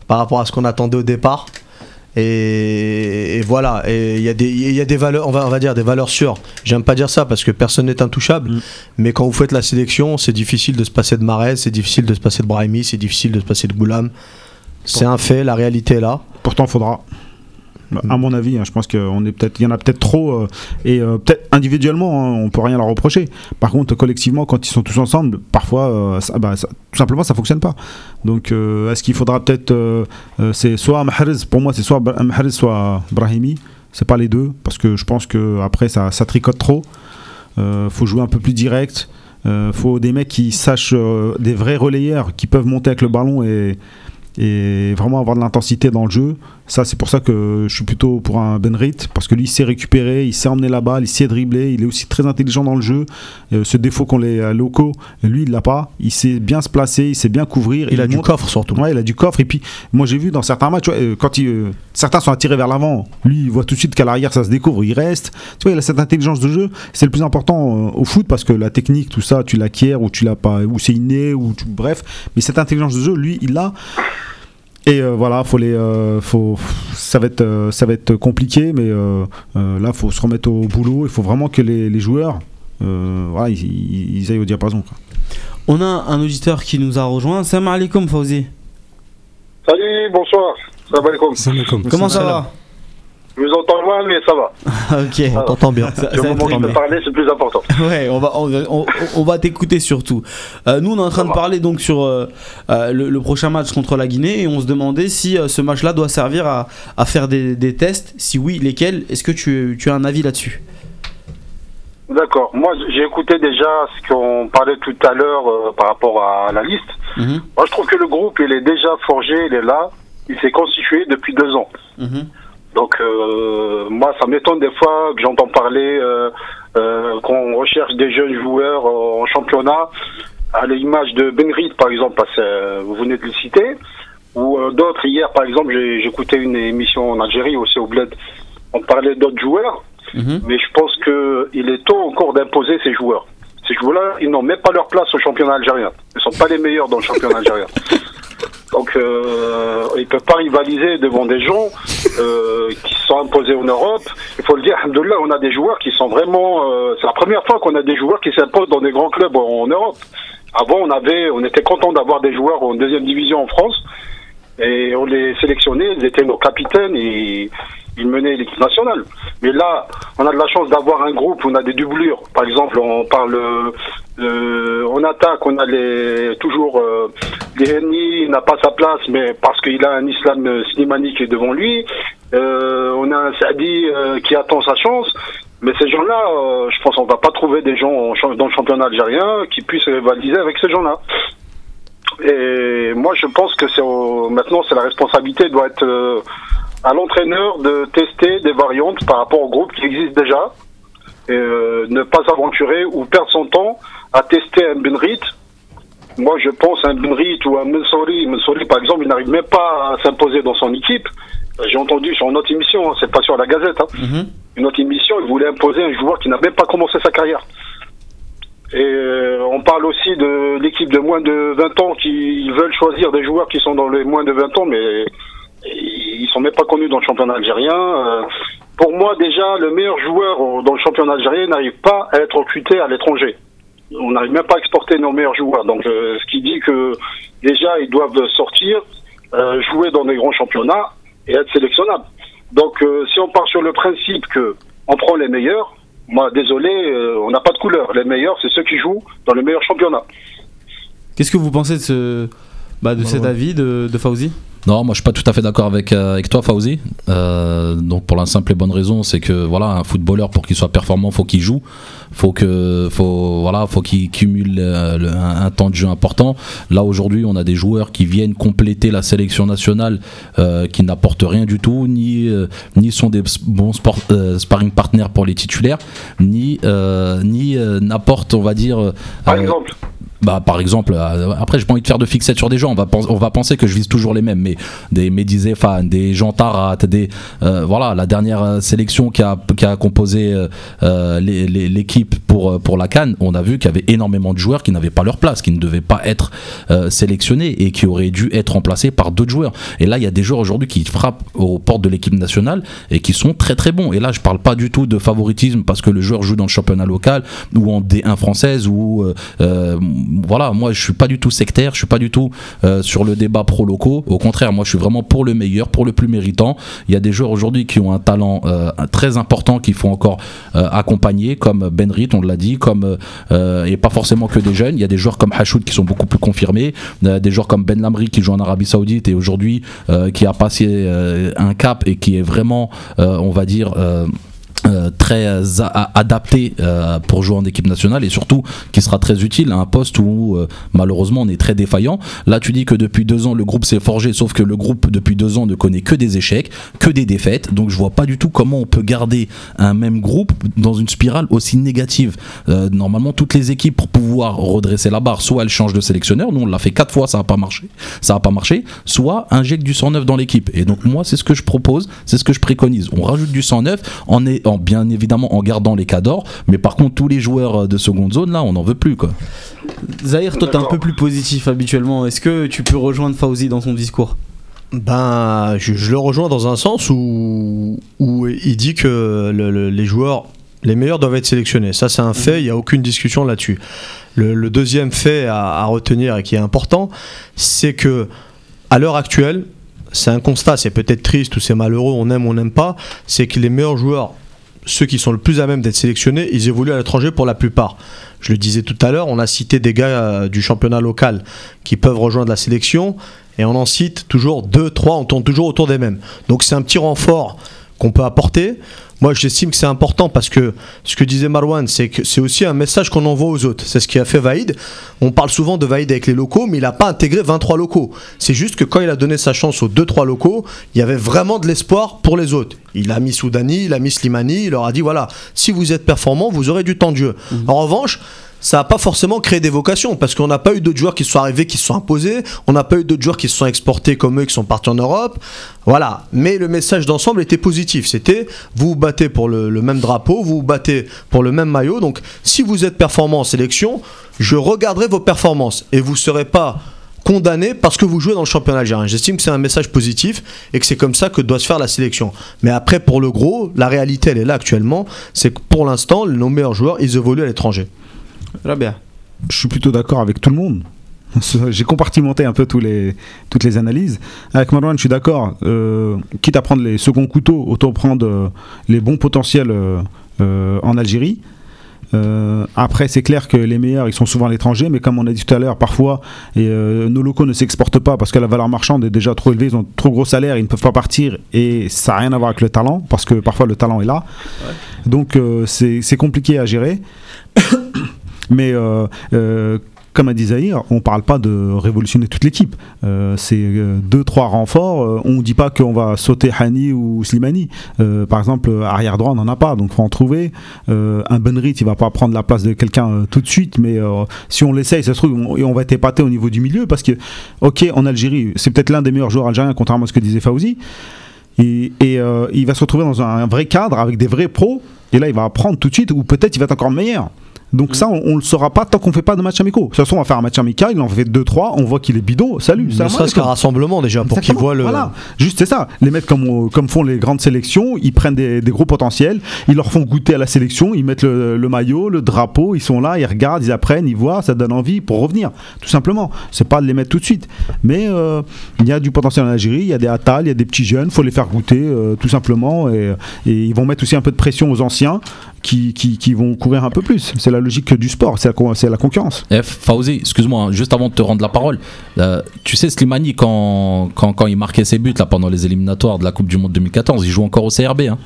Speaker 4: par rapport à ce qu'on attendait au départ. Et, et voilà, et il y, a des- il y a des valeurs, on va, on va dire des valeurs sûres. J'aime pas dire ça parce que personne n'est intouchable,
Speaker 2: Mm.
Speaker 4: mais quand vous faites la sélection, c'est difficile de se passer de Marais, c'est difficile de se passer de Brahimi, c'est difficile de se passer de Goulam. C'est un fait, la réalité est là.
Speaker 2: Pourtant, il faudra. Bah, À mon avis, hein, je pense qu'il y en a peut-être trop, euh, et euh, peut-être individuellement, hein, on peut rien leur reprocher. Par contre, collectivement, quand ils sont tous ensemble, parfois, euh, bah, tout simplement, ça fonctionne pas. Donc, est-ce qu'il faudra peut-être, c'est soit Mahrez, pour moi, c'est soit Mahrez, soit Brahimi. C'est pas les deux, parce que je pense que après, ça, tricote trop. Faut jouer un peu plus direct. Faut des mecs qui sachent, des vrais relayeurs qui peuvent monter avec le ballon et vraiment avoir de l'intensité dans le jeu. Ça, c'est pour ça que je suis plutôt pour un Benrit, parce que lui, il sait récupérer, il sait emmener la balle, il sait dribbler, il est aussi très intelligent dans le jeu. Euh, ce défaut qu'ont les euh, locaux, lui, il l'a pas. Il sait bien se placer, il sait bien couvrir.
Speaker 4: Il a du coffre surtout.
Speaker 2: Ouais, il a du coffre. Et puis, moi, j'ai vu dans certains matchs, euh, quand il, euh, certains sont attirés vers l'avant, lui, il voit tout de suite qu'à l'arrière, ça se découvre, il reste. Tu vois, il a cette intelligence de jeu. C'est le plus important euh, au foot parce que la technique, tout ça, tu l'acquiers ou tu l'as pas, ou c'est inné, ou tu- bref. Mais cette intelligence de jeu, lui, il l'a. Et euh, voilà, faut les, euh, faut, ça va être, euh, ça va être compliqué, mais euh, euh, là, faut se remettre au boulot. Il faut vraiment que les, les joueurs, euh, voilà, ils, ils- ils aillent au diapason. quoi.
Speaker 1: On a un auditeur qui nous a rejoint. Salam alaikum, Fauzi.
Speaker 7: Salut, bonsoir. Salam alaikum.
Speaker 5: Salam alaikum.
Speaker 1: Comment ça va?
Speaker 7: Je vous entends loin, mais ça va.
Speaker 1: Ok.
Speaker 4: On t'entend bien.
Speaker 1: Ça-
Speaker 7: Le
Speaker 1: ça va
Speaker 7: moment
Speaker 1: réglé.
Speaker 7: parler, c'est plus important.
Speaker 1: Ouais, on va, on, va- on- on va t'écouter surtout. Euh, nous, on est en train de
Speaker 7: va.
Speaker 1: parler donc sur euh, euh, le, le prochain match contre la Guinée et on se demandait si euh, ce match-là doit servir à, à faire des, des tests. Si oui, lesquels? Est-ce que tu, tu as un avis là-dessus?
Speaker 7: D'accord. Moi, j'ai écouté déjà ce qu'on parlait tout à l'heure par rapport à la liste.
Speaker 1: Mhm,
Speaker 7: Moi, je trouve que le groupe, il est déjà forgé, il est là. Il s'est constitué depuis deux ans.
Speaker 1: mhm.
Speaker 7: Donc, euh, moi, ça m'étonne des fois que j'entends parler euh, euh, qu'on recherche des jeunes joueurs en championnat,
Speaker 8: à l'image de Benrit, par exemple, parce que vous venez de le citer, ou d'autres. Hier, par exemple, écouté une émission en Algérie, aussi au Bled. On parlait d'autres joueurs,
Speaker 1: Mhm.
Speaker 8: mais je pense qu'il est tôt encore d'imposer ces joueurs. Ces joueurs-là, ils n'ont même pas leur place au championnat algérien. Ils ne sont pas les meilleurs dans le championnat algérien. Donc, euh, ils ne peuvent pas rivaliser devant des gens euh, qui sont imposés en Europe. Il faut le dire, là, on a des joueurs qui sont vraiment. euh, c'est la première fois qu'on a des joueurs qui s'imposent dans des grands clubs en, en Europe. Avant, on avait, on était content d'avoir des joueurs en deuxième division en France et on les sélectionnait. Ils étaient nos capitaines et ils menaient l'équipe nationale. Mais là, on a de la chance d'avoir un groupe on a des doublures. Par exemple, on parle euh, euh, en attaque, on a les, toujours euh, Leheni, il n'a pas sa place, mais parce qu'il a un Islam euh, Slimani qui est devant lui. Euh, on a un Sadi euh, qui attend sa chance. Mais ces gens-là, euh, je pense qu'on va pas trouver des gens dans le championnat algérien qui puissent rivaliser avec ces gens-là. Et moi, je pense que c'est maintenant, c'est la responsabilité doit être euh, à l'entraîneur de tester des variantes par rapport au groupe qui existe déjà. Et, euh, ne pas s'aventurer ou perdre son temps à tester un Benrit. Moi, je pense un Benrit ou un Mensori. Mensori, par exemple, il n'arrive même pas à s'imposer dans son équipe. J'ai entendu sur une autre émission, hein, c'est pas sur la Gazette, hein,
Speaker 1: Mhm.
Speaker 8: une autre émission, il voulait imposer un joueur qui n'a même pas commencé sa carrière. Et euh, on parle aussi de l'équipe de moins de 20 ans qui veulent choisir des joueurs qui sont dans les moins de 20 ans, mais ils sont même pas connus dans le championnat algérien. Euh, pour moi, déjà, le meilleur joueur dans le championnat algérien n'arrive pas à être recruté à l'étranger. On n'arrive même pas à exporter nos meilleurs joueurs. Donc, euh, ce qui dit que déjà, ils doivent sortir, euh, jouer dans des grands championnats et être sélectionnables. Donc, euh, si on part sur le principe que on prend les meilleurs, moi, désolé, euh, on n'a pas de couleur. Les meilleurs, c'est ceux qui jouent dans le meilleur championnat.
Speaker 1: Qu'est-ce que vous pensez de, ce, bah, de cet avis de, de Fauzi?
Speaker 3: Non, moi je suis pas tout à fait d'accord avec, euh, avec toi, Fauzi. Euh, donc pour la simple et bonne raison, c'est que voilà, un footballeur pour qu'il soit performant, faut qu'il joue, faut que, faut voilà, faut qu'il cumule euh, le- un, un temps de jeu important. Là aujourd'hui, on a des joueurs qui viennent compléter la sélection nationale, euh, qui n'apportent rien du tout, ni euh, ni sont des bons sport, sparring partners pour les titulaires, ni ni n'apportent, on va dire.
Speaker 8: Par exemple,
Speaker 3: bah, par exemple, après, j'ai pas envie de faire de fixette sur des gens. On va, on va penser que je vise toujours les mêmes, mais des Zéphane, des Jean Tarat, des euh, voilà, la dernière euh, sélection qui a, composé euh, l'équipe pour la Cannes, on a vu qu'il y avait énormément de joueurs qui n'avaient pas leur place, qui ne devaient pas être sélectionnés et qui auraient dû être remplacés par d'autres joueurs. Et là, il y a des joueurs aujourd'hui qui frappent aux portes de l'équipe nationale et qui sont très très bons. Et là, je parle pas du tout de favoritisme parce que le joueur joue dans le championnat local ou en D1 française ou voilà, moi je suis pas du tout sectaire, je suis pas du tout sur le débat pro-locaux. Au contraire, moi je suis vraiment pour le meilleur, pour le plus méritant. Il y a des joueurs aujourd'hui qui ont un talent euh, très important qu'il faut encore euh, accompagner, comme Benrit, on l'a dit, comme euh, et pas forcément que des jeunes. Il y a des joueurs comme Hachoud qui sont beaucoup plus confirmés, des joueurs comme Ben Lamri qui joue en Arabie Saoudite et aujourd'hui qui a passé un cap et qui est vraiment, on va dire. Euh, très euh, adapté euh, pour jouer en équipe nationale et surtout qui sera très utile à un poste où euh, malheureusement on est très défaillant. Là tu dis que depuis deux ans le groupe s'est forgé sauf que le groupe depuis deux ans ne connaît que des échecs, que des défaites donc je vois pas du tout comment on peut garder un même groupe dans une spirale aussi négative. Euh, normalement toutes les équipes pour pouvoir redresser la barre soit elles changent de sélectionneur, nous on l'a fait quatre fois ça a pas marché, ça a pas marché, soit injecte du 109 dans l'équipe et donc moi c'est ce que je propose, c'est ce que je préconise. On rajoute du 109 en, est, en bien évidemment en gardant les cadors, mais par contre tous les joueurs euh, de seconde zone là on n'en veut plus quoi.
Speaker 1: Zahir, toi t'es un peu plus positif habituellement. Est-ce que tu peux rejoindre Fauzi dans son discours?
Speaker 4: Ben, je, je le rejoins dans un sens où, où il dit que le- le- les joueurs, les meilleurs doivent être sélectionnés. Ça, c'est un fait, il n'y a aucune discussion là-dessus. Le, le deuxième fait à, à retenir et qui est important, c'est que à l'heure actuelle, c'est un constat, c'est peut-être triste ou c'est malheureux, on aime ou on n'aime pas, c'est que les meilleurs joueurs, ceux qui sont le plus à même d'être sélectionnés, ils évoluent à l'étranger pour la plupart. Je le disais tout à l'heure, on a cité des gars euh, du championnat local qui peuvent rejoindre la sélection, et on en cite toujours deux, trois, on tourne toujours autour des mêmes. Donc c'est un petit renfort qu'on peut apporter. Moi, j'estime que c'est important parce que ce que disait Marwan, c'est que c'est aussi un message qu'on envoie aux autres. C'est ce qui a fait Vaïd. On parle souvent de Vaïd avec les locaux, mais il n'a pas intégré 23 locaux. C'est juste que quand il a donné sa chance aux 2-3 locaux, il y avait vraiment de l'espoir pour les autres. Il a mis Soudani, il a mis Slimani, il leur a dit voilà, si vous êtes performant, vous aurez du temps de jeu. En revanche, ça n'a pas forcément créé des vocations parce qu'on n'a pas eu d'autres joueurs qui sont arrivés, qui se sont imposés. On n'a pas eu d'autres joueurs qui se sont exportés comme eux, qui sont partis en Europe. Voilà. Mais le message d'ensemble était positif. C'était vous vous battez pour le, le même drapeau, vous vous battez pour le même maillot. Donc si vous êtes performant en sélection, je regarderai vos performances et vous ne serez pas condamné parce que vous jouez dans le championnat algérien. J'estime que c'est un message positif et que c'est comme ça que doit se faire la sélection. Mais après, pour le gros, la réalité, elle est là actuellement. C'est que pour l'instant, nos meilleurs joueurs, ils évoluent à l'étranger.
Speaker 1: Rabia.
Speaker 2: Je suis plutôt d'accord avec tout le monde. J'ai compartimenté un peu tous les, toutes les analyses. Avec Marwan, je suis d'accord. Euh, quitte à prendre les seconds couteaux, autant prendre euh, les bons potentiels euh, en Algérie. Après, c'est clair que les meilleurs, ils sont souvent à l'étranger, mais comme on a dit tout à l'heure, parfois, et, nos locaux ne s'exportent pas parce que la valeur marchande est déjà trop élevée, ils ont trop gros salaire, ils ne peuvent pas partir, et ça n'a rien à voir avec le talent, parce que parfois le talent est là. Donc c'est compliqué à gérer. mais euh, euh, comme a dit Zahir, on parle pas de révolutionner toute l'équipe. Euh, c'est euh, deux, trois renforts. On dit pas qu'on va sauter Hani ou Slimani. Par exemple, arrière droit, on n'en a pas, donc faut en trouver. Un Benrit, il va pas prendre la place de quelqu'un tout de suite, mais si on l'essaye, ça se trouve, on, et on va être épaté au niveau du milieu, parce que, ok, en Algérie, c'est peut-être l'un des meilleurs joueurs algériens, contrairement à ce que disait Fauzi. Et, il va se retrouver dans un vrai cadre avec des vrais pros. Et là, il va apprendre tout de suite, ou peut-être il va être encore meilleur. Donc ça, on, on le saura pas tant qu'on fait pas de match amicaux. De toute façon, on va faire un match amical, il en fait 2-3, on voit qu'il est bidon, salut.
Speaker 4: Ne serait-ce qu'un rassemblement déjà pour qu'ils voient le.
Speaker 2: Voilà, juste c'est ça. Les mecs comme, on- comme font les grandes sélections, ils prennent des, des gros potentiels, ils leur font goûter à la sélection, ils mettent le, le maillot, le drapeau, ils sont là, ils regardent, ils apprennent, ils voient, ça donne envie pour revenir. Tout simplement. C'est pas de les mettre tout de suite. Mais euh, il y a du potentiel en Algérie, il y a des Attal, il y a des petits jeunes, faut les faire goûter euh, tout simplement. Et, et ils vont mettre aussi un peu de pression aux anciens qui, qui, qui vont courir un peu plus. C'est la logique du sport, c'est la, concurrence.
Speaker 3: Eh, Fauzi, excuse-moi, hein, juste avant de te rendre la parole, euh, tu sais, Slimani, quand, quand, quand il marquait ses buts là, pendant les éliminatoires de la Coupe du Monde 2014, il joue encore au CRB. hein.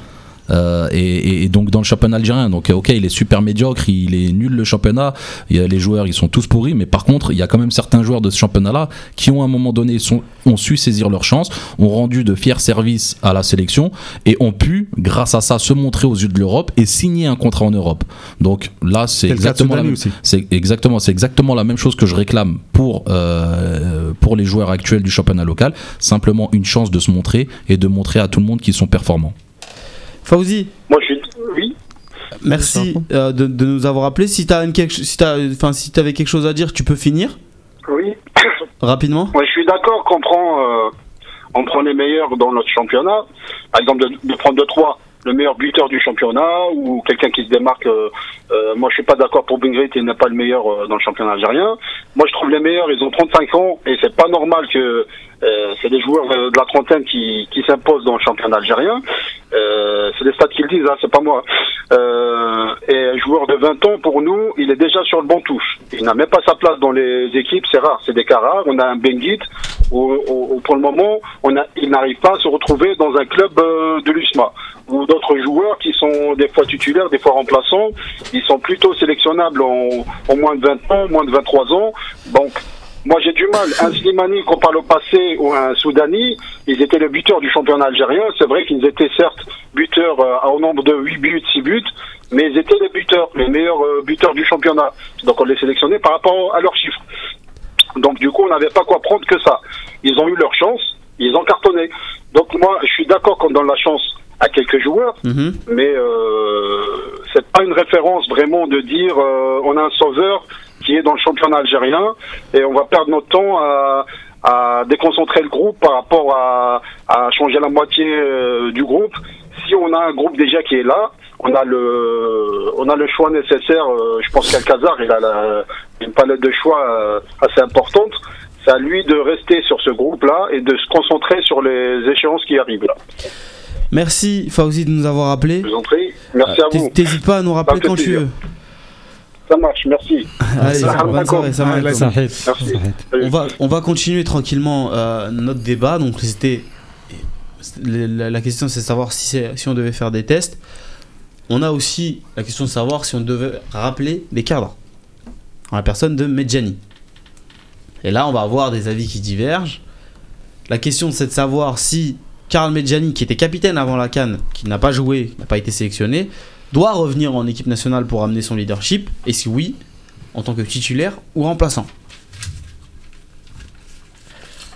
Speaker 3: Euh, et, donc dans le championnat algérien, donc euh, ok, il est super médiocre, il est nul le championnat. Il y a les joueurs, ils sont tous pourris, mais par contre, il y a quand même certains joueurs de ce championnat-là qui ont à un moment donné sont, ont su saisir leur chance, ont rendu de fiers services à la sélection et ont pu, grâce à ça, se montrer aux yeux de l'Europe et signer un contrat en Europe. Donc là, c'est exactement la même, exactement, c'est exactement la même chose que je réclame pour euh, pour les joueurs actuels du championnat local. Simplement une chance de se montrer et de montrer à tout le monde qu'ils sont performants.
Speaker 1: Fauzi,
Speaker 8: Moi, je suis. Oui.
Speaker 1: merci euh, de, de nous avoir appelé. Si tu quelque, si t'as- enfin, si avais quelque chose à dire, tu peux finir
Speaker 8: Oui.
Speaker 1: rapidement.
Speaker 8: Moi, je suis d'accord qu'on prend, euh, on prend les meilleurs dans notre championnat. Par exemple, de, de prendre de trois le meilleur buteur du championnat ou quelqu'un qui se démarque. euh, euh, moi, je suis pas d'accord pour Bingrit, il n'est pas le meilleur euh, dans le championnat algérien. Moi, je trouve les meilleurs, ils ont 35 ans et c'est pas normal que c'est des joueurs euh, de la trentaine qui, qui s'imposent dans le championnat algérien. Euh, c'est les stats qui le disent, hein, c'est pas moi. Euh, et un joueur de 20 ans, pour nous, il est déjà sur le bon touche. Il n'a même pas sa place dans les équipes, c'est rare, c'est des cas rares. On a un Benguit où, où- où pour le moment, on a, il n'arrive pas à se retrouver dans un club euh, de l'USMA. Ou d'autres joueurs qui sont des fois titulaires, des fois remplaçants, ils sont plutôt sélectionnables en, en moins de 20 ans, moins de 23 ans. Donc, moi, j'ai du mal. Un Slimani qu'on parle au passé ou un Soudani, ils étaient les buteurs du championnat algérien. C'est vrai qu'ils étaient certes buteurs euh, au nombre de 8 buts, 6 buts, mais ils étaient les buteurs, les meilleurs euh, buteurs du championnat. Donc on les sélectionnait par rapport à leurs chiffres. Donc du coup, on n'avait pas quoi prendre que ça. Ils ont eu leur chance, ils ont cartonné. Donc moi, je suis d'accord qu'on donne la chance à quelques joueurs,
Speaker 1: Mhm.
Speaker 8: mais euh, c'est pas une référence vraiment de dire euh, on a un sauveur qui est dans le championnat algérien et on va perdre notre temps à, à déconcentrer le groupe par rapport à, à changer la moitié euh, du groupe. Si on a un groupe déjà qui est là, on a le on a le choix nécessaire. euh, je pense qu'Alcazar il a la- une palette de choix euh, assez importante. C'est à lui de rester sur ce groupe-là et de se concentrer sur les échéances qui arrivent là.
Speaker 1: Merci Fauzi de nous avoir appelé.
Speaker 8: Je vous en prie. Merci à vous.
Speaker 1: T'hé- T'hésites pas à nous rappeler quand tu veux.
Speaker 8: Ça marche, merci.
Speaker 1: Allez, bonne soirée,
Speaker 8: alaikum.
Speaker 5: Sahid.
Speaker 8: Merci.
Speaker 1: On va, on va continuer tranquillement euh, notre débat. Donc c'était la, la question, c'est de savoir si, si on devait faire des tests. On a aussi la question de savoir si on devait rappeler des cadres. En la personne de Medjani. Et là, on va avoir des avis qui divergent. La question, c'est de savoir si Karl Medjani, qui était capitaine avant la Cannes, qui n'a pas joué, n'a pas été sélectionné, doit revenir en équipe nationale pour amener son leadership. Et si oui, en tant que titulaire ou remplaçant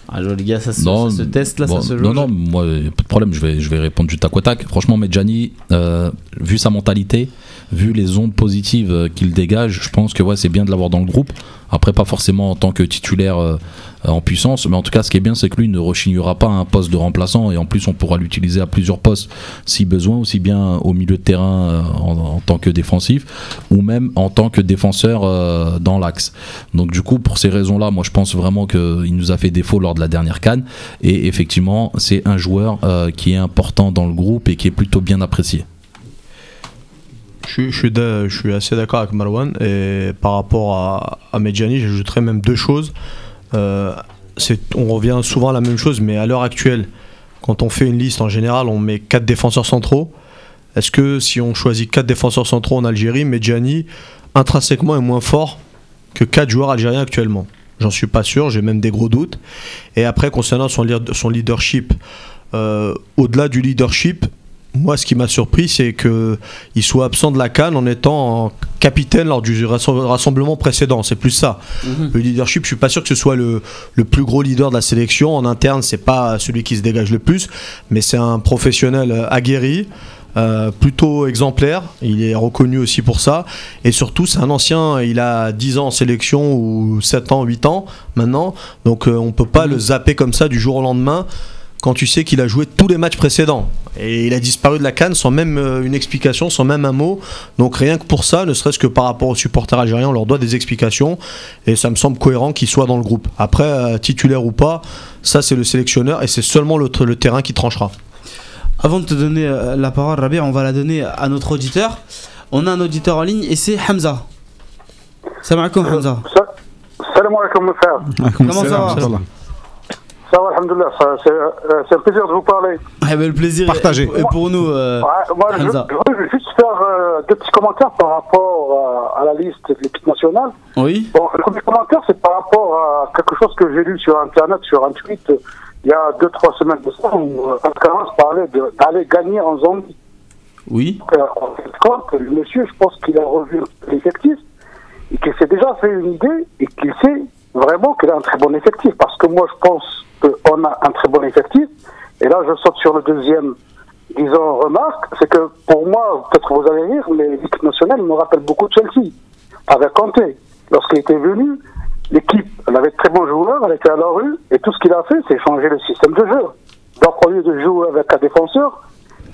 Speaker 1: ah, les gars, ça se,
Speaker 3: Non,
Speaker 1: ça se teste là,
Speaker 3: bon,
Speaker 1: ça se joue.
Speaker 3: non, non, moi, pas de problème, je vais, je vais répondre du tac au tac. Franchement, Medjani, euh, vu sa mentalité, vu les ondes positives euh, qu'il dégage, je pense que c'est bien de l'avoir dans le groupe. Après, pas forcément en tant que titulaire euh, en puissance, mais en tout cas, ce qui est bien, c'est que lui ne rechignera pas un poste de remplaçant et en plus, on pourra l'utiliser à plusieurs postes si besoin, aussi bien au milieu de terrain euh, en, tant que défensif ou même en tant que défenseur euh, dans l'axe. Donc, du coup, pour ces raisons-là, moi, je pense vraiment qu'il nous a fait défaut lors de la dernière canne et effectivement, c'est un joueur euh, qui est important dans le groupe et qui est plutôt bien apprécié.
Speaker 4: Je, suis- assez d'accord avec Marwan. Et par rapport à, Medjani, j'ajouterais même deux choses. Euh, on revient souvent à la même chose, mais à l'heure actuelle, quand on fait une liste, en général, on met quatre défenseurs centraux. Est-ce que si on choisit quatre défenseurs centraux en Algérie, Medjani, intrinsèquement, est moins fort que quatre joueurs algériens actuellement? J'en suis pas sûr, j'ai même des gros doutes. Et après, concernant son leadership, euh, au-delà du leadership, moi, ce qui m'a surpris, c'est que il soit absent de la Cannes en étant capitaine lors du rassem- rassemblement précédent. C'est plus ça. Le leadership, je suis pas sûr que ce soit le, le plus gros leader de la sélection. En interne, c'est pas celui qui se dégage le plus, mais c'est un professionnel euh, aguerri. euh, plutôt exemplaire, il est reconnu aussi pour ça, et surtout c'est un ancien, il a 10 ans en sélection ou 7 ans, 8 ans maintenant, donc euh, on peut pas le zapper comme ça du jour au lendemain quand tu sais qu'il a joué tous les matchs précédents. Et il a disparu de la canne sans même euh, une explication, sans même un mot. Donc rien que pour ça, ne serait-ce que par rapport aux supporters algériens, on leur doit des explications. Et ça me semble cohérent qu'il soit dans le groupe. Après, euh, titulaire ou pas, ça c'est le sélectionneur et c'est seulement le, le terrain qui tranchera.
Speaker 1: Avant de te donner euh, la parole, Rabia, on va la donner à notre auditeur. On a un auditeur en ligne et c'est Hamza. Salam alaikum Hamza.
Speaker 7: Salam alaikum, mon frère.
Speaker 1: Comment ça va?
Speaker 7: Ça va, alhamdoulilah. Ça, C'est euh, c'est un plaisir de vous parler.
Speaker 1: Eh ben, le plaisir
Speaker 2: Partagé.
Speaker 1: est, est pour nous. euh,
Speaker 7: Ouais, moi, je,
Speaker 1: Hamza.
Speaker 7: je veux juste faire euh, deux petits commentaires par rapport à, à la liste de l'équipe nationale.
Speaker 1: Oui.
Speaker 7: Bon, le premier commentaire, c'est par rapport à quelque chose que j'ai lu sur Internet, sur un tweet, euh, il y a deux, trois semaines de ça, où euh, Alcaraz parlait d'aller gagner en zombie.
Speaker 1: Oui.
Speaker 7: Euh, compte, le monsieur, je pense qu'il a revu l'effectif et qu'il s'est déjà fait une idée et qu'il sait vraiment qu'il a un très bon effectif. Parce que moi, je pense qu'on a un très bon effectif. Et là, je saute sur le deuxième, disons, remarque, c'est que pour moi, peut-être vous allez rire, mais l'équipe nationale me rappelle beaucoup de Chelsea, avec Kanté. Lorsqu'il était venu, l'équipe, elle avait de très bons joueurs, elle était à la rue, et tout ce qu'il a fait, c'est changer le système de jeu. Donc, au lieu de jouer avec un défenseur,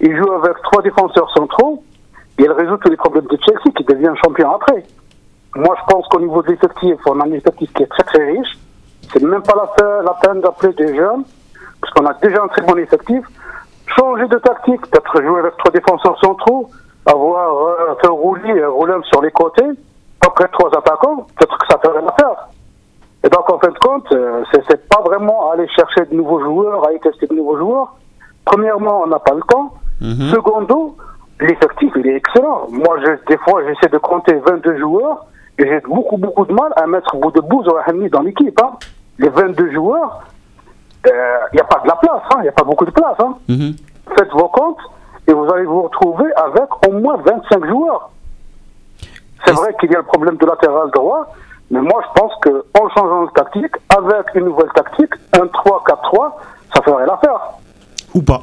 Speaker 7: il joue avec trois défenseurs centraux et il résout tous les problèmes de Chelsea qui devient champion après. Moi, je pense qu'au niveau de l'effectif, on a un effectif qui est très très riche. C'est même pas la, pe- la peine d'appeler des jeunes, parce qu'on a déjà un très bon effectif. Changer de tactique, peut-être jouer avec trois défenseurs centraux, avoir euh, fait rouler euh, Roulem sur les côtés, après trois attaquants, peut-être que ça ferait l'affaire. Et donc, en fin de compte, euh, c'est pas vraiment aller chercher de nouveaux joueurs, aller tester de nouveaux joueurs. Premièrement, on n'a pas le temps. Secondo, l'effectif, il est excellent. Moi, je- des fois, j'essaie de compter 22 joueurs j'ai beaucoup, beaucoup de mal à mettre bout de Zohani dans l'équipe. hein. Les 22 joueurs, il n'y a pas de la place, il n'y a pas beaucoup de place. hein.
Speaker 1: Mhm.
Speaker 7: Faites vos comptes et vous allez vous retrouver avec au moins 25 joueurs. C'est vrai qu'il y a le problème de latéral droit, mais moi je pense qu'en changeant de tactique, avec une nouvelle tactique, un 3-4-3, ça ferait l'affaire.
Speaker 2: Ou pas.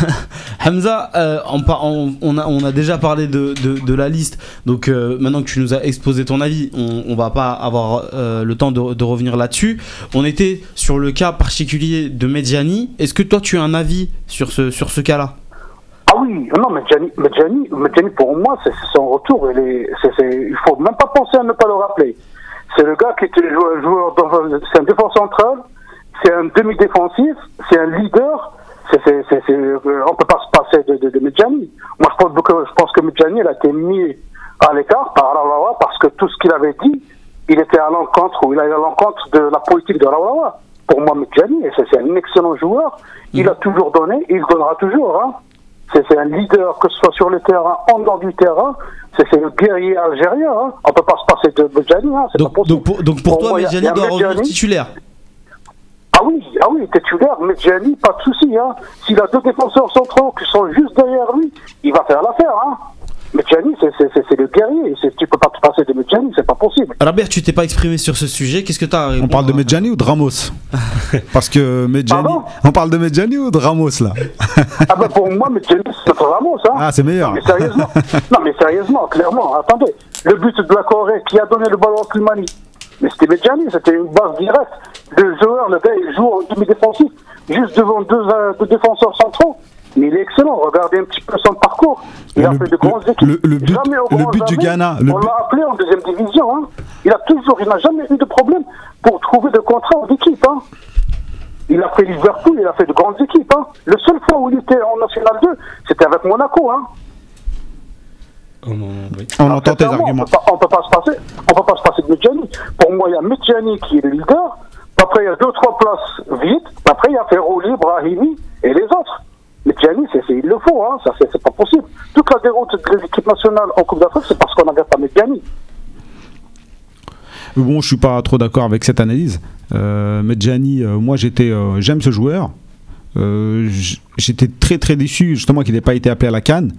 Speaker 1: Hamza, euh, on, a, déjà parlé de, la liste, donc euh, maintenant que tu nous as exposé ton avis, on, on va pas avoir euh, le temps de, revenir là-dessus. On était sur le cas particulier de Medjani. Est-ce que toi tu as un avis sur ce, cas-là?
Speaker 7: Ah oui, non, Gianni, mais Gianni, pour moi, c'est son retour. Il, est, il faut même pas penser à ne pas le rappeler. C'est le gars qui était joueur, c'est un défenseur central, c'est un demi-défensif, c'est un leader. C'est, c'est, c'est, euh, on peut pas se passer de, de. Moi, je pense que, je pense que Medjani, il a été mis à l'écart par Rawawa parce que tout ce qu'il avait dit, il était à l'encontre ou il allait à l'encontre de la politique de Rawawa. Pour moi, Medjani, c'est, un excellent joueur. Il a toujours donné, il donnera toujours. Hein. C'est un leader, que ce soit sur le terrain, en dehors du terrain. C'est le guerrier algérien. Hein. On peut pas se passer de Medjani. Hein.
Speaker 1: Donc,
Speaker 7: possible.
Speaker 1: donc, pour, donc pour toi,
Speaker 7: moi,
Speaker 1: Medjani doit revenir titulaire.
Speaker 7: Ah oui, ah oui, titulaire, Medjani, pas de souci. Hein. S'il a deux défenseurs centraux qui sont juste derrière lui, il va faire l'affaire. Hein. Medjani, c'est- c'est c'est- c'est le guerrier. Tu peux pas te passer de Medjani, c'est pas possible.
Speaker 1: Rabert, tu t'es pas exprimé sur ce sujet. Qu'est-ce que tu as
Speaker 2: On parle de Medjani ou de Ramos? Parce que Medjani.
Speaker 7: Pardon?
Speaker 2: On parle de Medjani ou de Ramos là?
Speaker 7: Ah ben pour moi, Medjani, c'est notre Ramos. Hein.
Speaker 2: Ah, c'est meilleur.
Speaker 7: Non, mais sérieusement, non, mais sérieusement, clairement, attendez. Le but de la Corée, qui a donné le ballon à Slimani Mais c'était Medjani, c'était une base directe. Le joueur, le gars, il joue en demi-défensif, juste devant deux, euh, deux défenseurs centraux. Mais il est excellent, regardez un petit peu son parcours. Il a
Speaker 2: Le-
Speaker 7: fait de grandes équipes.
Speaker 2: le- le but- le du Ghana,
Speaker 7: on l'a appelé en deuxième division. Hein. Il a toujours, il n'a jamais eu de problème pour trouver de contrats d'équipe. Hein. Il a fait Liverpool, il a fait de grandes équipes. Hein. Le seul fois où il était en National 2, c'était avec Monaco. Hein.
Speaker 5: Oh oui.
Speaker 2: On entend tes arguments.
Speaker 7: On peut, pas, on peut pas se passer, on peut pas se passer de Medjani. Pour moi, il y a Medjani qui est le leader. Après, il y a deux, trois places vides. Après, il y a Ferroli, Brahimi et les autres. Medjani, c'est, c'est- il le faut, hein. Ça, c'est, c'est pas possible. Toute la déroute de l'équipe nationale en Coupe d'Afrique, c'est parce qu'on n'avait pas Medjani.
Speaker 2: Bon, je suis pas trop d'accord avec cette analyse. Euh, Medjani, euh, moi j'étais, euh, j'aime ce joueur. Euh, j'étais très très déçu justement qu'il n'ait pas été appelé à la Cannes.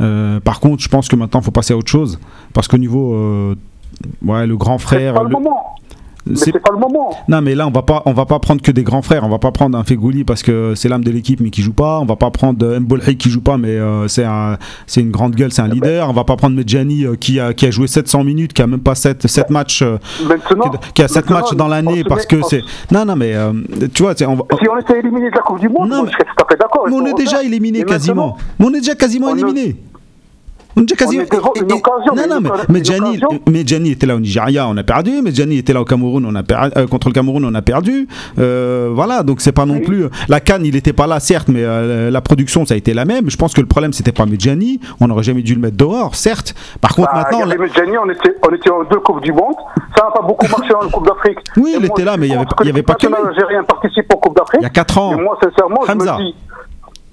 Speaker 2: Euh, par contre, je pense que maintenant il faut passer à autre chose parce qu'au niveau, euh, ouais, le grand frère.
Speaker 7: le
Speaker 2: le- c'est-
Speaker 7: pas le moment.
Speaker 2: Non, mais là, on va pas, on va pas prendre que des grands frères. On va pas prendre un Fegouli parce que c'est l'âme de l'équipe, mais qui joue pas. On va pas prendre euh, Mbolhi qui joue pas, mais euh, c'est un, c'est une grande gueule, c'est un leader. On va pas prendre Medjani euh, qui a, qui a joué 700 minutes, qui a même pas 7, 7 matchs, euh, qui, qui a 7
Speaker 7: maintenant,
Speaker 2: matchs dans l'année parce que c'est. Non, non, mais tu vois, on, va-
Speaker 7: Si on était éliminé de la Coupe du Monde,
Speaker 2: Non,
Speaker 7: moi, je serais tout à fait d'accord.
Speaker 2: on est déjà éliminé quasiment. on est déjà quasiment éliminé. Medjani, était là au Nigeria, on a perdu. Medjani était là au Cameroun, on a per- euh, contre le Cameroun, on a perdu. Euh, voilà, donc c'est pas non plus. La Cannes, il était pas là, certes, mais euh, la production, ça a été la même. Je pense que le problème, c'était pas Medjani. On aurait jamais dû le mettre dehors, certes. Par contre,
Speaker 7: Bah,
Speaker 2: maintenant. la-
Speaker 7: Medjani, on était, on était en deux Coupes du Monde. Ça n'a pas beaucoup marché en Coupe d'Afrique.
Speaker 2: Oui,
Speaker 7: Et
Speaker 2: il
Speaker 7: moi,
Speaker 2: était là, mais il y avait- y pas que
Speaker 7: algérienne participe aux Coupes d'Afrique.
Speaker 2: Il y a 4 ans.
Speaker 7: Et moi, sincèrement,
Speaker 2: Hamza.
Speaker 7: je me dis.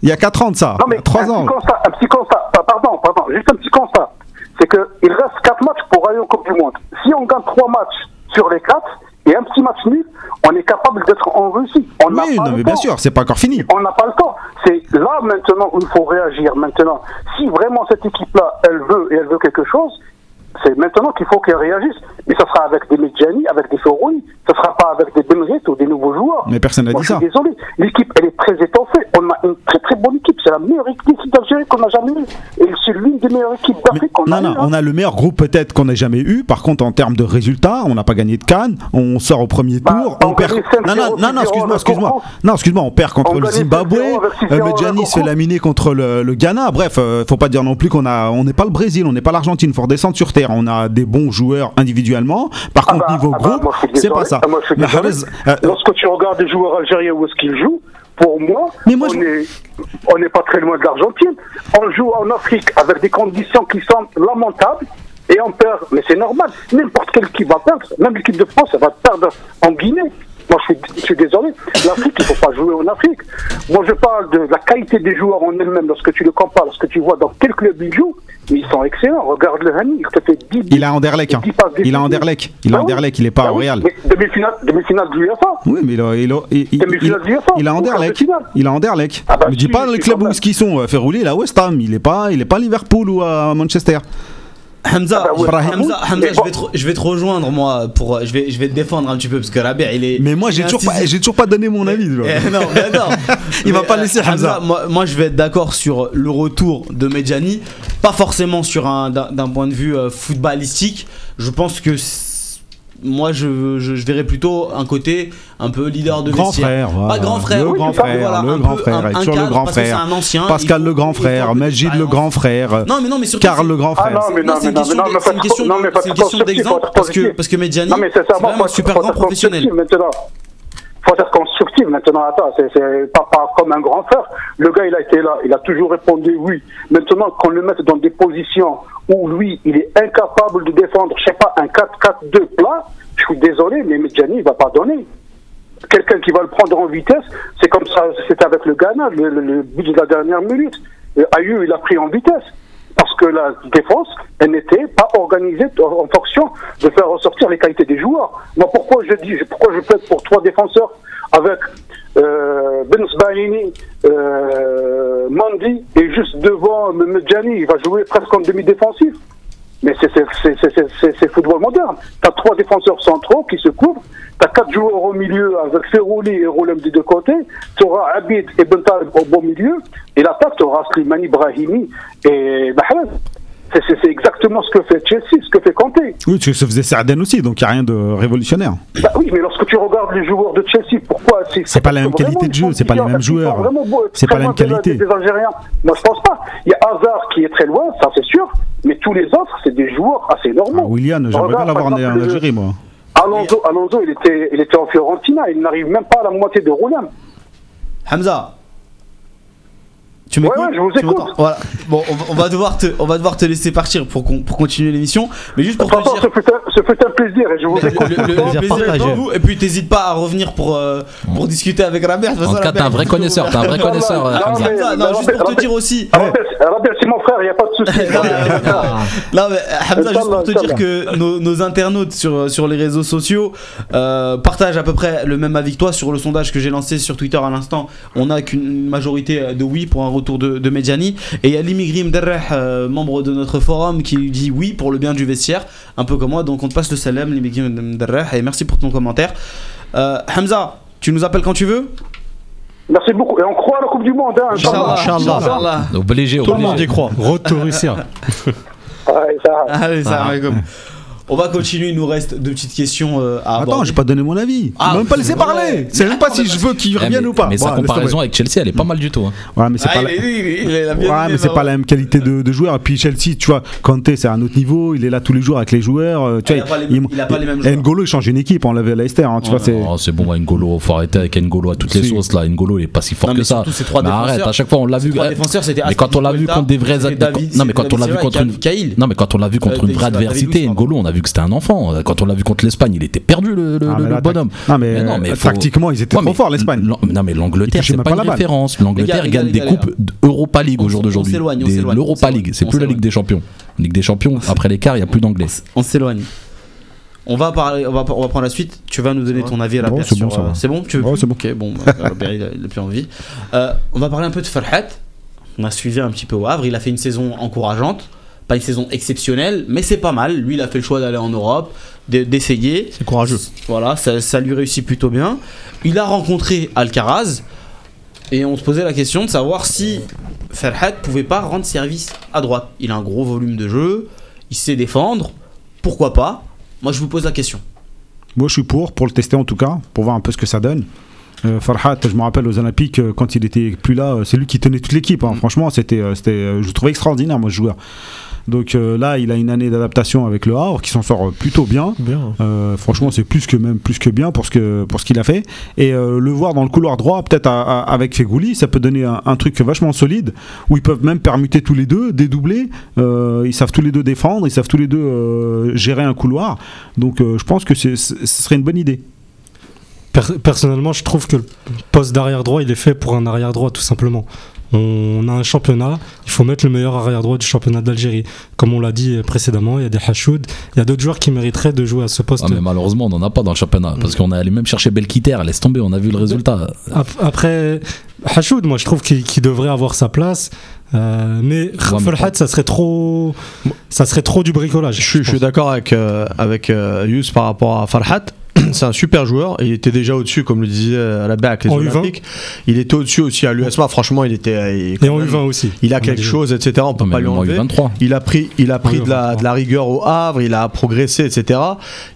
Speaker 2: Il y a 4 ans de ça.
Speaker 7: Non, mais
Speaker 2: 3
Speaker 7: un
Speaker 2: ans.
Speaker 7: Petit constat, un petit constat. Ah, Pardon, pardon, juste un petit constat. C'est qu'il reste 4 matchs pour aller en Coupe du Monde. Si on gagne 3 matchs sur les 4 et un petit match nul, on est capable d'être en Russie. On
Speaker 2: Oui, non, mais
Speaker 7: temps.
Speaker 2: bien sûr, c'est pas encore fini.
Speaker 7: On n'a pas le temps. C'est là maintenant où il faut réagir. Maintenant, si vraiment cette équipe-là, elle veut et elle veut quelque chose, c'est maintenant qu'il faut qu'elle réagisse. Mais ça sera avec des Medjani, avec des Forouni. Ça sera pas avec des Benrit ou des nouveaux joueurs.
Speaker 2: Mais personne n'a dit ça.
Speaker 7: désolé. L'équipe, elle est très étoffée. On a une très très bonne équipe. C'est la meilleure équipe d'Algérie qu'on a jamais eue. Et c'est l'une des meilleures équipes d'Afrique qu'on
Speaker 2: non,
Speaker 7: a
Speaker 2: non,
Speaker 7: eues, hein.
Speaker 2: on a le meilleur groupe peut-être qu'on ait jamais eu. Par contre, en termes de résultats, on n'a pas gagné de Cannes. On sort au premier
Speaker 7: Bah,
Speaker 2: tour.
Speaker 7: on
Speaker 2: perd.
Speaker 7: gagnait 5-0,
Speaker 2: Non, non, non, non,
Speaker 7: 6-0
Speaker 2: excuse-moi, excuse-moi. Non, excuse-moi, on perd contre
Speaker 7: On
Speaker 2: le Zimbabwe.
Speaker 7: 5-0 avec 6-0
Speaker 2: Euh, Medjani se fait laminer contre le, Ghana. Bref, euh, faut pas dire non plus qu'on a, on n'est pas le Brésil, on n'est pas l'Argentine. Faut redescendre sur terre. On a des bons joueurs individuellement. Par
Speaker 7: Ah
Speaker 2: contre,
Speaker 7: bah,
Speaker 2: niveau
Speaker 7: ah bah,
Speaker 2: groupe, c'est pas ça.
Speaker 7: Ah, moi.
Speaker 2: Harez, euh,
Speaker 7: Lorsque tu regardes les joueurs algériens où est-ce qu'ils jouent, pour moi, on
Speaker 2: je-
Speaker 7: n'est pas très loin de l'Argentine. On joue en Afrique avec des conditions qui sont lamentables et on perd. Mais c'est normal. N'importe quelle équipe va perdre. Même l'équipe de France, elle va perdre en Guinée. Moi, je suis, désolé. L'Afrique, il ne faut pas jouer en Afrique. Moi, je parle de la qualité des joueurs en elles-mêmes. Lorsque tu le compares, lorsque tu vois dans quel club ils jouent, ils sont excellents. Regarde le Hani, il te fait 10 buts.
Speaker 2: il a Anderlecht. hein.
Speaker 7: 10 passes
Speaker 2: Il a. Anderlecht. Il a
Speaker 7: oui.
Speaker 2: Anderlecht. Il est pas
Speaker 7: Bah
Speaker 2: au
Speaker 7: oui.
Speaker 2: Real.
Speaker 7: Demi-finale, demi-finale de l'UEFA.
Speaker 2: Oui, mais il a, il a, il, il- a Anderlecht. Il a Anderlecht.
Speaker 7: Ah bah
Speaker 2: Me dis pas le club où qu'ils sont. euh, Fait rouler, il a West Ham. Il est pas, il est pas Liverpool ou à Manchester.
Speaker 1: Hamza. Hamza, Hamza, je, vais te, je vais te rejoindre moi pour je vais je vais te défendre un petit peu parce que Rabia il est
Speaker 2: Mais moi, j'ai toujours pas, j'ai toujours pas donné mon avis.
Speaker 1: Eh, non, mais non.
Speaker 2: Il va
Speaker 1: Mais,
Speaker 2: pas
Speaker 1: euh,
Speaker 2: laisser Hamza.
Speaker 1: moi, moi, je vais être d'accord sur le retour de Medjani, pas forcément sur un d'un point de vue euh, footballistique. Je pense que moi je, je, je verrais plutôt un côté un peu leader de
Speaker 2: Grand
Speaker 1: vestiaire.
Speaker 2: frère, voilà.
Speaker 1: Pas grand frère,
Speaker 2: Le
Speaker 1: oui,
Speaker 2: grand frère,
Speaker 1: voilà,
Speaker 2: le grand
Speaker 1: peu
Speaker 2: frère,
Speaker 1: un- un
Speaker 2: sur le grand frère.
Speaker 1: un ancien,
Speaker 2: Pascal le grand frère, Magid le grand frère,
Speaker 1: Non mais non mais surtout
Speaker 2: Karl le grand
Speaker 7: Ah
Speaker 2: frère.
Speaker 7: non, mais non, mais non, mais non, mais
Speaker 1: c'est
Speaker 7: pas
Speaker 1: une question
Speaker 7: non, mais
Speaker 1: de-
Speaker 7: pas
Speaker 1: c'est une
Speaker 7: trop
Speaker 1: question
Speaker 7: constructif,
Speaker 1: d'exemple parce que parce que Medjani
Speaker 7: Non, mais c'est
Speaker 1: un super grand professionnel.
Speaker 7: Faut être constructif maintenant. Attends, c'est pas, pas comme un grand frère. Le gars, il a été là, il a toujours répondu oui. Maintenant, qu'on le mette dans des positions où lui, il est incapable de défendre, je sais pas, un 4-4-2 plat, je suis désolé, mais Medjani, il va pas donner. Quelqu'un qui va le prendre en vitesse, c'est comme ça, c'était avec le Ghana, le, le- le but de la dernière minute. Euh, Ayew, il a pris en vitesse. Parce que la défense, elle n'était pas organisée en fonction de faire ressortir les qualités des joueurs. Moi, pourquoi je dis, pourquoi je plaide pour trois défenseurs avec euh, Ben Sbaini, euh, Mandy est juste devant Medjani, il va jouer presque en demi-défensif. Mais c'est football moderne. Tu as trois défenseurs centraux qui se couvrent, tu as quatre joueurs au milieu avec Ferrouli et Roulem des deux côtés, tu auras Abid et Bental au bon milieu, et l'attaque, tu auras Slimani, Brahimi et Mahrez. C'est- exactement ce que fait Chelsea, ce que fait Kanté.
Speaker 2: Oui, parce que ça faisait Sarden aussi, donc il n'y a rien de révolutionnaire.
Speaker 7: Bah oui, mais lorsque tu regardes les joueurs de Chelsea, pourquoi
Speaker 2: C'est pas la même qualité de jeu, c'est pas les mêmes joueurs. C'est pas la même
Speaker 7: loin des-
Speaker 2: qualité.
Speaker 7: Des Algériens. Moi, je pense pas. Il y a Hazard qui est très loin, ça c'est sûr, mais tous les autres, c'est des joueurs assez
Speaker 2: Ah,
Speaker 7: normaux.
Speaker 2: William, j'aimerais bien l'avoir en, Algérie, moi.
Speaker 7: Alonso, Alonso il, était, il était en Fiorentina, il n'arrive même pas à la moitié de Roland.
Speaker 1: Hamza. Tu m'écoutes
Speaker 7: Ouais, ouais, je vous
Speaker 1: Tu
Speaker 7: écoute.
Speaker 1: Voilà. Bon, on va, on va devoir te, on va devoir te laisser partir pour, qu'on- pour continuer l'émission. Mais juste pour te dire.
Speaker 7: ce fut, un, ce fut un plaisir et je vous écoute.
Speaker 1: le- le- le
Speaker 4: Plaisir
Speaker 1: vous. Et puis t'hésites pas à revenir pour, euh, pour discuter avec toute
Speaker 3: En tout cas, t'es un vrai connaisseur, t'es un vrai connaisseur. euh,
Speaker 7: Non,
Speaker 3: Hamza.
Speaker 7: mais-
Speaker 1: Hamza, non, juste pour te dire aussi.
Speaker 7: Rabia, c'est mon frère, il n'y a pas de souci.
Speaker 1: Non mais Hamza, juste pour te dire que nos, nos internautes sur, sur les réseaux sociaux euh, partagent à peu près le même avis que toi sur le sondage que j'ai lancé sur Twitter à l'instant. On a qu'une majorité de oui pour un retour de, de Medjani. Et il y a Limigrim Derreh, euh, membre de notre forum, qui dit oui pour le bien du vestiaire, un peu comme moi. Donc on te passe le salam, Limigrim Derreh, et merci pour ton commentaire. Euh, Hamza, tu nous appelles quand tu veux?
Speaker 7: Merci beaucoup. Et on croit à la Coupe du Monde. Hein, Inch'Allah.
Speaker 4: Inch'Allah.
Speaker 1: Inch'Allah.
Speaker 3: Obligé,
Speaker 4: Tout le monde
Speaker 3: obligé.
Speaker 4: y croit.
Speaker 5: Retour Russia.
Speaker 7: Ouais, ça-
Speaker 1: Allez, ça va, comme. On va continuer, il nous reste deux petites questions euh, à
Speaker 2: Attends,
Speaker 1: aborder.
Speaker 2: j'ai pas donné mon avis.
Speaker 1: Ah,
Speaker 2: même pas laissé parler. C'est même pas
Speaker 1: Attends,
Speaker 2: si je veux qu'il
Speaker 3: Eh,
Speaker 2: revienne ou pas.
Speaker 3: mais sa comparaison avec Chelsea, elle est pas mal du tout. hein.
Speaker 2: Ouais, mais c'est
Speaker 1: Ah,
Speaker 2: pas mais c'est pas la même qualité de, de joueur. Et puis Chelsea, tu vois, Kanté, c'est un autre niveau. Il est là tous les jours avec les joueurs. euh, Tu
Speaker 1: Ah, il
Speaker 2: vois,
Speaker 1: a pas les- il a pas les mêmes
Speaker 2: et
Speaker 1: joueurs.
Speaker 2: N'Golo, il change une équipe. On l'avait à Leicester. hein, tu vois, c'est.
Speaker 3: Oh, c'est bon, N'Golo, faut arrêter avec N'Golo à toutes les
Speaker 2: Si.
Speaker 3: sauces là. N'Golo, il est pas si fort
Speaker 1: Non,
Speaker 3: que ça. Mais arrête, à chaque fois on l'a vu.
Speaker 1: Trois défenseurs, c'était
Speaker 3: Mais quand on l'a vu contre des vrais non mais quand on l'a vu contre une non mais quand on l'a vu contre une vraie adversité. N'Golo, on a vu que c'était un enfant. Quand on l'a vu contre l'Espagne, il était perdu le, le-
Speaker 2: Ah,
Speaker 3: le
Speaker 2: mais là,
Speaker 3: bonhomme.
Speaker 2: Non, mais,
Speaker 3: Mais non, mais
Speaker 2: euh,
Speaker 3: faut-
Speaker 2: tactiquement, ils étaient
Speaker 3: Ouais,
Speaker 2: trop
Speaker 3: mais
Speaker 2: forts, l'Espagne.
Speaker 3: Non mais l'Angleterre, c'est
Speaker 2: même
Speaker 3: pas
Speaker 2: pas
Speaker 3: une
Speaker 2: la
Speaker 3: référence. L'Angleterre gagne des coupes Europa League au jour
Speaker 1: on
Speaker 3: d'aujourd'hui. L'Europa League, c'est plus la. Ligue des Champions. Ligue des Champions, après l'écart, il y a plus d'anglais.
Speaker 1: On s'éloigne. On va parler, on va, on va prendre la suite. Tu vas nous donner ton avis à la place
Speaker 2: c'est bon,
Speaker 1: euh, bon, tu veux
Speaker 2: c'est bon.
Speaker 1: Ok, bon, bah, Robert, il a, il a plus envie. Euh, on va parler un peu de Farhat. On a suivi un petit peu au Havre. Il a fait une saison encourageante, pas une saison exceptionnelle, mais c'est pas mal. Lui, il a fait le choix d'aller en Europe, de- d'essayer.
Speaker 4: C'est courageux.
Speaker 1: Voilà, ça, ça lui réussit plutôt bien. Il a rencontré Alcaraz et on se posait la question de savoir si Ferhat pouvait pas rendre service à droite. Il a un gros volume de jeu, il sait défendre, pourquoi pas? Moi je vous pose la question.
Speaker 2: Moi, je suis pour, pour le tester en tout cas, pour voir un peu ce que ça donne. Euh, Farhat, je me rappelle aux Olympiques, euh, quand il était plus là, euh, c'est lui qui tenait toute l'équipe. hein. Franchement, c'était, c'était, euh, je le trouvais extraordinaire, moi, ce joueur. Donc euh, là, il a une année d'adaptation avec le Havre qui s'en sort plutôt bien.
Speaker 4: Bien.
Speaker 2: Euh, franchement, c'est plus que même plus que bien pour ce que pour ce qu'il a fait. Et euh, le voir dans le couloir droit, peut-être avec Fegouli, ça peut donner un, un truc vachement solide où ils peuvent même permuter tous les deux, dédoubler. Ils savent tous les deux défendre, ils savent tous les deux gérer un couloir. Donc, je pense que ce serait une bonne idée.
Speaker 5: Per- personnellement, je trouve que le poste d'arrière droit, il est fait pour un arrière droit, tout simplement. On a un championnat, il faut mettre le meilleur arrière droit du championnat d'Algérie. Comme on l'a dit précédemment, il y a des Hachoud, il y a d'autres joueurs qui mériteraient de jouer à ce poste.
Speaker 3: Ah, mais malheureusement, on n'en a pas dans le championnat. Parce qu'on est allé même chercher Belkiter, laisse tomber, on a vu le résultat.
Speaker 5: Ap- Après, Hachoud, moi je trouve qu'il devrait avoir sa place. Euh, mais Farhat, ça serait trop, ça serait trop du bricolage.
Speaker 4: Je suis, je suis
Speaker 5: pense.
Speaker 4: d'accord avec, euh, avec euh, par rapport à Farhat. C'est un super joueur. et Il était déjà au-dessus, comme le disait euh, Rabia avec les
Speaker 5: En U20.
Speaker 4: Olympiques. Il était au-dessus aussi à l'USMA. Franchement, il était. euh, il-
Speaker 5: Et en U20 aussi.
Speaker 4: Il a
Speaker 5: On
Speaker 4: quelque chose, etc. On peut
Speaker 3: Non,
Speaker 4: pas lui enlever.
Speaker 3: U23.
Speaker 4: Il a pris, il a pris de, la, de la rigueur au Havre, il a progressé, etc.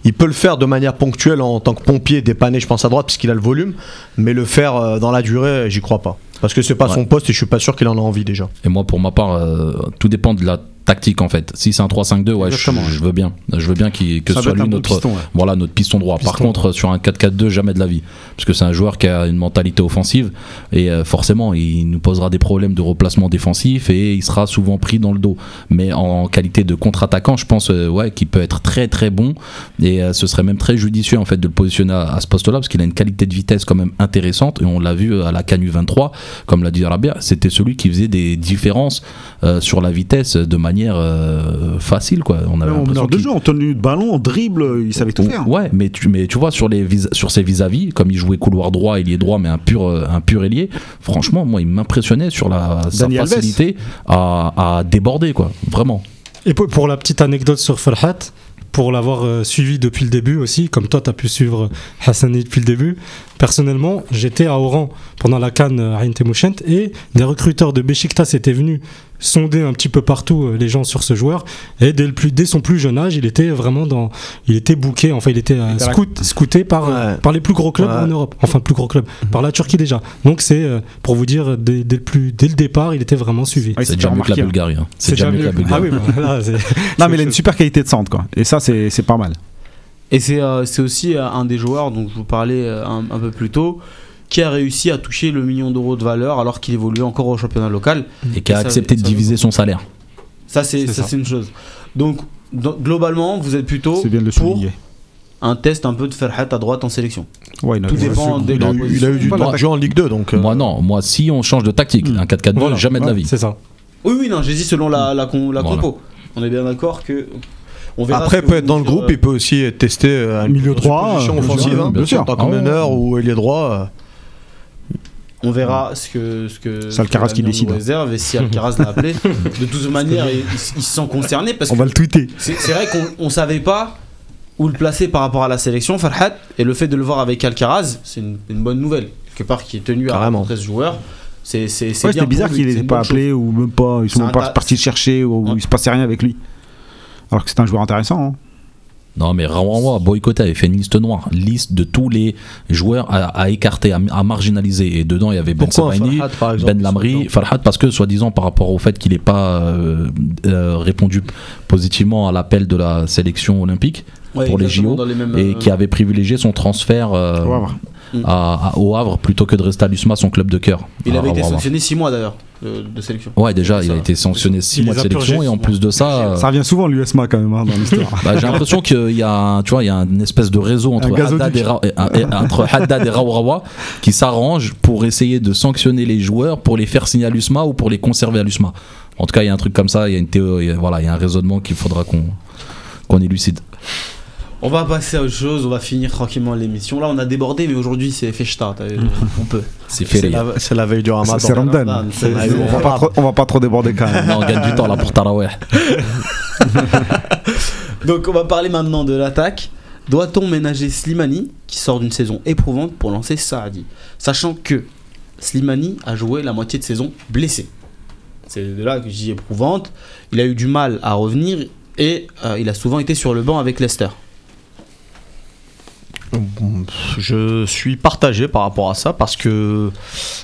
Speaker 4: Il peut le faire de manière ponctuelle en tant que pompier, dépanner, je pense, à droite, puisqu'il a le volume. Mais le faire euh, dans la durée, j'y crois pas. Parce que c'est pas
Speaker 3: Ouais.
Speaker 4: son poste et je suis pas sûr qu'il en a envie déjà.
Speaker 3: Et moi, pour ma part, euh, tout dépend de la tactique en fait. Si c'est un 3-5-2, ouais, je, veux bien. Je veux bien qu'il- que ce soit lui notre,
Speaker 2: piston, ouais.
Speaker 3: voilà, notre piston droit. Par contre, sur un 4-4-2, jamais de la vie. Parce que c'est un joueur qui a une mentalité offensive et euh, forcément, il nous posera des problèmes de replacement défensif et il sera souvent pris dans le dos. Mais en qualité de contre-attaquant, je pense euh, ouais, qu'il peut être très très bon et euh, ce serait même très judicieux en fait de le positionner à, à ce poste-là parce qu'il a une qualité de vitesse quand même intéressante et on l'a vu à la Canu 23, comme l'a dit Rabia, c'était celui qui faisait des différences sur la vitesse de manière manière euh, facile, quoi. On avait
Speaker 2: en
Speaker 3: l'impression
Speaker 2: meneur de
Speaker 3: qu'il-
Speaker 2: jeu, en tenue de ballon, en dribble, il savait tout faire.
Speaker 3: Ouais, mais tu, mais tu vois, sur, les vis- sur ses vis-à-vis, comme il jouait couloir droit, il est droit, mais un pur, euh, un pur ailier, franchement, moi, il m'impressionnait sur la, sa facilité à, à déborder, quoi. Vraiment.
Speaker 5: Et pour, la petite anecdote sur Farhat, pour l'avoir euh, suivi depuis le début aussi, comme toi tu as pu suivre Hassani depuis le début, personnellement j'étais à Oran pendant la Cannes à Ain Temouchent et des recruteurs de Besiktas étaient venus sonder un petit peu partout euh, les gens sur ce joueur et dès, le plus, dès son plus jeune âge il était vraiment dans il était booké enfin il était euh, scout- scouté par, euh,
Speaker 4: Ouais.
Speaker 5: par les plus gros clubs
Speaker 4: Ouais.
Speaker 5: en Europe enfin plus gros clubs par la Turquie déjà donc c'est euh, pour vous dire dès, dès le plus, dès le départ il était vraiment suivi
Speaker 2: Ouais,
Speaker 3: c'est déjà mieux que la
Speaker 2: hein.
Speaker 3: Bulgarie. hein. C'est déjà mieux que la
Speaker 5: ah
Speaker 3: Bulgarie.
Speaker 5: oui bah, là,
Speaker 2: Non, mais il a une super qualité de centre, quoi. Et ça, c'est c'est pas mal.
Speaker 1: Et c'est euh, c'est aussi euh, un des joueurs dont je vous parlais un, un peu plus tôt qui a réussi à toucher le million d'euros de valeur alors qu'il évoluait encore au championnat local.
Speaker 3: Et qui a
Speaker 1: Et ça-
Speaker 3: accepté de diviser son salaire.
Speaker 1: Ça, c'est une chose. Donc, globalement, vous êtes plutôt
Speaker 2: C'est bien de le
Speaker 1: pour
Speaker 2: souligner.
Speaker 1: un test un peu de Ferhat à droite en sélection.
Speaker 2: Ouais, il a-
Speaker 1: Tout dépend des
Speaker 4: Il a, eu, il a eu du temps de jeu en Ligue 2, donc. euh,
Speaker 3: Moi, non. Moi, si on change de tactique, un 4-4-2,
Speaker 5: Voilà.
Speaker 3: jamais de la vie.
Speaker 5: c'est ça
Speaker 1: Oui, oui, non, j'ai dit selon la, la, con- la
Speaker 3: Voilà.
Speaker 1: compo. On est bien d'accord que. On verra
Speaker 4: Après, peut être dans le groupe,
Speaker 1: direz.
Speaker 4: il peut aussi être testé euh, à
Speaker 2: Milieu droit,
Speaker 4: position
Speaker 2: euh,
Speaker 4: offensive,
Speaker 2: bien
Speaker 4: hein,
Speaker 2: sûr,
Speaker 3: bien sûr.
Speaker 4: en tant que
Speaker 3: Ah
Speaker 4: ou ailier droit.
Speaker 1: On verra ce que. Ce que ce
Speaker 2: qui décide.
Speaker 1: nous réserve et si Alcaraz l'a appelé. De toute manière, il, il se sent concerné parce
Speaker 2: On
Speaker 1: que
Speaker 2: va le tweeter.
Speaker 1: c'est vrai qu'on on savait pas où le placer par rapport à la sélection, Farhat, et le fait de le voir avec Alcaraz, c'est une, une bonne nouvelle. Quelque part, qui est tenu à
Speaker 4: Carrément.
Speaker 1: rencontrer ce joueur. C'est
Speaker 2: Ouais, bizarre qu'il n'ait pas
Speaker 1: chose.
Speaker 2: appelé ou même pas. Ils sont même pas partis le chercher ou
Speaker 1: Ouais.
Speaker 2: il se passait rien avec lui. Alors que c'est un joueur intéressant. hein.
Speaker 3: Non, mais Rawawa, boycotté, avait fait une liste noire. Liste de tous les joueurs à, à écarter, à, à marginaliser. Et dedans, il y avait Ben
Speaker 4: exemple
Speaker 3: Ben Lamri, Farhat, parce que soi-disant par rapport au fait qu'il n'ait pas euh, euh, répondu positivement à l'appel de la sélection olympique
Speaker 1: Ouais,
Speaker 3: pour les JO
Speaker 1: dans les mêmes,
Speaker 3: et
Speaker 1: euh,
Speaker 3: qui avait privilégié son transfert euh,
Speaker 2: Au Havre.
Speaker 3: à- à- au Havre plutôt que de rester à l'USMA, son club de cœur.
Speaker 1: Il
Speaker 3: à
Speaker 1: avait été sanctionné 6 mois d'ailleurs de, de sélection.
Speaker 3: Ouais, déjà, il a été sanctionné 6
Speaker 5: Il
Speaker 3: mois de sélection et en
Speaker 5: six
Speaker 3: plus de ça. euh,
Speaker 2: Ça revient souvent l'USMA quand même hein, dans l'histoire.
Speaker 3: Bah, j'ai l'impression qu'il y a, tu vois, il y a une espèce de réseau entre. Haddad et, Ra- et- et- entre Haddad et Raourawa qui s'arrange pour essayer de sanctionner les joueurs pour les faire signer à l'USMA ou pour les conserver à l'USMA. En tout cas, il y a un truc comme ça, il y a une théorie, voilà, il y a un raisonnement qu'il faudra qu'on qu'on élucide.
Speaker 1: On va passer à autre chose, on va finir tranquillement l'émission. Là, on a débordé, mais aujourd'hui, c'est vu, On peut.
Speaker 3: C'est
Speaker 4: C'est
Speaker 3: fait,
Speaker 4: la, c'est la veille du ramadan.
Speaker 2: C'est Ramadan.
Speaker 1: Ramadan, c'est-
Speaker 2: Ouais, on, va pas trop, on va pas trop déborder quand même.
Speaker 3: Non, on gagne du temps là pour Taraweh.
Speaker 1: Donc, on va parler maintenant de l'attaque. Doit-on ménager Slimani, qui sort d'une saison éprouvante, pour lancer Saadi? Sachant que Slimani a joué la moitié de saison blessé. C'est de là que je dis éprouvante. Il a eu du mal à revenir et euh, il a souvent été sur le banc avec Leicester.
Speaker 4: Je suis partagé par rapport à ça parce que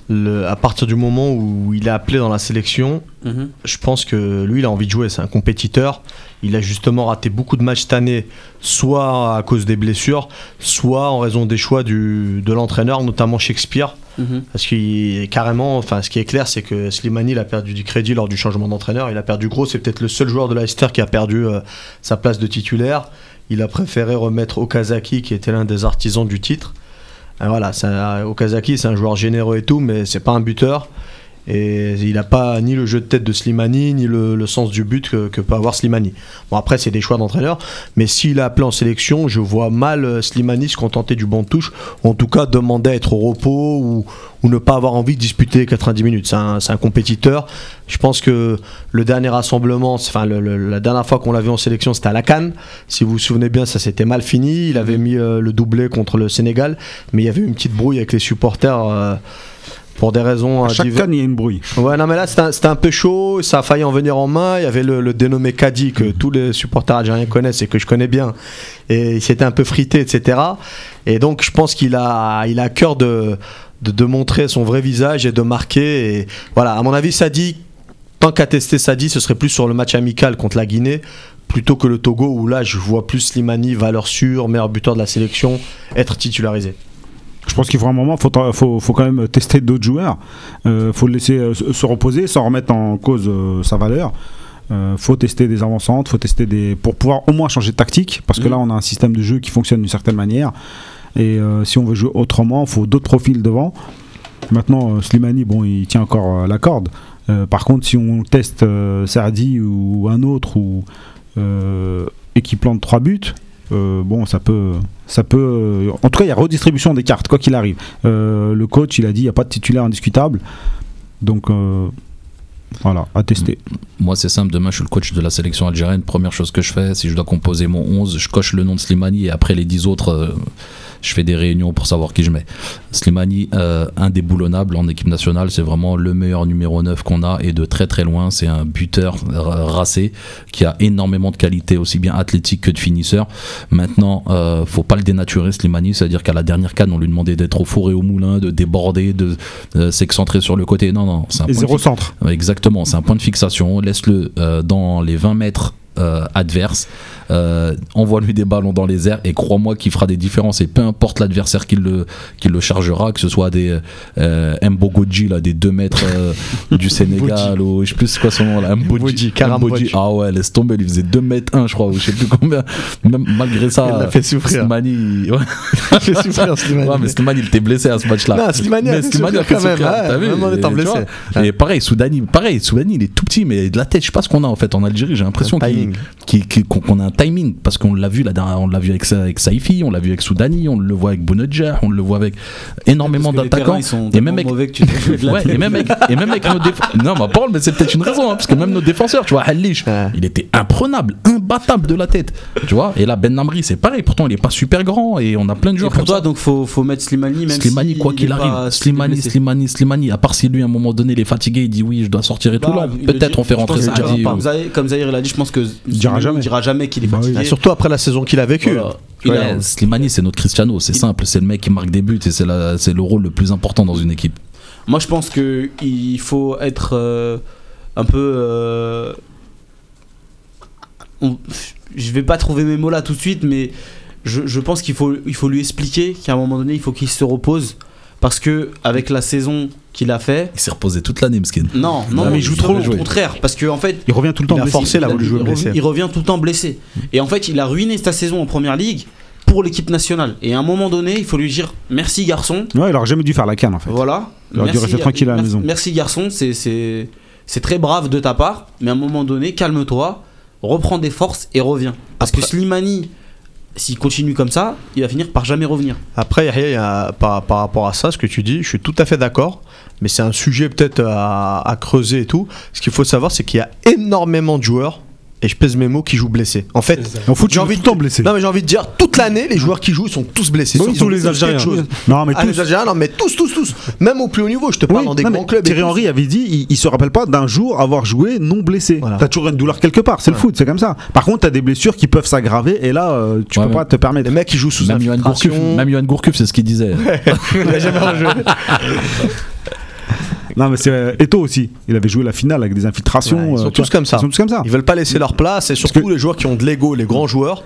Speaker 4: le- à partir du moment où il est appelé dans la sélection,
Speaker 1: Mhm.
Speaker 4: je pense que lui, il a envie de jouer. C'est un compétiteur. Il a justement raté beaucoup de matchs cette année, soit à cause des blessures, soit en raison des choix du, de l'entraîneur, notamment Shakespeare.
Speaker 1: Mhm.
Speaker 4: Parce qu'il carrément, enfin, ce qui est clair, c'est que Slimani il a perdu du crédit lors du changement d'entraîneur. Il a perdu gros. C'est peut-être le seul joueur de Leicester qui a perdu euh, sa place de titulaire. Il a préféré remettre Okazaki, qui était l'un des artisans du titre. Voilà, Okazaki, c'est un joueur généreux et tout, mais c'est pas un buteur. Et il n'a pas ni le jeu de tête de Slimani, ni le, le sens du but que, que peut avoir Slimani. Bon, après, c'est des choix d'entraîneur. Mais s'il est appelé en sélection, je vois mal euh, Slimani se contenter du banc de touche. Ou en tout cas, demander à être au repos ou, ou ne pas avoir envie de disputer 90 minutes. C'est un, compétiteur. Je pense que le dernier rassemblement, c'est- enfin, le- le- la dernière fois qu'on l'a vu en sélection, c'était à la Cannes. Si vous vous souvenez bien, ça s'était mal fini. Il avait mis euh, le doublé contre le Sénégal. Mais il y avait une petite brouille avec les supporters. euh, pour des raisons
Speaker 2: À
Speaker 4: euh,
Speaker 2: chaque canne, il y a une bruit.
Speaker 4: Ouais, non, mais là, c'était un, peu chaud. Ça a failli en venir en main. Il y avait le, le dénommé Kadi que tous les supporters algériens connaissent et que je connais bien. Et il s'était un peu frité, etc. Et donc, je pense qu'il a, il a à cœur de, de, de montrer son vrai visage et de marquer. Et voilà, à mon avis, Sadi, tant qu'à tester Sadi, ce serait plus sur le match amical contre la Guinée plutôt que le Togo où là, je vois plus Slimani, valeur sûre, meilleur buteur de la sélection, être titularisé.
Speaker 2: Je pense qu'il faut un moment, faut, faut, faut quand même tester d'autres joueurs. Euh, faut le laisser euh, se se reposer sans remettre en cause euh, sa valeur. Euh, faut tester des avancantes, faut tester des pour pouvoir au moins changer de tactique parce que
Speaker 1: Mhm.
Speaker 2: là on a un système de jeu qui fonctionne d'une certaine manière et si on veut jouer autrement, faut d'autres profils devant. Maintenant, Slimani, bon, il tient encore la corde, par contre, si on teste Sardi ou un autre ou et qui plante trois buts, bon, ça peut, ça peut. euh, en tout cas, il y a redistribution des cartes, quoi qu'il arrive. Euh, le coach, il a dit, il n'y a pas de titulaire indiscutable, donc euh, voilà, à tester.
Speaker 3: Moi, c'est simple. Demain, je suis le coach de la sélection algérienne. Première chose que je fais, si je dois composer mon 11, je coche le nom de Slimani et après les 10 autres, je fais des réunions pour savoir qui je mets. Slimani, euh, indéboulonnable en équipe nationale, c'est vraiment le meilleur numéro 9 qu'on a et de très très loin. C'est un buteur ra- racé qui a énormément de qualité, aussi bien athlétique que de finisseur. Maintenant, euh, faut pas le dénaturer, Slimani. C'est-à-dire qu'à la dernière canne, on lui demandait d'être au four et au moulin, de déborder, de euh, s'excentrer sur le côté. Non, non, c'est un
Speaker 2: Et
Speaker 3: point de
Speaker 2: zéro
Speaker 3: fi-
Speaker 2: centre.
Speaker 3: Exactement, c'est un point de fixation. Laisse-le euh, dans les 20 mètres euh, adverses. Euh, envoie-lui des ballons dans les airs et crois-moi qu'il fera des différences. Et peu importe l'adversaire qui le, qui le chargera, que ce soit des euh, Mbogodji, là, des 2 mètres euh, du Sénégal, ou je sais plus quoi son nom là, Mbodji.
Speaker 4: Mbodji.
Speaker 3: Ah ouais, laisse tomber, il faisait 2 mètres 1, je crois, ou je sais plus combien. Même malgré ça,
Speaker 4: Il l'a fait souffrir.
Speaker 3: Slimani, ouais.
Speaker 4: Il fait souffrir, Slimani.
Speaker 3: Ouais, mais Slimani, il était blessé à ce match-là.
Speaker 4: Non, Slimani a
Speaker 3: Mais
Speaker 4: fait
Speaker 3: Slimani
Speaker 4: souffrir quand même,
Speaker 3: t'as vu
Speaker 4: même en
Speaker 3: Et
Speaker 4: étant blessé.
Speaker 3: Et pareil, Soudani, pareil, Soudani, il est tout petit, mais de la tête, je sais pas ce qu'on a en fait en Algérie. J'ai l'impression qu'il-
Speaker 4: timing.
Speaker 3: qu'on a un timing parce qu'on l'a vu la dernière- on l'a vu avec, avec Saifi, on l'a vu avec Soudani, on le voit avec Bounedjah, on le voit avec énormément
Speaker 1: Parce que les
Speaker 3: d'attaquants.
Speaker 1: terrains, ils sont
Speaker 3: Et même avec
Speaker 1: mauvais que tu
Speaker 3: Ouais,
Speaker 1: tête.
Speaker 3: et même avec, et même avec nos défenseurs. Non, ma parole, mais c'est peut-être une raison, hein, parce que même nos défenseurs, tu vois, Halish,
Speaker 4: Ouais.
Speaker 3: il était imprenable, imbattable de la tête, tu vois. Et là, Ben Namri, c'est pareil, pourtant, il est pas super grand et on a plein de
Speaker 1: Et
Speaker 3: joueurs
Speaker 1: pour
Speaker 3: comme
Speaker 1: toi,
Speaker 3: ça.
Speaker 1: donc faut, faut mettre Slimani, même
Speaker 3: Slimani,
Speaker 1: si
Speaker 3: quoi
Speaker 1: il
Speaker 3: qu'il arrive, Slimani. Slimani, Slimani, à part si lui, à un moment donné, il est fatigué, il dit oui, je dois sortir et tout,
Speaker 1: Bah,
Speaker 3: là,
Speaker 1: il
Speaker 3: peut-être on fait rentrer ou-
Speaker 1: Comme Zahir- Comme Zahir l'a dit, je pense que
Speaker 2: dira
Speaker 1: Slimani
Speaker 2: jamais.
Speaker 1: dira jamais qu'il est
Speaker 2: Bah
Speaker 1: fatigué.
Speaker 4: Surtout après la saison qu'il a vécue.
Speaker 1: Voilà. Il a-
Speaker 3: Ouais, Slimani, c'est notre Cristiano, c'est simple, c'est le mec qui marque des buts et c'est la- c'est le rôle le plus important dans une équipe.
Speaker 1: Moi, je pense que il faut être euh, un peu. euh, on- je vais pas trouver mes mots là tout de suite, mais je, je pense qu'il faut, il faut lui expliquer qu'à un moment donné, il faut qu'il se repose parce que avec la saison qu'il a fait.
Speaker 3: Il s'est reposé toute l'année, Mskin.
Speaker 1: Non, non,
Speaker 2: Non, mais il joue trop.
Speaker 1: Au contraire, parce que en fait,
Speaker 2: Il revient tout le temps
Speaker 4: Il a
Speaker 2: blessé.
Speaker 4: forcé
Speaker 1: il,
Speaker 4: blessé.
Speaker 1: revient, il revient tout le temps blessé. Et en fait, il a ruiné sa saison en première ligue pour l'équipe nationale. Et à un moment donné, il faut lui dire merci garçon.
Speaker 2: Ouais, il aurait jamais dû faire la canne en fait.
Speaker 1: Voilà.
Speaker 2: Il aurait dû rester tranquille à la
Speaker 1: merci-
Speaker 2: maison.
Speaker 1: Merci garçon, c'est c'est c'est très brave de ta part, mais à un moment donné, calme-toi, reprends des forces et reviens. Parce que Slimani, s'il continue comme ça, il va finir par jamais revenir.
Speaker 4: Après, Yahya, y a- par, par rapport à ça, ce que tu dis, je suis tout à fait d'accord. Mais c'est un sujet peut-être à, à creuser et tout. Ce qu'il faut savoir, c'est qu'il y a énormément de joueurs, et je pèse mes mots, qui jouent blessés. En fait,
Speaker 2: En foot,
Speaker 4: J'ai envie de-
Speaker 2: temps blessé.
Speaker 4: non mais j'ai envie de dire, toute l'année, les joueurs qui jouent, ils sont tous blessés.
Speaker 5: Bon,
Speaker 4: Ils
Speaker 5: tous
Speaker 4: ont
Speaker 5: les Algériens.
Speaker 2: Non, mais
Speaker 4: Ah, les
Speaker 2: tous.
Speaker 4: Algériens, non mais tous, tous, tous. Même au plus haut niveau, je te parle
Speaker 2: Oui,
Speaker 4: dans des
Speaker 2: non,
Speaker 4: grands clubs.
Speaker 2: Thierry. Henry avait dit, il, il se rappelle pas d'un jour avoir joué non blessé.
Speaker 4: Voilà.
Speaker 2: T'as toujours une douleur quelque part, c'est le foot, c'est comme ça. Par contre, t'as des blessures qui peuvent s'aggraver et là, euh, tu
Speaker 3: Ouais,
Speaker 2: peux
Speaker 3: ouais.
Speaker 2: pas te permettre.
Speaker 4: Les mecs qui jouent sous
Speaker 3: Même Johan Gourcuff, même Johan Gourcuff, c'est ce qu'il disait.
Speaker 4: Il a jamais rejoué.
Speaker 2: Non, mais c'est euh, Eto aussi. Il avait joué la finale avec des infiltrations.
Speaker 4: Ouais, ils sont
Speaker 2: euh, tu
Speaker 4: tous
Speaker 2: vois.
Speaker 4: comme ça.
Speaker 2: Ils sont tous comme ça.
Speaker 4: Ils veulent pas laisser leur place et surtout les joueurs qui ont de l'ego, les grands joueurs.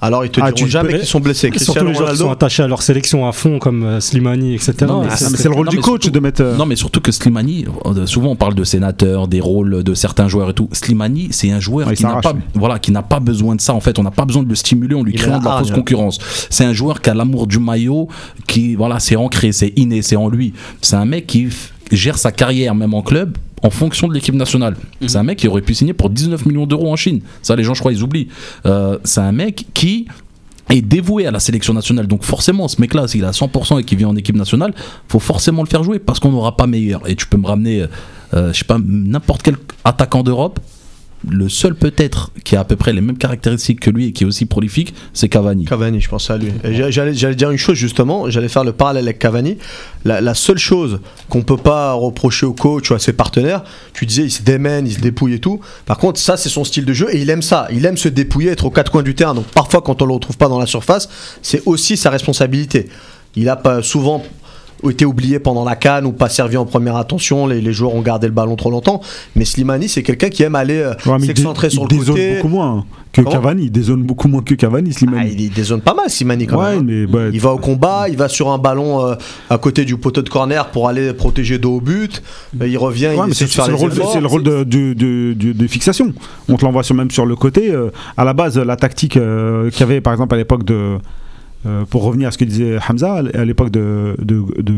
Speaker 4: Alors ils te
Speaker 2: Ah,
Speaker 4: diront
Speaker 2: tu
Speaker 4: jamais qu'ils sont blessés.
Speaker 5: Surtout
Speaker 4: Cristiano
Speaker 5: les joueurs qui sont attachés à leur sélection à fond, comme euh, Slimani, etc.
Speaker 3: Non, mais
Speaker 2: Ah,
Speaker 5: C'est-
Speaker 2: le rôle
Speaker 3: Non,
Speaker 2: du coach
Speaker 3: surtout-
Speaker 2: de mettre. euh,
Speaker 3: Non, mais surtout que Slimani, souvent on parle de sénateur, des rôles de certains joueurs et tout. Slimani, c'est un joueur
Speaker 2: Ouais,
Speaker 3: qui n'a pas, voilà, qui n'a pas besoin de ça. En fait, on n'a pas besoin de le stimuler en lui
Speaker 4: Il
Speaker 3: créant de la fausse concurrence. C'est un joueur qui a l'amour du maillot, qui, voilà, c'est ancré, c'est inné, c'est en lui. C'est un mec qui gère sa carrière même en club en fonction de l'équipe nationale. C'est un mec qui aurait pu signer pour 19 millions d'euros en Chine. Ça, les gens, je crois, ils oublient. Euh, c'est un mec qui est dévoué à la sélection nationale. Donc forcément, ce mec-là, s'il est à 100% et qu'il vient en équipe nationale, faut forcément le faire jouer parce qu'on n'aura pas meilleur. Et tu peux me ramener, euh, je sais pas, n'importe quel attaquant d'Europe. Le seul peut-être qui a à peu près les mêmes caractéristiques que lui et qui est aussi prolifique, c'est Cavani.
Speaker 4: Cavani, je pensais à lui. J'allais dire une chose justement, j'allais faire le parallèle avec Cavani. La, la seule chose qu'on peut pas reprocher au coach ou à ses partenaires, tu disais il se démène, il se dépouille et tout. Par contre, ça c'est son style de jeu et il aime ça. Il aime se dépouiller, être aux quatre coins du terrain. Donc parfois quand on le retrouve pas dans la surface, c'est aussi sa responsabilité. Il a pas souvent été oublié pendant la canne ou pas servi en première attention, les, les joueurs ont gardé le ballon trop longtemps. Mais Slimani, c'est quelqu'un qui aime aller euh,
Speaker 2: ouais, il
Speaker 4: s'excentrer
Speaker 2: il
Speaker 4: sur le
Speaker 2: dézone
Speaker 4: côté.
Speaker 2: beaucoup moins que
Speaker 4: Comment
Speaker 2: Cavani. Il dézone beaucoup moins que Cavani,
Speaker 4: Ah,
Speaker 2: Slimani.
Speaker 4: il, il dézone pas mal, Slimani quand
Speaker 2: Ouais,
Speaker 4: même. hein.
Speaker 2: mais bah,
Speaker 4: Il va au combat, il va sur un ballon euh, à côté du poteau de corner pour aller protéger dos au but. Euh, Il revient,
Speaker 2: Ouais,
Speaker 4: il essaie de faire
Speaker 2: c'est le rôle, de fixation. On te l'envoie sur, même sur le côté. euh, à la base, la tactique euh, qu'il y avait par exemple à l'époque de, euh, pour revenir à ce que disait Hamza à l'époque de, de, de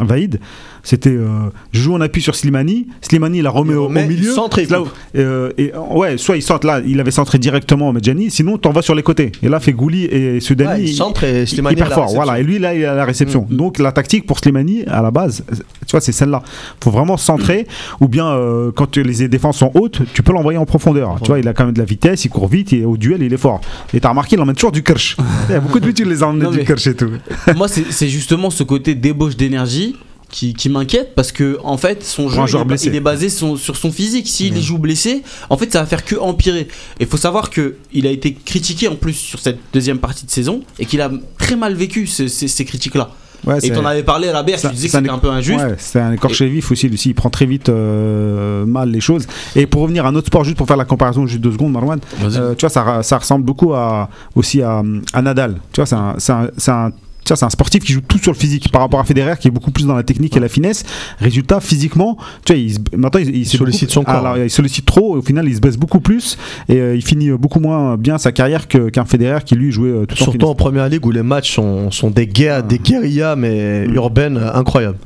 Speaker 2: Vaïd, c'était euh, je joue en appui sur Slimani, Slimani il la remet au, au milieu,
Speaker 4: il
Speaker 2: là euh, et, euh, ouais, soit il centre là, il avait centré directement au Medjani, sinon t'en vas sur les côtés. Et là, Fegouli et Sudani,
Speaker 4: Ouais, il centre et Slimani
Speaker 2: hyper fort, voilà. Et lui là, il à la réception.
Speaker 4: Mm.
Speaker 2: Donc la tactique pour Slimani à la base, tu vois, c'est celle-là. Faut vraiment centrer, ou bien euh, quand les défenses sont hautes, tu peux l'envoyer en profondeur. Tu vois, il a quand même de la vitesse, il court vite, et au duel, il est fort. Et t'as remarqué, il emmène toujours du kirsch. Il y a beaucoup de buts, les
Speaker 1: Non,
Speaker 2: du kirsch et tout.
Speaker 1: Moi, c'est justement ce côté débauche d'énergie qui, qui m'inquiète parce que en fait son jeu il est,
Speaker 2: blessé.
Speaker 1: il est basé son- sur son physique s'il joue blessé en fait ça va faire que empirer et faut savoir que il a été critiqué en plus sur cette deuxième partie de saison et qu'il a très mal vécu ce- ces, ces critiques là
Speaker 2: Ouais,
Speaker 1: et
Speaker 2: c'est-
Speaker 1: t'en avais parlé à la BR tu disais que c'était un peu injuste
Speaker 2: Ouais, c'est un écorché vif aussi, lui aussi, il prend très vite euh, mal les choses. Et pour revenir à un autre sport, juste pour faire la comparaison, juste deux secondes, Marwan, euh, tu vois, ça, ça ressemble beaucoup à, aussi à, à Nadal. Tu vois, c'est un, c'est un- c'est un- sportif qui joue tout sur le physique par rapport à Federer qui est beaucoup plus dans la technique et la finesse. Résultat, physiquement, tu vois, il, maintenant il,
Speaker 4: sollicite
Speaker 2: beaucoup-
Speaker 4: son corps.
Speaker 2: alors, il sollicite trop. et au final, il se baisse beaucoup plus et euh, il finit beaucoup moins bien sa carrière qu'un Federer qui lui jouait euh, tout en
Speaker 4: Surtout
Speaker 2: finesse.
Speaker 4: en première ligue où les matchs sont, sont des guerres, des guérillas mais
Speaker 2: Mm.
Speaker 4: urbaines euh, incroyables.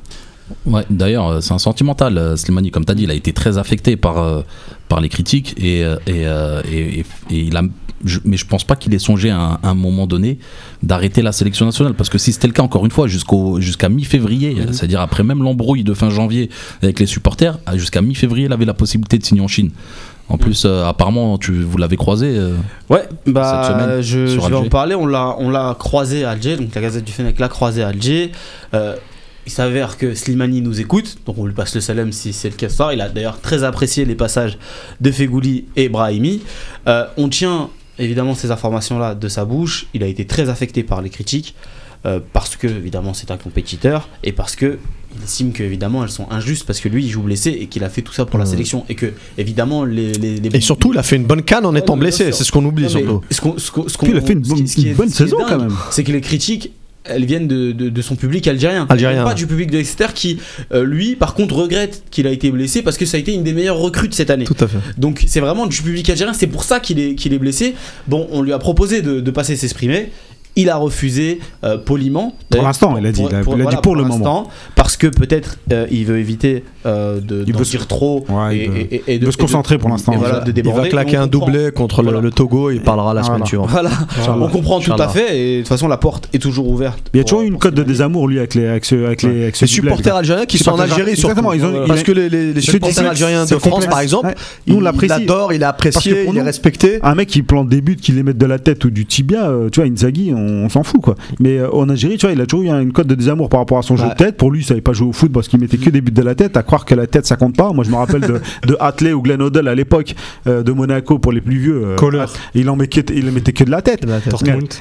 Speaker 3: Ouais, d'ailleurs, euh, c'est un sentimental. euh, Slimani, comme tu as dit, il a été très affecté par, euh, par les critiques et, euh, et, euh, et- et- et il a. je- mais je pense pas qu'il ait songé à un, à un moment donné d'arrêter la sélection nationale parce que si c'était le cas encore une fois jusqu'au jusqu'à mi-février,
Speaker 2: Mhm.
Speaker 3: c'est-à-dire après même l'embrouille de fin janvier avec les supporters, à- jusqu'à mi-février, il avait la possibilité de signer en Chine. En plus, euh, apparemment, tu, vous l'avez croisé. euh,
Speaker 1: Ouais, bah
Speaker 3: Cette semaine,
Speaker 1: je, je vais en parler. On l'a, on l'a croisé à Alger, donc la Gazette du Fennec l'a croisé à Alger. Euh, il s'avère que Slimani nous écoute, donc on lui passe le salam si c'est le cas ce soir. Il a d'ailleurs très apprécié les passages de Fegouli et Brahimi. Euh, on tient évidemment ces informations-là de sa bouche. Il a été très affecté par les critiques. euh, parce que évidemment c'est un compétiteur et parce que il estime que évidemment elles sont injustes parce que lui il joue blessé et qu'il a fait tout ça pour la sélection et que évidemment les, les, les-
Speaker 4: Et surtout, il a fait une bonne canne en étant blessé, c'est ce qu'on oublie
Speaker 1: non,
Speaker 4: surtout.
Speaker 1: Ce qu'on, ce qu'on- ce
Speaker 2: Puis il a fait une
Speaker 1: ce qui-
Speaker 2: bonne- une saison,
Speaker 1: dingue,
Speaker 2: quand même.
Speaker 1: C'est que les critiques, elles viennent de, de- de son public algérien.
Speaker 4: Algérien.
Speaker 1: Pas du public de Leicester qui, euh, lui, par contre, regrette qu'il a été blessé parce que ça a été une des meilleures recrues de cette année.
Speaker 4: Tout à fait.
Speaker 1: Donc c'est vraiment du public algérien, c'est pour ça qu'il est, qu'il est blessé. Bon, on lui a proposé de, de passer s'exprimer. Il a refusé euh, poliment. D'ailleurs,
Speaker 2: l'instant, il a dit, il a- il a dit pour le
Speaker 1: l'instant, Parce que peut-être euh, il veut éviter euh, de,
Speaker 2: Il veut
Speaker 1: dire trop
Speaker 2: Ouais,
Speaker 1: et,
Speaker 2: il veut-
Speaker 1: et- et- et
Speaker 2: il
Speaker 1: de
Speaker 2: se concentrer pour l'instant.
Speaker 1: voilà,
Speaker 4: Il va claquer un doublé contre le-
Speaker 1: Voilà.
Speaker 4: le, Togo, il parlera la semaine suivante.
Speaker 1: Voilà, on comprend tout à fait et de toute façon la porte est toujours ouverte.
Speaker 2: Il y a
Speaker 1: pour-
Speaker 2: toujours eu une
Speaker 1: pour
Speaker 2: cote de désamour lui avec les avec ce avec les avec ce
Speaker 4: Les
Speaker 2: du bled,
Speaker 4: supporters algériens qui sont en Algérie.
Speaker 2: Exactement,
Speaker 4: Parce que les, supporters algériens de France par exemple.
Speaker 2: Nous,
Speaker 4: il
Speaker 2: l'apprécie.
Speaker 4: il est
Speaker 2: Parce que
Speaker 4: apprécié,
Speaker 2: pour
Speaker 4: il est respecté.
Speaker 2: un mec qui plante des buts, qui les met de la tête ou du tibia, tu vois, Inzaghi, on, on s'en fout quoi. Mais euh, en Algérie, tu vois, il a toujours eu une cote de désamour par rapport à son jeu de tête. Pour lui, il savait pas jouer au foot parce qu'il mettait que des buts de la tête. À croire que la tête ça compte pas. Moi, je me rappelle de, de Hatley ou Glenn Hoddle à l'époque euh, de Monaco pour les plus vieux. euh,
Speaker 5: Kohler.
Speaker 2: il en met que- il mettait que de la tête.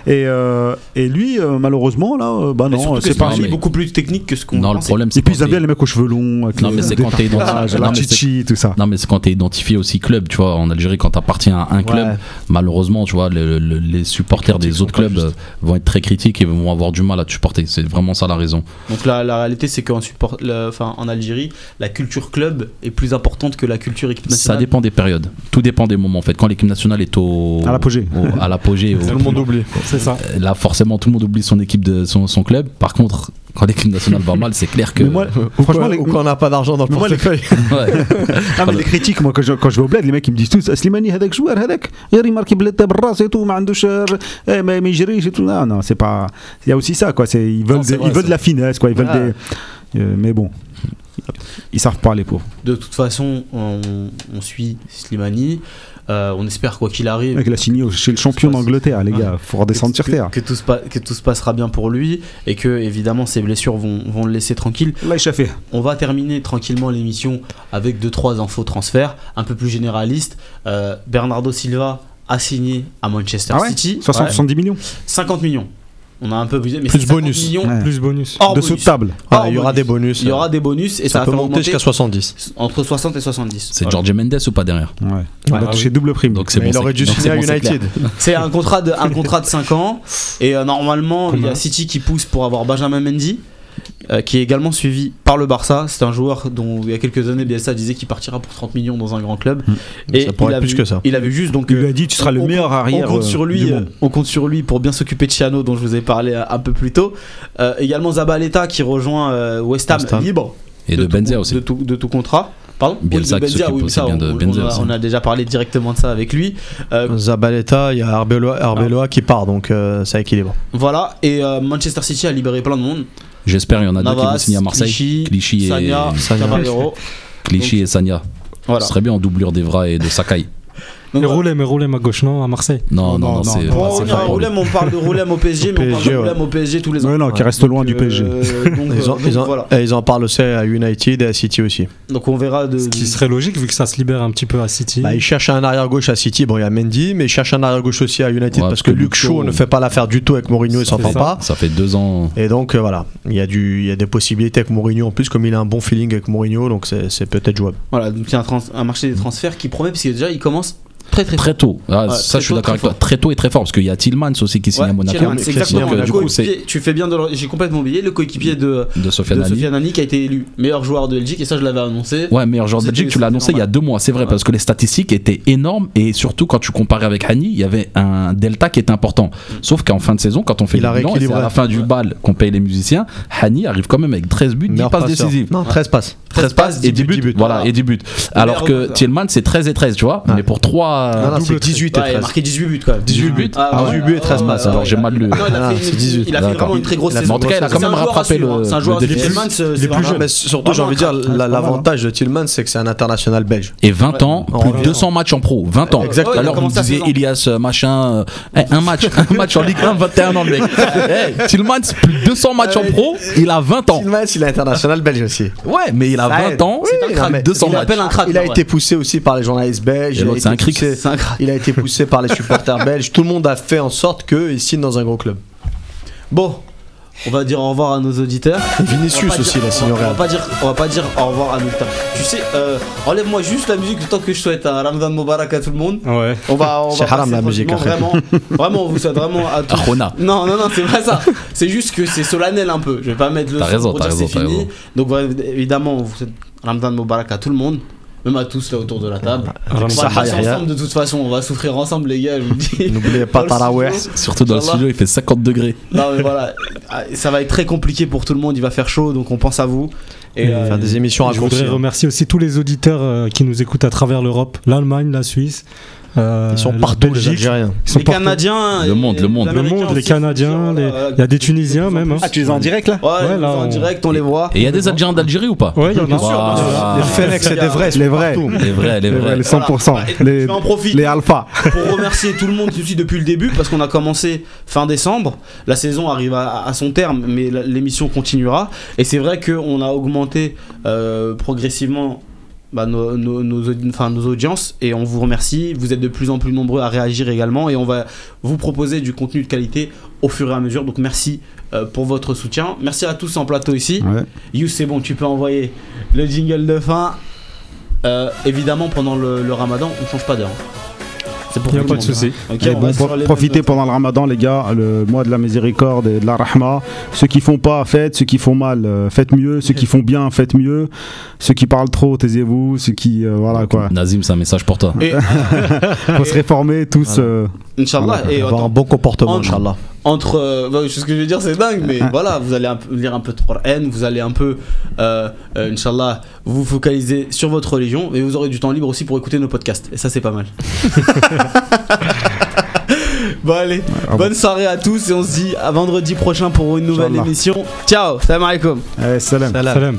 Speaker 2: Et, euh, et lui, euh, malheureusement, là, euh, bah non, c'est pas.
Speaker 3: mais-
Speaker 1: beaucoup plus technique que ce qu'on
Speaker 3: Non, le problème, c'est
Speaker 2: Et puis ils aiment bien
Speaker 3: t'es-
Speaker 2: les mecs aux cheveux longs, avec
Speaker 3: Non,
Speaker 2: les
Speaker 3: mais c'est quand t'es identifié-
Speaker 2: la
Speaker 3: non, mais c'est-
Speaker 2: chichi, tout ça.
Speaker 3: Non, mais c'est quand tu es identifié aussi club, tu vois. En Algérie, quand tu appartiens à un club, malheureusement, tu vois, le- le- les supporters des autres clubs vont être très critiques et vont avoir du mal à te supporter. C'est vraiment ça la raison.
Speaker 1: Donc la, la réalité c'est qu'en support, la- enfin, en Algérie, la culture club est plus importante que la culture équipe
Speaker 3: Ça
Speaker 1: nationale.
Speaker 3: dépend des périodes. Tout dépend des moments. En fait, quand l'équipe nationale est au
Speaker 2: À l'apogée.
Speaker 3: au- à l'apogée, au-
Speaker 4: Tout le monde oublie.
Speaker 5: C'est ça.
Speaker 3: euh, là forcément tout le monde oublie son équipe de son, son club. Par contre, quand l'équipe nationale va mal, c'est clair que
Speaker 2: Mais moi,
Speaker 4: Ou
Speaker 2: franchement,
Speaker 4: quand-
Speaker 2: les,
Speaker 4: ou quand on n'a pas d'argent dans le
Speaker 2: Mais moi, les-
Speaker 4: portefeuille.
Speaker 3: Ouais.
Speaker 2: Ah, mais les critiques, moi, quand je, quand je vais au bled, les mecs ils me disent tous Slimani, هذاك joueur, هذاك غير يماركي بلاد بالراس et tout, ما عندوش eh, ما ما يجريش et tout. Non, non, c'est pas. Il y a aussi ça, quoi. C'est ils veulent,
Speaker 4: Non, c'est
Speaker 2: des-
Speaker 4: vrai,
Speaker 2: ils veulent
Speaker 4: ça.
Speaker 2: de la finesse, quoi. Ils veulent
Speaker 4: Ouais.
Speaker 2: des. euh, mais bon, ils savent pas les pauvres.
Speaker 1: De toute façon, on, on suit Slimani. Euh, on espère quoi qu'il arrive.
Speaker 2: Il a signé chez le champion d'Angleterre, les gars. Faut redescendre sur
Speaker 1: que,
Speaker 2: terre.
Speaker 1: que tout se que tout se passera bien pour lui et que évidemment ses blessures vont, vont le laisser tranquille.
Speaker 2: Là.
Speaker 1: On va terminer tranquillement l'émission avec 2-3 infos transferts un peu plus généralistes. Euh, Bernardo Silva a signé à Manchester
Speaker 2: Ah ouais
Speaker 1: City.
Speaker 2: 60,
Speaker 1: Ouais.
Speaker 2: 70 millions
Speaker 1: 50 millions. On a un peu abusé, mais
Speaker 4: Plus
Speaker 1: c'est 50
Speaker 4: bonus.
Speaker 1: millions
Speaker 2: Ouais.
Speaker 5: Plus bonus.
Speaker 1: hors
Speaker 2: de
Speaker 1: bonus.
Speaker 2: sous table.
Speaker 4: Ah, il y aura des bonus.
Speaker 1: Il y aura des bonus et ça,
Speaker 4: Ça
Speaker 1: va
Speaker 4: peut monter jusqu'à 70.
Speaker 1: entre 60 et 70.
Speaker 3: C'est
Speaker 1: Voilà.
Speaker 3: Jorge Mendes ou pas derrière
Speaker 2: Ouais.
Speaker 4: Ouais.
Speaker 2: Il va
Speaker 4: Ah
Speaker 2: toucher double prime.
Speaker 3: Donc c'est bon.
Speaker 4: il aurait dû signer à. United.
Speaker 1: C'est un contrat de un contrat de 5 ans et euh, normalement il y a City qui pousse pour avoir Benjamin Mendy euh, qui est également suivi par le Barça. C'est un joueur dont il y a quelques années Bielsa disait qu'il partira pour 30 millions dans un grand club. Et
Speaker 4: Ça pourrait
Speaker 1: il a
Speaker 4: être plus
Speaker 1: vu-
Speaker 4: que ça.
Speaker 1: Il avait juste donc.
Speaker 2: Il lui
Speaker 1: euh,
Speaker 2: a dit tu seras le
Speaker 1: on-
Speaker 2: meilleur arrière
Speaker 1: on compte
Speaker 2: euh,
Speaker 1: sur lui,
Speaker 2: du
Speaker 1: euh,
Speaker 2: monde.
Speaker 1: on compte sur lui pour bien s'occuper de Chiano dont je vous ai parlé un peu plus tôt. Euh, également Zabaleta qui rejoint euh, West Ham
Speaker 4: West Ham.
Speaker 1: libre
Speaker 3: Et de Benzia aussi.
Speaker 1: de tout, de tout contrat. Pardon
Speaker 3: Bielsa
Speaker 1: Oui, de ça, on,
Speaker 3: de
Speaker 1: on
Speaker 3: Benzia
Speaker 1: a, on a déjà parlé directement de ça avec lui. Euh,
Speaker 4: Zabaleta, il y a Arbeloa, Arbeloa qui part, donc euh, ça équilibre.
Speaker 1: voilà, et euh, Manchester City a libéré plein de monde.
Speaker 3: J'espère il y en a deux qui vont signer à Marseille.
Speaker 1: Clichy,
Speaker 3: Clichy et.
Speaker 1: Caballero.
Speaker 3: Clichy et Sagna.
Speaker 1: Voilà.
Speaker 3: Ce serait bien en doublure d'Evra et de Sakai.
Speaker 1: Donc,
Speaker 5: Et
Speaker 1: voilà.
Speaker 5: Roulem, Roulem à gauche, non, à Marseille.
Speaker 3: Non, non,
Speaker 2: Non,
Speaker 3: non,
Speaker 2: non,
Speaker 3: c'est.
Speaker 1: Roulem, on parle de Roulem au PSG, mais on parle de Roulem au PSG tous les ans.
Speaker 2: Ouais, non, qui reste loin du PSG.
Speaker 1: euh, donc,
Speaker 4: Ils en, parlent aussi à United et à City aussi.
Speaker 1: Donc on verra de.
Speaker 5: Ce qui serait logique vu que ça se libère un petit peu à City.
Speaker 4: Bah, ils cherchent un arrière-gauche à City, bon il y a Mendy, mais ils cherchent un arrière-gauche aussi à United
Speaker 3: Ouais,
Speaker 4: parce que Luke Shaw ne fait pas l'affaire du tout avec Mourinho, il
Speaker 5: Ça
Speaker 4: s'entend pas.
Speaker 3: Ça fait deux ans.
Speaker 4: Et donc euh, voilà, il y, a du, il y a des possibilités avec Mourinho en plus, comme il a un bon feeling avec Mourinho, donc c'est peut-être jouable.
Speaker 1: Voilà, donc il y a un marché des transferts qui promet parce que déjà il commence très très
Speaker 3: Très tôt. Ah,
Speaker 1: Ouais,
Speaker 3: ça,
Speaker 1: très
Speaker 3: je suis
Speaker 1: tôt,
Speaker 3: d'accord
Speaker 1: très
Speaker 3: avec toi.
Speaker 1: fort.
Speaker 3: Très tôt et très fort parce qu'il y a Tillmans aussi qui signe
Speaker 1: Ouais,
Speaker 3: à Monaco.
Speaker 1: Exactement.
Speaker 3: Donc, du coup,
Speaker 1: tu fais bien J'ai complètement oublié le coéquipier de,
Speaker 3: de Sofiane
Speaker 1: Annie qui a été élu meilleur joueur de Belgique et ça je l'avais annoncé.
Speaker 3: Ouais, meilleur joueur de Belgique, tu l'as annoncé il y a deux mois, c'est vrai,
Speaker 1: Ouais.
Speaker 3: parce que les statistiques étaient énormes et surtout quand tu comparais avec Hani, il y avait un delta qui était important. Sauf qu'en fin de saison, quand on fait le bilan, et à la fin du bal qu'on paye les musiciens, Hani arrive quand même avec 13 buts, 10
Speaker 4: Meilleur
Speaker 3: passes décisives.
Speaker 4: Non, 13 passes.
Speaker 1: 13 passes,
Speaker 3: et
Speaker 1: 10
Speaker 3: 10
Speaker 1: buts,
Speaker 3: buts,
Speaker 4: 10 buts.
Speaker 3: voilà, et 10 buts. Alors
Speaker 1: Meilleur
Speaker 3: que. Tillman c'est 13 et 13, tu vois, mais pour 3
Speaker 4: Non, non, c'est
Speaker 5: double
Speaker 4: 18 et
Speaker 1: Ouais, il a
Speaker 4: 13.
Speaker 1: marqué 18 buts quand même.
Speaker 3: 18 buts
Speaker 1: Ah, ouais,
Speaker 4: 18 buts et 13
Speaker 1: ouais,
Speaker 4: passes.
Speaker 1: ouais,
Speaker 3: Alors j'ai mal lu.
Speaker 1: Non, il a
Speaker 4: Ah,
Speaker 1: fait,
Speaker 4: c'est
Speaker 1: une-
Speaker 4: 18.
Speaker 1: il a fait vraiment une très grosse saison.
Speaker 3: En tout cas, il a quand même rattrapé le-
Speaker 1: hein. C'est un joueur
Speaker 3: déficit.
Speaker 1: Tillmans, c'est- c'est
Speaker 5: plus jeunes.
Speaker 4: Mais surtout, j'ai envie de dire, la- l'avantage de Tillman, c'est que c'est un international belge.
Speaker 3: Et 20 ans, plus de
Speaker 4: Ouais.
Speaker 3: 200 matchs en pro. 20 ans.
Speaker 1: Exactement.
Speaker 3: Tout à
Speaker 1: Il a
Speaker 3: l'heure, vous disiez
Speaker 1: 16 ans.
Speaker 3: Ilias, euh, machin. euh, eh, un match, un match en Ligue 1, 21 ans, le mec. Hey, Tillmans, plus de 200 matchs en pro, il a 20 ans.
Speaker 4: Tillman, il est international belge aussi.
Speaker 3: Ouais, mais il a
Speaker 4: Ça
Speaker 3: 20
Speaker 4: aide.
Speaker 3: ans,
Speaker 4: Oui,
Speaker 3: c'est un
Speaker 4: non,
Speaker 3: crack,
Speaker 4: mais
Speaker 3: 200
Speaker 1: il
Speaker 3: matchs.
Speaker 4: a été poussé aussi par les journalistes belges.
Speaker 3: C'est un cric.
Speaker 4: Poussé-. Il a été poussé par les supporters belges. Tout le monde a fait en sorte qu'il signe dans un gros club.
Speaker 1: Bon, on va dire au revoir à nos auditeurs.
Speaker 4: Et Vinicius
Speaker 1: On
Speaker 4: aussi, la
Speaker 1: on va, on va pas dire, on va pas dire au revoir à nos auditeurs. Tu sais, euh, enlève-moi juste la musique le temps que je souhaite un Ramadan Mubarak à tout le monde.
Speaker 5: Ouais.
Speaker 1: On va, on
Speaker 4: C'est
Speaker 1: va
Speaker 4: haram, la musique.
Speaker 1: Vraiment, vraiment, on vous souhaite vraiment à tous. Non, non, non, c'est pas ça. C'est juste que c'est solennel un peu. Je vais pas mettre le
Speaker 3: T'as
Speaker 1: son
Speaker 3: raison, t'as raison,
Speaker 1: fini. Donc évidemment, on vous souhaite Ramadan Mubarak à tout le monde. Même à tous là autour de la table. On va passer ensemble de toute façon. On va souffrir ensemble, les gars. Je vous dis.
Speaker 4: N'oubliez pas Taraweh.
Speaker 3: Surtout dans le studio, il fait 50 degrés.
Speaker 1: Non mais voilà, Ah, ça va être très compliqué pour tout le monde, il va faire chaud, donc on pense à vous. Et, euh,
Speaker 4: Faire des émissions
Speaker 5: Je voudrais remercier aussi tous les auditeurs euh, qui nous écoutent à travers l'Europe, l'Allemagne, la Suisse. Euh,
Speaker 4: Ils sont partout, les. Algériens.
Speaker 5: Ils sont
Speaker 1: les
Speaker 5: partout.
Speaker 1: Canadiens,
Speaker 3: Le monde, le monde.
Speaker 1: les
Speaker 5: Le monde, les
Speaker 1: aussi,
Speaker 5: Canadiens, les-
Speaker 1: voilà,
Speaker 5: il y a des Tunisiens même. hein.
Speaker 2: Ah, tu les as en direct là
Speaker 1: Ouais,
Speaker 5: Ouais,
Speaker 1: ils
Speaker 5: là,
Speaker 1: sont en
Speaker 5: on-
Speaker 1: direct, on les voit.
Speaker 3: Et il y a des Algériens d'Algérie ou pas
Speaker 5: Ouais, il y en a.
Speaker 1: Bien sûr.
Speaker 4: Les Fenech, c'est des vrais.
Speaker 2: Les vrais.
Speaker 3: Les vrais, les
Speaker 2: Les,
Speaker 3: vrais.
Speaker 2: les 100%.
Speaker 1: Voilà. Je
Speaker 2: Les,
Speaker 1: en profiter.
Speaker 2: les alphas.
Speaker 1: pour remercier tout le monde aussi depuis le début parce qu'on a commencé fin décembre. La saison arrive à, son terme, mais l'émission continuera. Et c'est vrai qu'on a augmenté euh, progressivement. Bah, nos, nos, nos audi- enfin, nos audiences et on vous remercie. Vous êtes de plus en plus nombreux à réagir également et on va vous proposer du contenu de qualité au fur et à mesure. Donc merci euh, pour votre soutien. Merci à tous en plateau ici.
Speaker 2: Ouais.
Speaker 1: You, c'est bon, tu peux envoyer le jingle de fin. Euh, évidemment, pendant le, le ramadan, on change pas d'heure. C'est pour
Speaker 5: Il n'y a pas de souci.
Speaker 1: hein.
Speaker 2: Bon,
Speaker 1: sur les
Speaker 2: profitez pendant le ramadan, les gars, le mois de la miséricorde et de la rahma. Ceux qui font pas, faites. Ceux qui font mal, euh, faites mieux. Ceux qui font bien, faites mieux. Ceux qui parlent trop, taisez-vous. Ceux qui. euh, voilà quoi.
Speaker 3: Nazim, c'est un message pour toi.
Speaker 1: Et,
Speaker 2: Faut se réformer tous. euh,
Speaker 1: Inch'Allah, et
Speaker 4: Avoir un bon comportement,
Speaker 1: En-
Speaker 4: Inch'Allah.
Speaker 1: Entre. euh, bah, ce que je veux dire, c'est dingue, mais voilà, vous allez un peu, lire un peu de Coran, vous allez un peu, euh, euh, Inch'Allah, vous focaliser sur votre religion, et vous aurez du temps libre aussi pour écouter nos podcasts. Et ça, c'est pas mal. bon, allez,
Speaker 2: ah
Speaker 1: bonne soirée à tous, et on se dit à vendredi prochain pour une nouvelle
Speaker 2: Inch'Allah.
Speaker 1: émission. Ciao, salam alaikum.
Speaker 2: allez, salam.
Speaker 4: Salam.
Speaker 5: Salam.